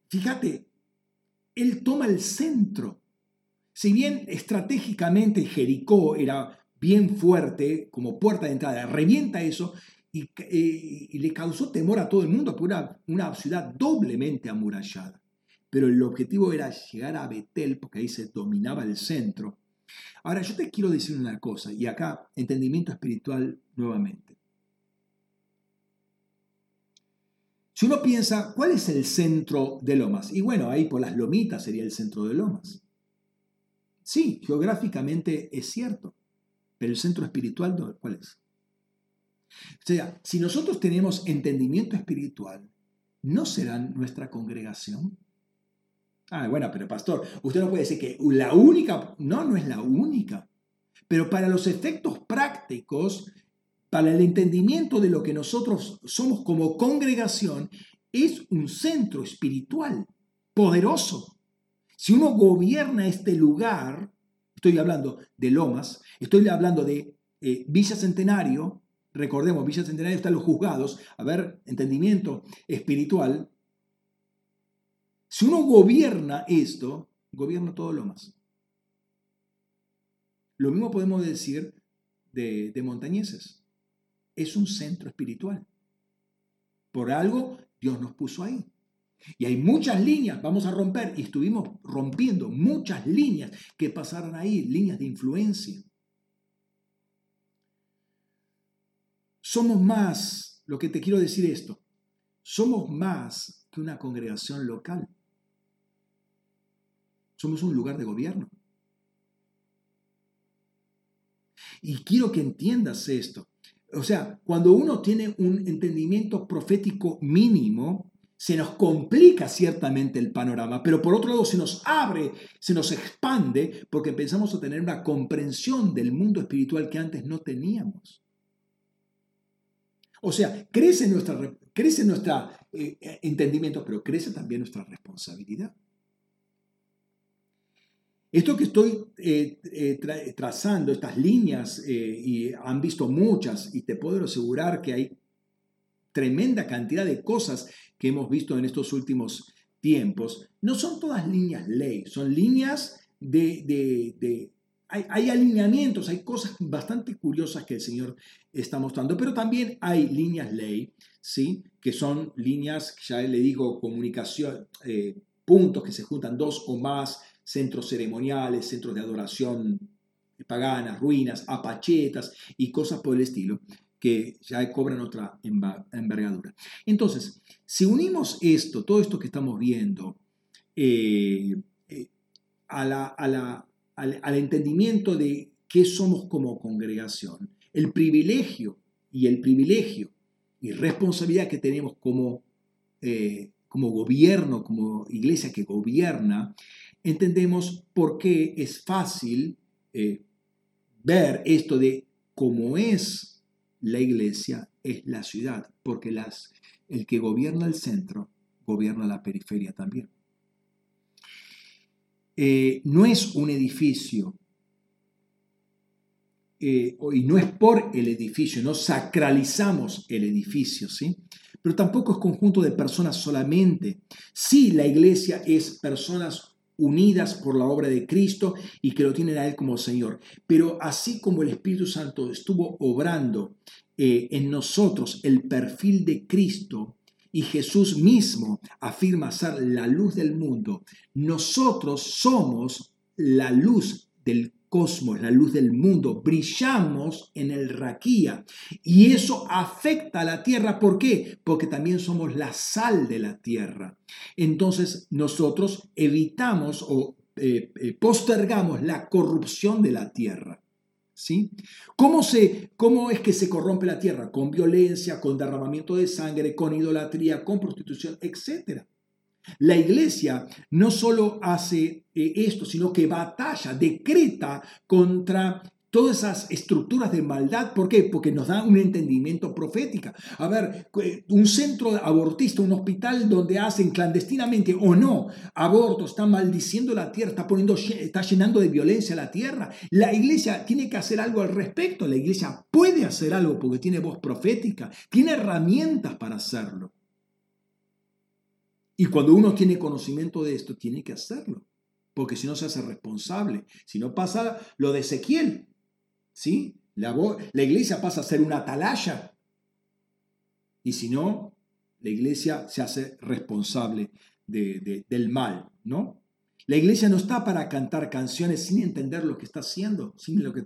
fíjate, él toma el centro. Si bien estratégicamente Jericó era bien fuerte como puerta de entrada, revienta eso y, eh, le causó temor a todo el mundo porque era una ciudad doblemente amurallada. Pero el objetivo era llegar a Betel porque ahí se dominaba el centro. Ahora yo te quiero decir una cosa y acá entendimiento espiritual nuevamente. Si uno piensa, ¿cuál es el centro de Lomas? Y bueno, ahí por las lomitas sería el centro de Lomas. Sí, geográficamente es cierto. Pero el centro espiritual, ¿cuál es? O sea, si nosotros tenemos entendimiento espiritual, ¿no será nuestra congregación? Ah, bueno, pero pastor, usted no puede decir que la única, no, no es la única. Pero para los efectos prácticos, para el entendimiento de lo que nosotros somos como congregación, es un centro espiritual poderoso. Si uno gobierna este lugar, estoy hablando de Lomas, estoy hablando de eh, Villa Centenario, recordemos, Villa Centenario están los juzgados, a ver, entendimiento espiritual. Si uno gobierna esto, gobierna todo Lomas. Lo mismo podemos decir de, de montañeses. Es un centro espiritual. Por algo Dios nos puso ahí. Y hay muchas líneas, vamos a romper, y estuvimos rompiendo muchas líneas que pasaron ahí, líneas de influencia. Somos más, lo que te quiero decir esto, somos más que una congregación local. Somos un lugar de gobierno. Y quiero que entiendas esto. O sea, cuando uno tiene un entendimiento profético mínimo, se nos complica ciertamente el panorama, pero por otro lado se nos abre, se nos expande, porque empezamos a tener una comprensión del mundo espiritual que antes no teníamos. O sea, crece nuestro crece nuestra, eh, entendimiento, pero crece también nuestra responsabilidad. Esto que estoy eh, eh, trazando, estas líneas, eh, y han visto muchas, y te puedo asegurar que hay tremenda cantidad de cosas que hemos visto en estos últimos tiempos, no son todas líneas ley, son líneas de... hay, alineamientos, hay cosas bastante curiosas que el Señor está mostrando, pero también hay líneas ley, ¿sí? que son líneas, ya le digo, comunicación, puntos que se juntan dos o más centros ceremoniales, centros de adoración paganas, ruinas, apachetas y cosas por el estilo que ya cobran otra envergadura. Entonces, si unimos esto, todo esto que estamos viendo, eh, eh, al, entendimiento de qué somos como congregación, el privilegio y el privilegio y responsabilidad que tenemos como, eh, como gobierno, como iglesia que gobierna, entendemos por qué es fácil ver esto de cómo es la iglesia, es la ciudad, porque las, el que gobierna el centro gobierna la periferia también. Eh, no es un edificio, eh, y no es por el edificio, no sacralizamos el edificio, ¿sí? Pero tampoco es conjunto de personas solamente. Sí, la iglesia es personas unidas por la obra de Cristo y que lo tienen a Él como Señor. Pero así como el Espíritu Santo estuvo obrando eh, en nosotros el perfil de Cristo, y Jesús mismo afirma ser la luz del mundo, nosotros somos la luz del cosmos, la luz del mundo, brillamos en el raquía. Y eso afecta a la tierra. ¿Por qué? Porque también somos la sal de la tierra. Entonces nosotros evitamos o eh, eh, postergamos la corrupción de la tierra. ¿Sí? ¿Cómo, se, ¿Cómo es que se corrompe la tierra? Con violencia, con derramamiento de sangre, con idolatría, con prostitución, etcétera. La iglesia no solo hace eh, esto, sino que batalla, decreta contra todas esas estructuras de maldad. ¿Por qué? Porque nos da un entendimiento profético. A ver, un centro abortista, un hospital donde hacen clandestinamente o no aborto, está maldiciendo la tierra, está, poniendo, está llenando de violencia la tierra. La iglesia tiene que hacer algo al respecto. La iglesia puede hacer algo porque tiene voz profética, tiene herramientas para hacerlo. Y cuando uno tiene conocimiento de esto, tiene que hacerlo, porque si no se hace responsable. Si no pasa lo de Ezequiel, ¿sí? La, iglesia pasa a ser una atalaya. Y si no, la iglesia se hace responsable del mal, ¿no? La iglesia no está para cantar canciones sin entender lo que está haciendo, sin lo que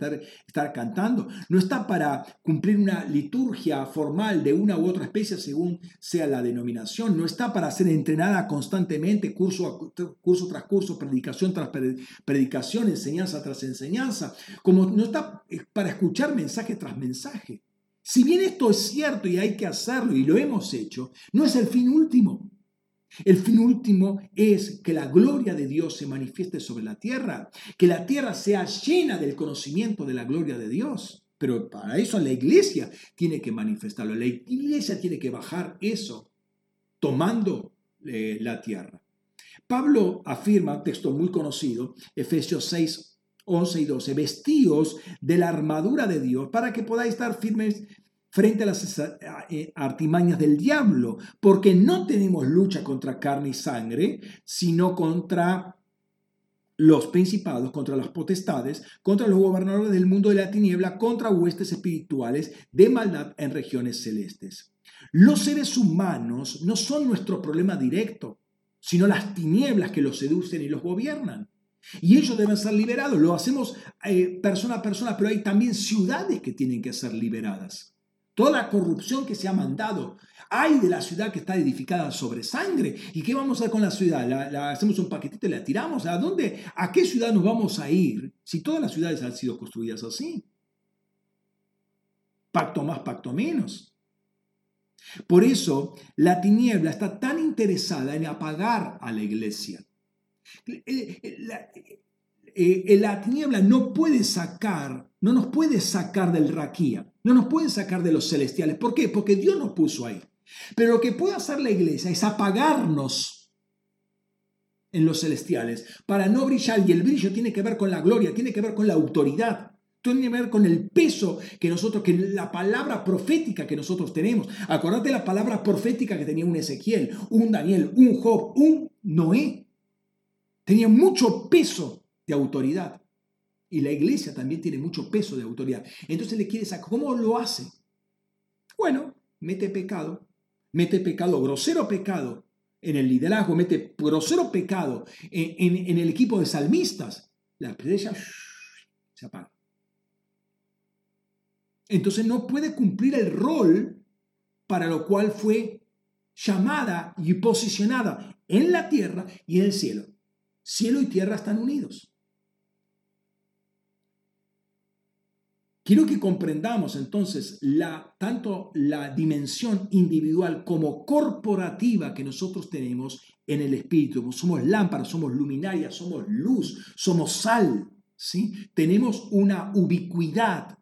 está, cantando. No está para cumplir una liturgia formal de una u otra especie según sea la denominación. No está para ser entrenada constantemente, curso, tras curso, predicación tras predicación, enseñanza tras enseñanza. Como no está para escuchar mensaje tras mensaje. Si bien esto es cierto y hay que hacerlo y lo hemos hecho, no es el fin último. El fin último es que la gloria de Dios se manifieste sobre la tierra, que la tierra sea llena del conocimiento de la gloria de Dios. Pero para eso la iglesia tiene que manifestarlo, la iglesia tiene que bajar eso tomando eh, la tierra. Pablo afirma, texto muy conocido, Efesios 6, 11 y 12, vestíos de la armadura de Dios para que podáis estar firmes frente a las eh, artimañas del diablo, porque no tenemos lucha contra carne y sangre, sino contra los principados, contra las potestades, contra los gobernadores del mundo de la tiniebla, contra huestes espirituales de maldad en regiones celestes. Los seres humanos no son nuestro problema directo, sino las tinieblas que los seducen y los gobiernan. Y ellos deben ser liberados. Lo hacemos eh, persona a persona, pero hay también ciudades que tienen que ser liberadas. Toda la corrupción que se ha mandado. Hay de la ciudad que está edificada sobre sangre. ¿Y qué vamos a hacer con la ciudad? ¿La, hacemos un paquetito y la tiramos? ¿A dónde? ¿A qué ciudad nos vamos a ir si todas las ciudades han sido construidas así? Pacto más, pacto menos. Por eso la tiniebla está tan interesada en apagar a la iglesia. Eh, eh, la, eh, la tiniebla no puede sacar, no nos puede sacar del raquía, no nos puede sacar de los celestiales. ¿Por qué? Porque Dios nos puso ahí. Pero lo que puede hacer la iglesia es apagarnos en los celestiales para no brillar. Y el brillo tiene que ver con la gloria, tiene que ver con la autoridad. Tiene que ver con el peso que nosotros, que la palabra profética que nosotros tenemos. Acordate la palabra profética que tenía un Ezequiel, un Daniel, un Job, un Noé. Tenía mucho peso de autoridad. Y la iglesia también tiene mucho peso de autoridad. Entonces le quiere sacar. ¿Cómo lo hace? Bueno, mete pecado mete pecado, grosero pecado en el liderazgo, mete grosero pecado en, el equipo de salmistas, la estrella se apaga. Entonces no puede cumplir el rol para lo cual fue llamada y posicionada en la tierra y en el cielo. Cielo y tierra están unidos. Quiero que comprendamos entonces tanto la dimensión individual como corporativa que nosotros tenemos en el Espíritu. Somos lámparas, somos luminarias, somos luz, somos sal. ¿sí? Tenemos una ubicuidad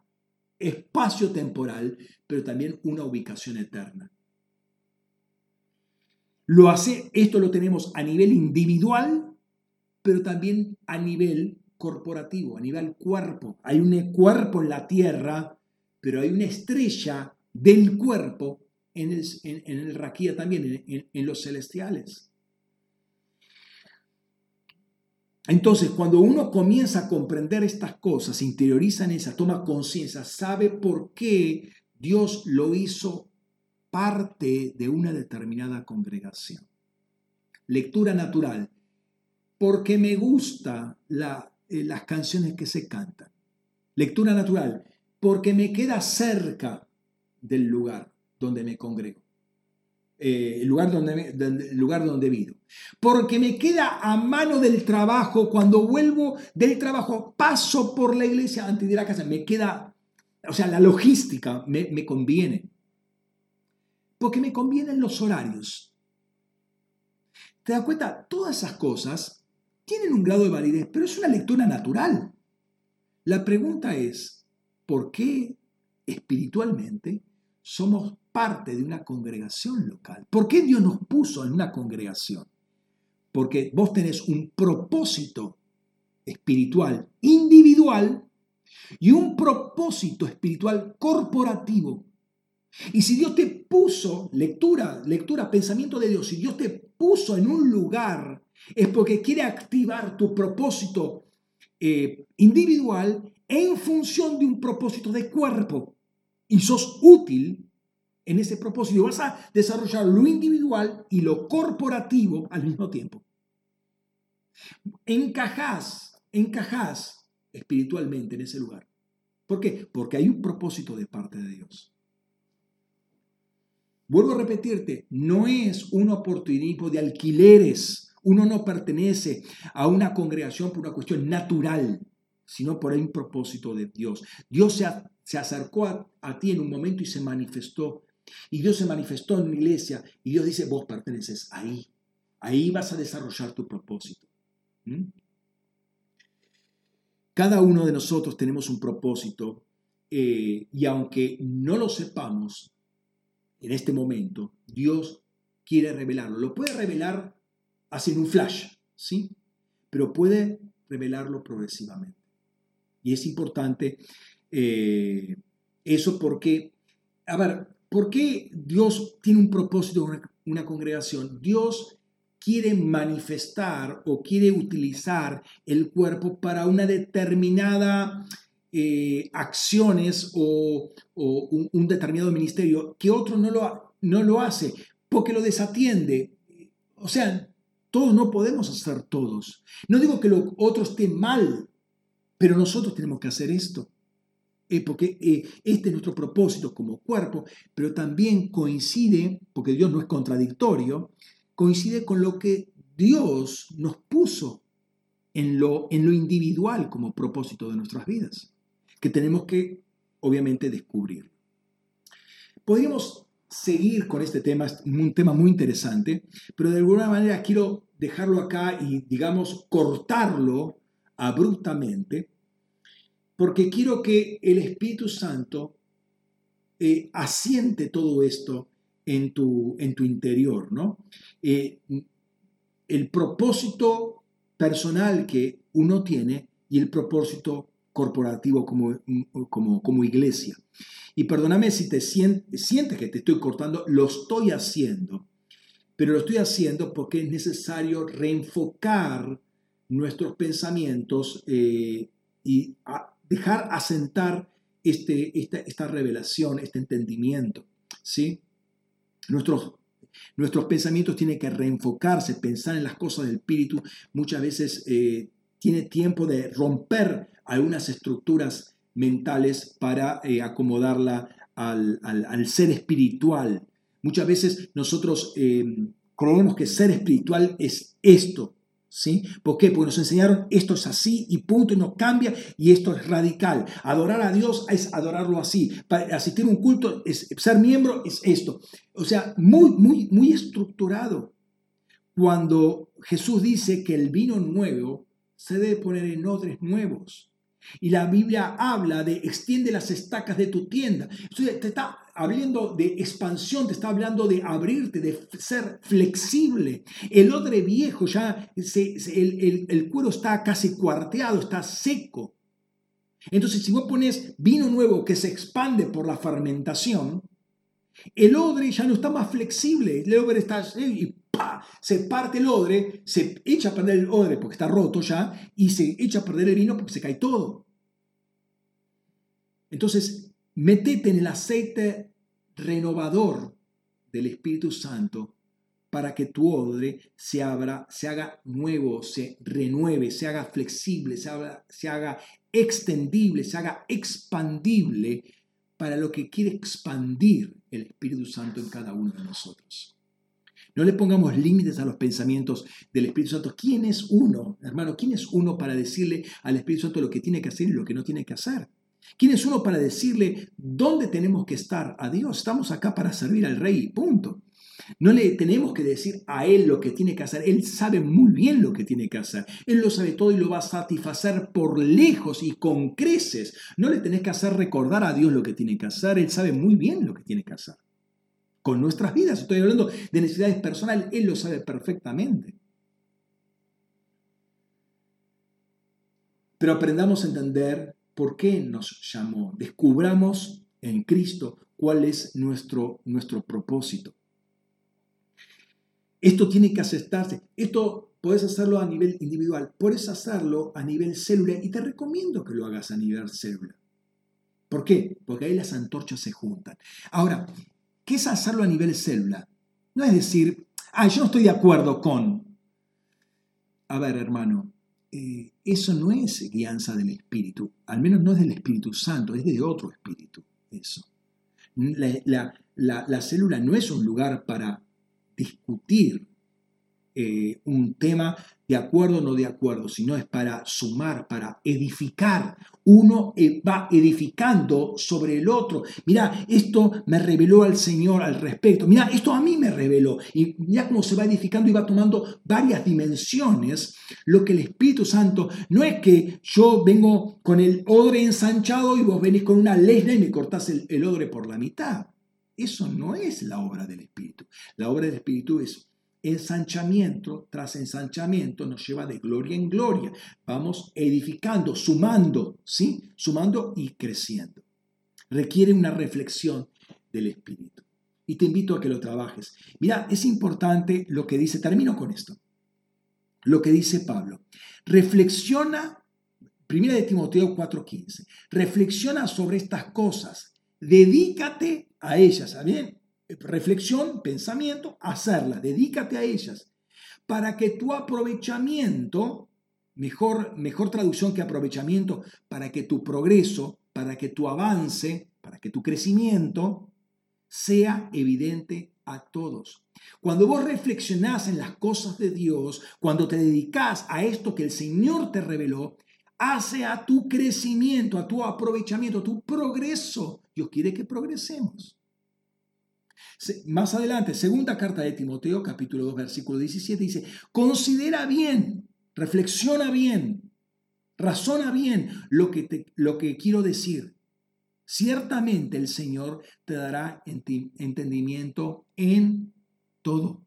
espacio-temporal, pero también una ubicación eterna. Esto lo tenemos a nivel individual, pero también a nivel corporativo, a nivel cuerpo. Hay un cuerpo en la tierra, pero hay una estrella del cuerpo en el, en, el raquía también, en, los celestiales. Entonces, cuando uno comienza a comprender estas cosas, interioriza en esas, toma conciencia, sabe por qué Dios lo hizo parte de una determinada congregación. Lectura natural. Porque me gusta la eh, las canciones que se cantan. Lectura natural, porque me queda cerca del lugar donde me congrego. Eh, el, lugar donde, lugar donde vivo. Porque me queda a mano del trabajo, cuando vuelvo del trabajo, paso por la iglesia antes de ir a casa, me queda, o sea, la logística me, me conviene. Porque me convienen los horarios. ¿Te das cuenta? Todas esas cosas tienen un grado de validez, pero es una lectura natural. La pregunta es, ¿por qué espiritualmente somos parte de una congregación local? ¿Por qué Dios nos puso en una congregación? Porque vos tenés un propósito espiritual individual y un propósito espiritual corporativo. Y si Dios te puso, lectura, lectura, pensamiento de Dios, si Dios te puso en un lugar es porque quiere activar tu propósito eh, individual en función de un propósito de cuerpo. Y sos útil en ese propósito. Vas a desarrollar lo individual y lo corporativo al mismo tiempo. Encajás, encajás espiritualmente en ese lugar. ¿Por qué? Porque hay un propósito de parte de Dios. Vuelvo a repetirte, no es un oportunismo de alquileres uno no pertenece a una congregación por una cuestión natural, sino por un propósito de Dios. Dios se, acercó a, ti en un momento y se manifestó. Y Dios se manifestó en la iglesia y Dios dice, vos perteneces ahí. Ahí vas a desarrollar tu propósito. ¿Mm? Cada uno de nosotros tenemos un propósito eh, y aunque no lo sepamos en este momento, Dios quiere revelarlo. Lo puede revelar hacen un flash, ¿sí? Pero puede revelarlo progresivamente. Y es importante eh, eso porque, a ver, ¿por qué Dios tiene un propósito en una, congregación? Dios quiere manifestar o quiere utilizar el cuerpo para una determinada eh, acciones o, un, determinado ministerio que otro no lo, no lo hace porque lo desatiende. O sea, todos no podemos hacer todos. No digo que lo otro esté mal, pero nosotros tenemos que hacer esto. eh, porque eh, este es nuestro propósito como cuerpo, pero también coincide, porque Dios no es contradictorio, coincide con lo que Dios nos puso en lo, en lo individual como propósito de nuestras vidas, que tenemos que, obviamente, descubrir. Podríamos seguir con este tema, es un tema muy interesante, pero de alguna manera quiero dejarlo acá y, digamos, cortarlo abruptamente, porque quiero que el Espíritu Santo eh, asiente todo esto en tu, en tu interior, ¿no? Eh, el propósito personal que uno tiene y el propósito corporativo como, como, como iglesia. Y perdóname si te sientes, que te estoy cortando, lo estoy haciendo, pero lo estoy haciendo porque es necesario reenfocar nuestros pensamientos eh, y dejar asentar este, esta, esta, revelación, este entendimiento. ¿sí? Nuestros, nuestros pensamientos tienen que reenfocarse, pensar en las cosas del espíritu. Muchas veces eh, tiene tiempo de romper algunas estructuras mentales para eh, acomodarla al, ser espiritual. Muchas veces nosotros eh, creemos que ser espiritual es esto, ¿sí? ¿Por qué? Porque nos enseñaron esto es así y punto, y no cambia y esto es radical. Adorar a Dios es adorarlo así. Para asistir a un culto, es, ser miembro es esto. O sea, muy, muy, muy estructurado. Cuando Jesús dice que el vino nuevo se debe poner en odres nuevos. Y la Biblia habla de extiende las estacas de tu tienda. Entonces te está hablando de expansión, te está hablando de abrirte, de ser flexible. El odre viejo ya, el, cuero está casi cuarteado, está seco. Entonces si vos pones vino nuevo que se expande por la fermentación, el odre ya no está más flexible, el odre está y se parte el odre, se echa a perder el odre porque está roto ya y se echa a perder el vino porque se cae todo. Entonces, metete en el aceite renovador del Espíritu Santo para que tu odre se abra, se haga nuevo, se renueve, se haga flexible, se haga, extendible, se haga expandible para lo que quiere expandir el Espíritu Santo en cada uno de nosotros. No le pongamos límites a los pensamientos del Espíritu Santo. ¿Quién es uno, hermano? ¿Quién es uno para decirle al Espíritu Santo lo que tiene que hacer y lo que no tiene que hacer? ¿Quién es uno para decirle dónde tenemos que estar a Dios? Estamos acá para servir al Rey, punto. No le tenemos que decir a Él lo que tiene que hacer. Él sabe muy bien lo que tiene que hacer. Él lo sabe todo y lo va a satisfacer por lejos y con creces. No le tenés que hacer recordar a Dios lo que tiene que hacer. Él sabe muy bien lo que tiene que hacer. Con nuestras vidas, estoy hablando de necesidades personales, Él lo sabe perfectamente. Pero aprendamos a entender por qué nos llamó. Descubramos en Cristo cuál es nuestro, nuestro propósito. Esto tiene que aceptarse. Esto puedes hacerlo a nivel individual, puedes hacerlo a nivel célula y te recomiendo que lo hagas a nivel célula. ¿Por qué? Porque ahí las antorchas se juntan. Ahora, ¿qué es hacerlo a nivel célula? No es decir, ah, yo no estoy de acuerdo con... A ver, hermano, eh, eso no es guianza del Espíritu, al menos no es del Espíritu Santo, es de otro Espíritu, eso. la célula no es un lugar para discutir eh, un tema de acuerdo o no de acuerdo, sino es para sumar, para edificar. Uno eh, va edificando sobre el otro. Mira, esto me reveló al Señor al respecto. Mira, esto a mí me reveló. Y mira cómo se va edificando y va tomando varias dimensiones. Lo que el Espíritu Santo no es que yo vengo con el odre ensanchado y vos venís con una lesna y me cortás el, el odre por la mitad. Eso no es la obra del Espíritu. La obra del Espíritu es ensanchamiento tras ensanchamiento, nos lleva de gloria en gloria. Vamos edificando, sumando, ¿sí? Sumando y creciendo. Requiere una reflexión del Espíritu. Y te invito a que lo trabajes. Mira, es importante lo que dice, termino con esto, lo que dice Pablo. Reflexiona, primera de Timoteo 4:15, reflexiona sobre estas cosas Dedícate a ellas, ¿bien? Reflexión, pensamiento, hacerla, dedícate a ellas, para que tu aprovechamiento, mejor, mejor traducción que aprovechamiento, para que tu progreso, para que tu avance, para que tu crecimiento sea evidente a todos. Cuando vos reflexionás en las cosas de Dios, cuando te dedicas a esto que el Señor te reveló, hace a tu crecimiento, a tu aprovechamiento, a tu progreso. Dios quiere que progresemos. Más adelante, segunda carta de Timoteo, capítulo 2, versículo 17, dice, considera bien, reflexiona bien, razona bien lo que, te, lo que quiero decir. Ciertamente el Señor te dará entendimiento en todo.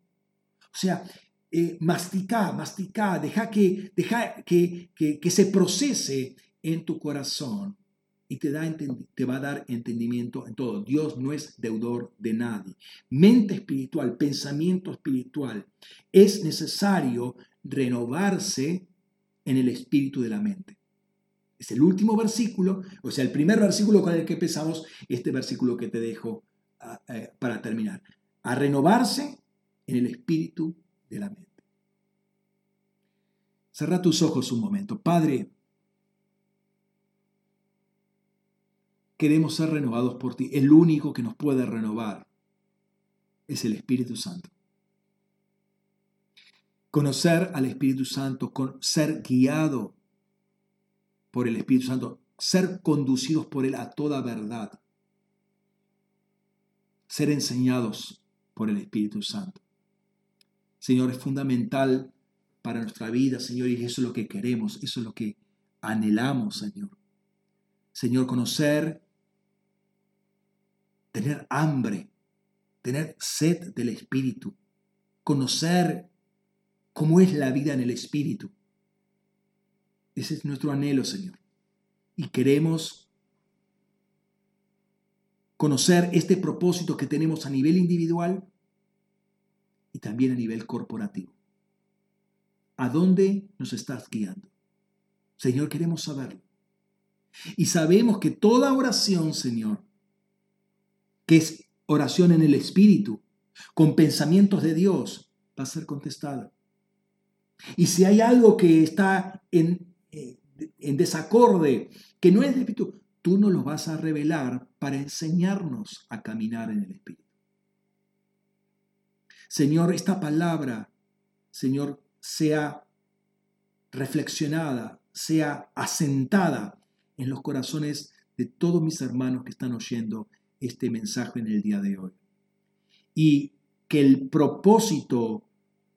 O sea, eh, mastica, mastica, deja, que, deja que, que, se procese en tu corazón y te, da, te va a dar entendimiento en todo. Dios no es deudor de nadie. Mente espiritual, pensamiento espiritual. Es necesario renovarse en el espíritu de la mente. Es el último versículo, o sea, el primer versículo con el que empezamos, este versículo que te dejo ah, eh, para terminar. A renovarse en el espíritu de la mente. Cerra tus ojos un momento. Padre, queremos ser renovados por ti. El único que nos puede renovar es el Espíritu Santo. Conocer al Espíritu Santo, ser guiado por el Espíritu Santo, ser conducidos por Él a toda verdad, ser enseñados por el Espíritu Santo. Señor, es fundamental para nuestra vida, Señor, y eso es lo que queremos, eso es lo que anhelamos, Señor. Señor, conocer, tener hambre, tener sed del Espíritu, conocer cómo es la vida en el Espíritu. Ese es nuestro anhelo, Señor. Y queremos conocer este propósito que tenemos a nivel individual y también a nivel corporativo. ¿A dónde nos estás guiando? Señor, queremos saberlo. Y sabemos que toda oración, Señor, que es oración en el Espíritu, con pensamientos de Dios, va a ser contestada. Y si hay algo que está en, eh, en desacorde, que no es de Espíritu, tú nos lo vas a revelar para enseñarnos a caminar en el Espíritu. Señor, esta palabra, Señor, sea reflexionada, sea asentada en los corazones de todos mis hermanos que están oyendo este mensaje en el día de hoy. Y que el propósito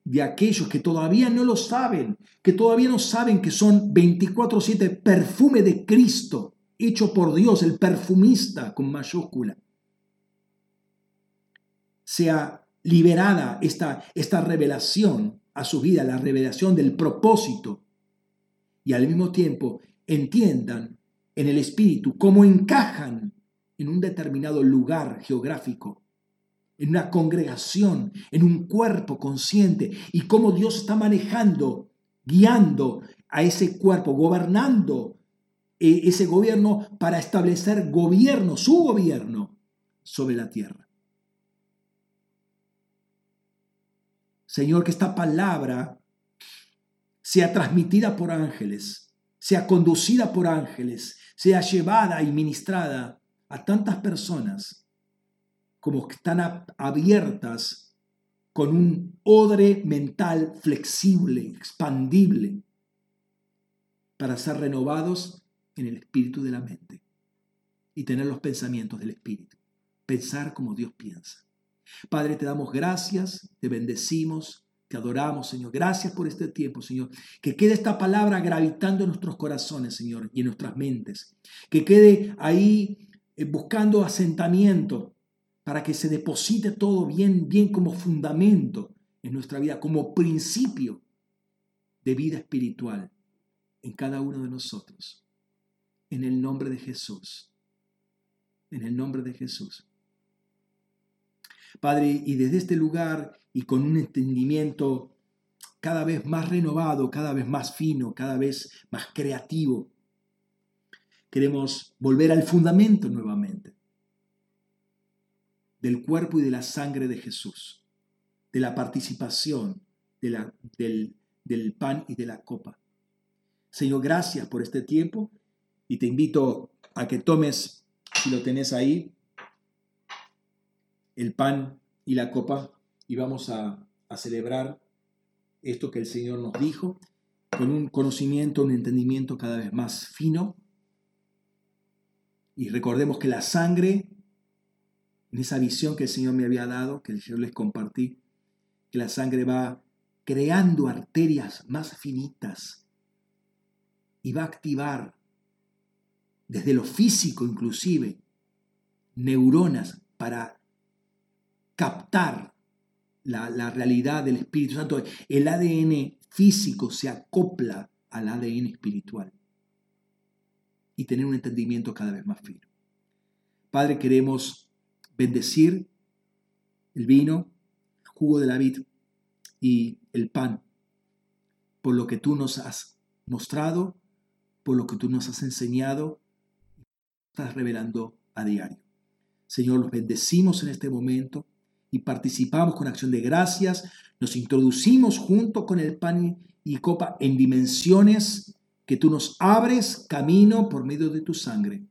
de aquellos que todavía no lo saben, que todavía no saben que son 24/7 perfume de Cristo, hecho por Dios, el perfumista con mayúscula, sea liberada esta, esta revelación a su vida, la revelación del propósito, y al mismo tiempo entiendan en el espíritu cómo encajan en un determinado lugar geográfico, en una congregación, en un cuerpo consciente, y cómo Dios está manejando, guiando a ese cuerpo, gobernando eh, ese gobierno para establecer gobierno, su gobierno sobre la tierra. Señor, que esta palabra sea transmitida por ángeles, sea conducida por ángeles, sea llevada y ministrada a tantas personas como que están abiertas con un odre mental flexible, expandible, para ser renovados en el espíritu de la mente y tener los pensamientos del espíritu, pensar como Dios piensa. Padre, te damos gracias, te bendecimos, te adoramos, Señor. Gracias por este tiempo, Señor. Que quede esta palabra gravitando en nuestros corazones, Señor, y en nuestras mentes. Que quede ahí buscando asentamiento para que se deposite todo bien, bien como fundamento en nuestra vida, como principio de vida espiritual en cada uno de nosotros. En el nombre de Jesús. En el nombre de Jesús. Padre, y desde este lugar y con un entendimiento cada vez más renovado, cada vez más fino, cada vez más creativo, queremos volver al fundamento nuevamente del cuerpo y de la sangre de Jesús, de la participación del, del pan y de la copa. Señor, gracias por este tiempo y te invito a que tomes, si lo tenés ahí, el pan y la copa y vamos a, a celebrar esto que el Señor nos dijo con un conocimiento, un entendimiento cada vez más fino. Y recordemos que la sangre, en esa visión que el Señor me había dado, que yo les compartí, que la sangre va creando arterias más finitas y va a activar desde lo físico inclusive neuronas para captar la, la, realidad del Espíritu Santo. El ADN físico se acopla al ADN espiritual y tener un entendimiento cada vez más fino. Padre, queremos bendecir el vino, el jugo de la vid y el pan por lo que tú nos has mostrado, por lo que tú nos has enseñado, estás revelando a diario. Señor, los bendecimos en este momento y participamos con acción de gracias, nos introducimos junto con el pan y copa en dimensiones que tú nos abres camino por medio de tu sangre.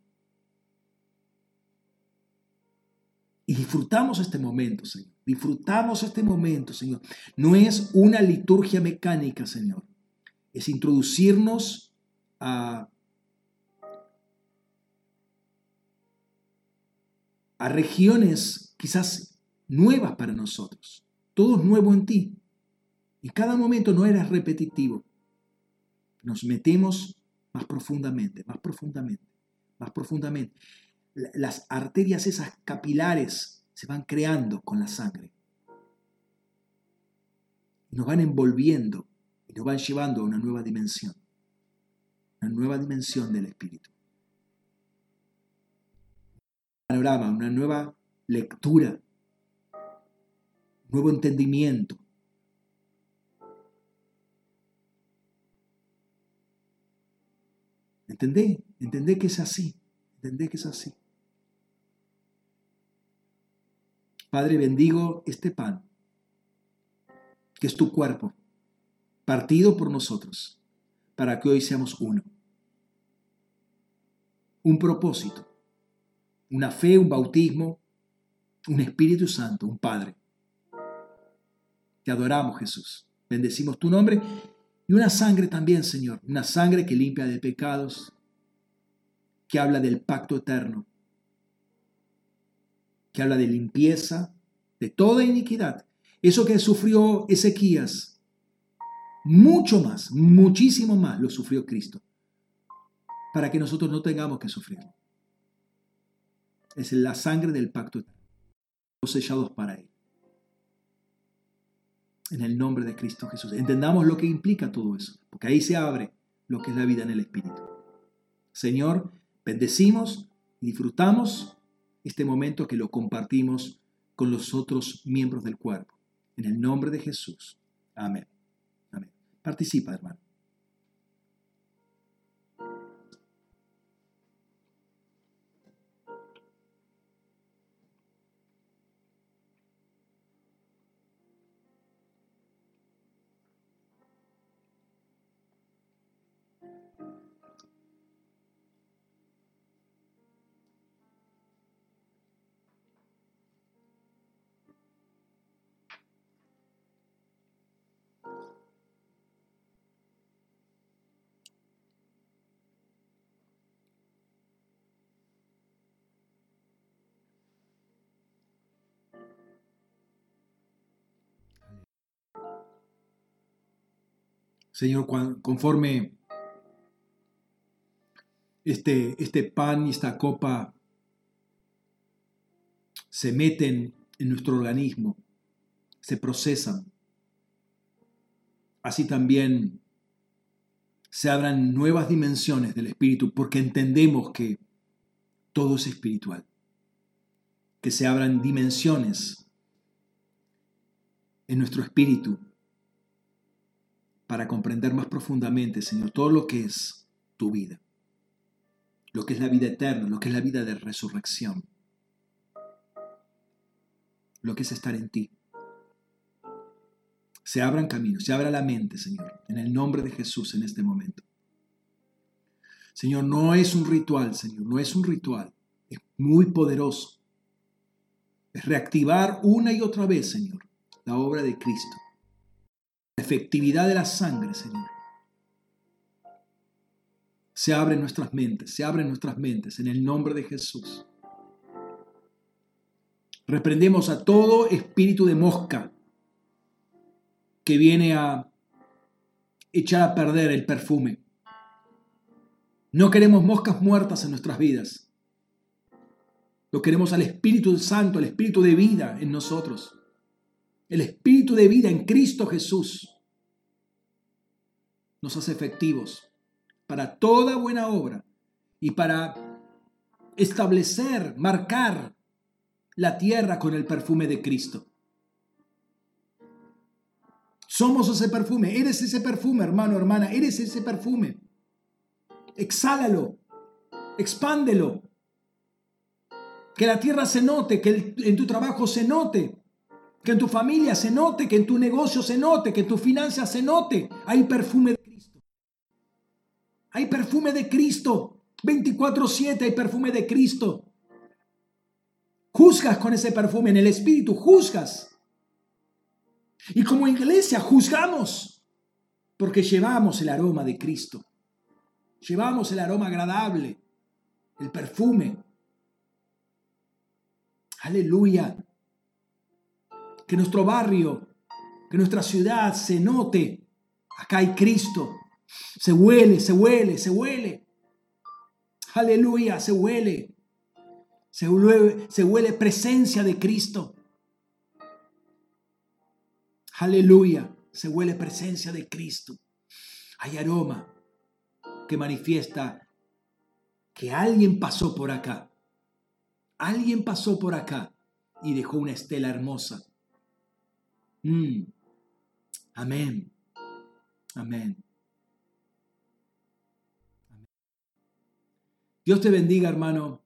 Y disfrutamos este momento, Señor. Disfrutamos este momento, Señor. No es una liturgia mecánica, Señor. Es introducirnos a, a regiones quizás nuevas para nosotros. Todo es nuevo en ti. Y cada momento no eres repetitivo. Nos metemos más profundamente, más profundamente, más profundamente. Las arterias esas capilares se van creando con la sangre. Nos van envolviendo y nos van llevando a una nueva dimensión. Una nueva dimensión del espíritu. Panorama, una nueva lectura nuevo entendimiento. ¿Entendé? ¿Entendé que es así? ¿Entendé que es así? Padre, bendigo este pan, que es tu cuerpo, partido por nosotros, para que hoy seamos uno. Un propósito, una fe, un bautismo, un Espíritu Santo, un Padre. Te adoramos, Jesús. Bendecimos tu nombre y una sangre también, Señor. Una sangre que limpia de pecados, que habla del pacto eterno, que habla de limpieza, de toda iniquidad. Eso que sufrió Ezequías, mucho más, muchísimo más lo sufrió Cristo, para que nosotros no tengamos que sufrirlo. Es la sangre del pacto eterno, sellados para Él en el nombre de Cristo Jesús. Entendamos lo que implica todo eso, porque ahí se abre lo que es la vida en el Espíritu. Señor, bendecimos y disfrutamos este momento que lo compartimos con los otros miembros del cuerpo. En el nombre de Jesús. Amén. Amén. Participa, hermano. Señor, conforme este, este pan y esta copa se meten en nuestro organismo, se procesan, así también se abran nuevas dimensiones del espíritu, porque entendemos que todo es espiritual, que se abran dimensiones en nuestro espíritu para comprender más profundamente, Señor, todo lo que es tu vida, lo que es la vida eterna, lo que es la vida de resurrección, lo que es estar en ti. Se abran caminos, se abra la mente, Señor, en el nombre de Jesús en este momento. Señor, no es un ritual, Señor, no es un ritual. Es muy poderoso. Es reactivar una y otra vez, Señor, la obra de Cristo. La efectividad de la sangre, Señor. Se abren nuestras mentes, se abren nuestras mentes en el nombre de Jesús. Reprendemos a todo espíritu de mosca que viene a echar a perder el perfume. No queremos moscas muertas en nuestras vidas. Lo queremos al Espíritu Santo, al Espíritu de vida en nosotros. El Espíritu de vida en Cristo Jesús nos hace efectivos para toda buena obra y para establecer, marcar la tierra con el perfume de Cristo. Somos ese perfume, eres ese perfume, hermano, hermana, eres ese perfume. Exhálalo, expándelo. Que la tierra se note, que en tu trabajo se note, que en tu familia se note, que en tu negocio se note, que en tu finanzas se note. Hay perfume de Cristo. Hay perfume de Cristo. 24/7 hay perfume de Cristo. Juzgas con ese perfume en el espíritu, juzgas. Y como iglesia juzgamos porque llevamos el aroma de Cristo. Llevamos el aroma agradable, el perfume. Aleluya. Que nuestro barrio, que nuestra ciudad se note. Acá hay Cristo. Se huele, se huele, se huele. Aleluya, se huele. Se huele, presencia de Cristo. Aleluya. Se huele presencia de Cristo. Hay aroma que manifiesta que alguien pasó por acá. Alguien pasó por acá y dejó una estela hermosa. Mm. Amén. Amén. Dios te bendiga, hermano.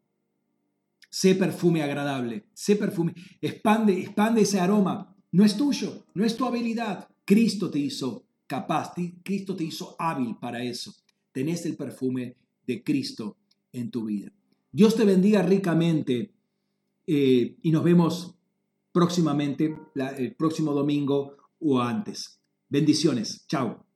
Sé perfume agradable, sé perfume, expande, expande ese aroma. No es tuyo, no es tu habilidad. Cristo te hizo capaz, Cristo te hizo hábil para eso. Tenés el perfume de Cristo en tu vida. Dios te bendiga ricamente eh, y nos vemos próximamente, el próximo domingo o antes. Bendiciones. Chao.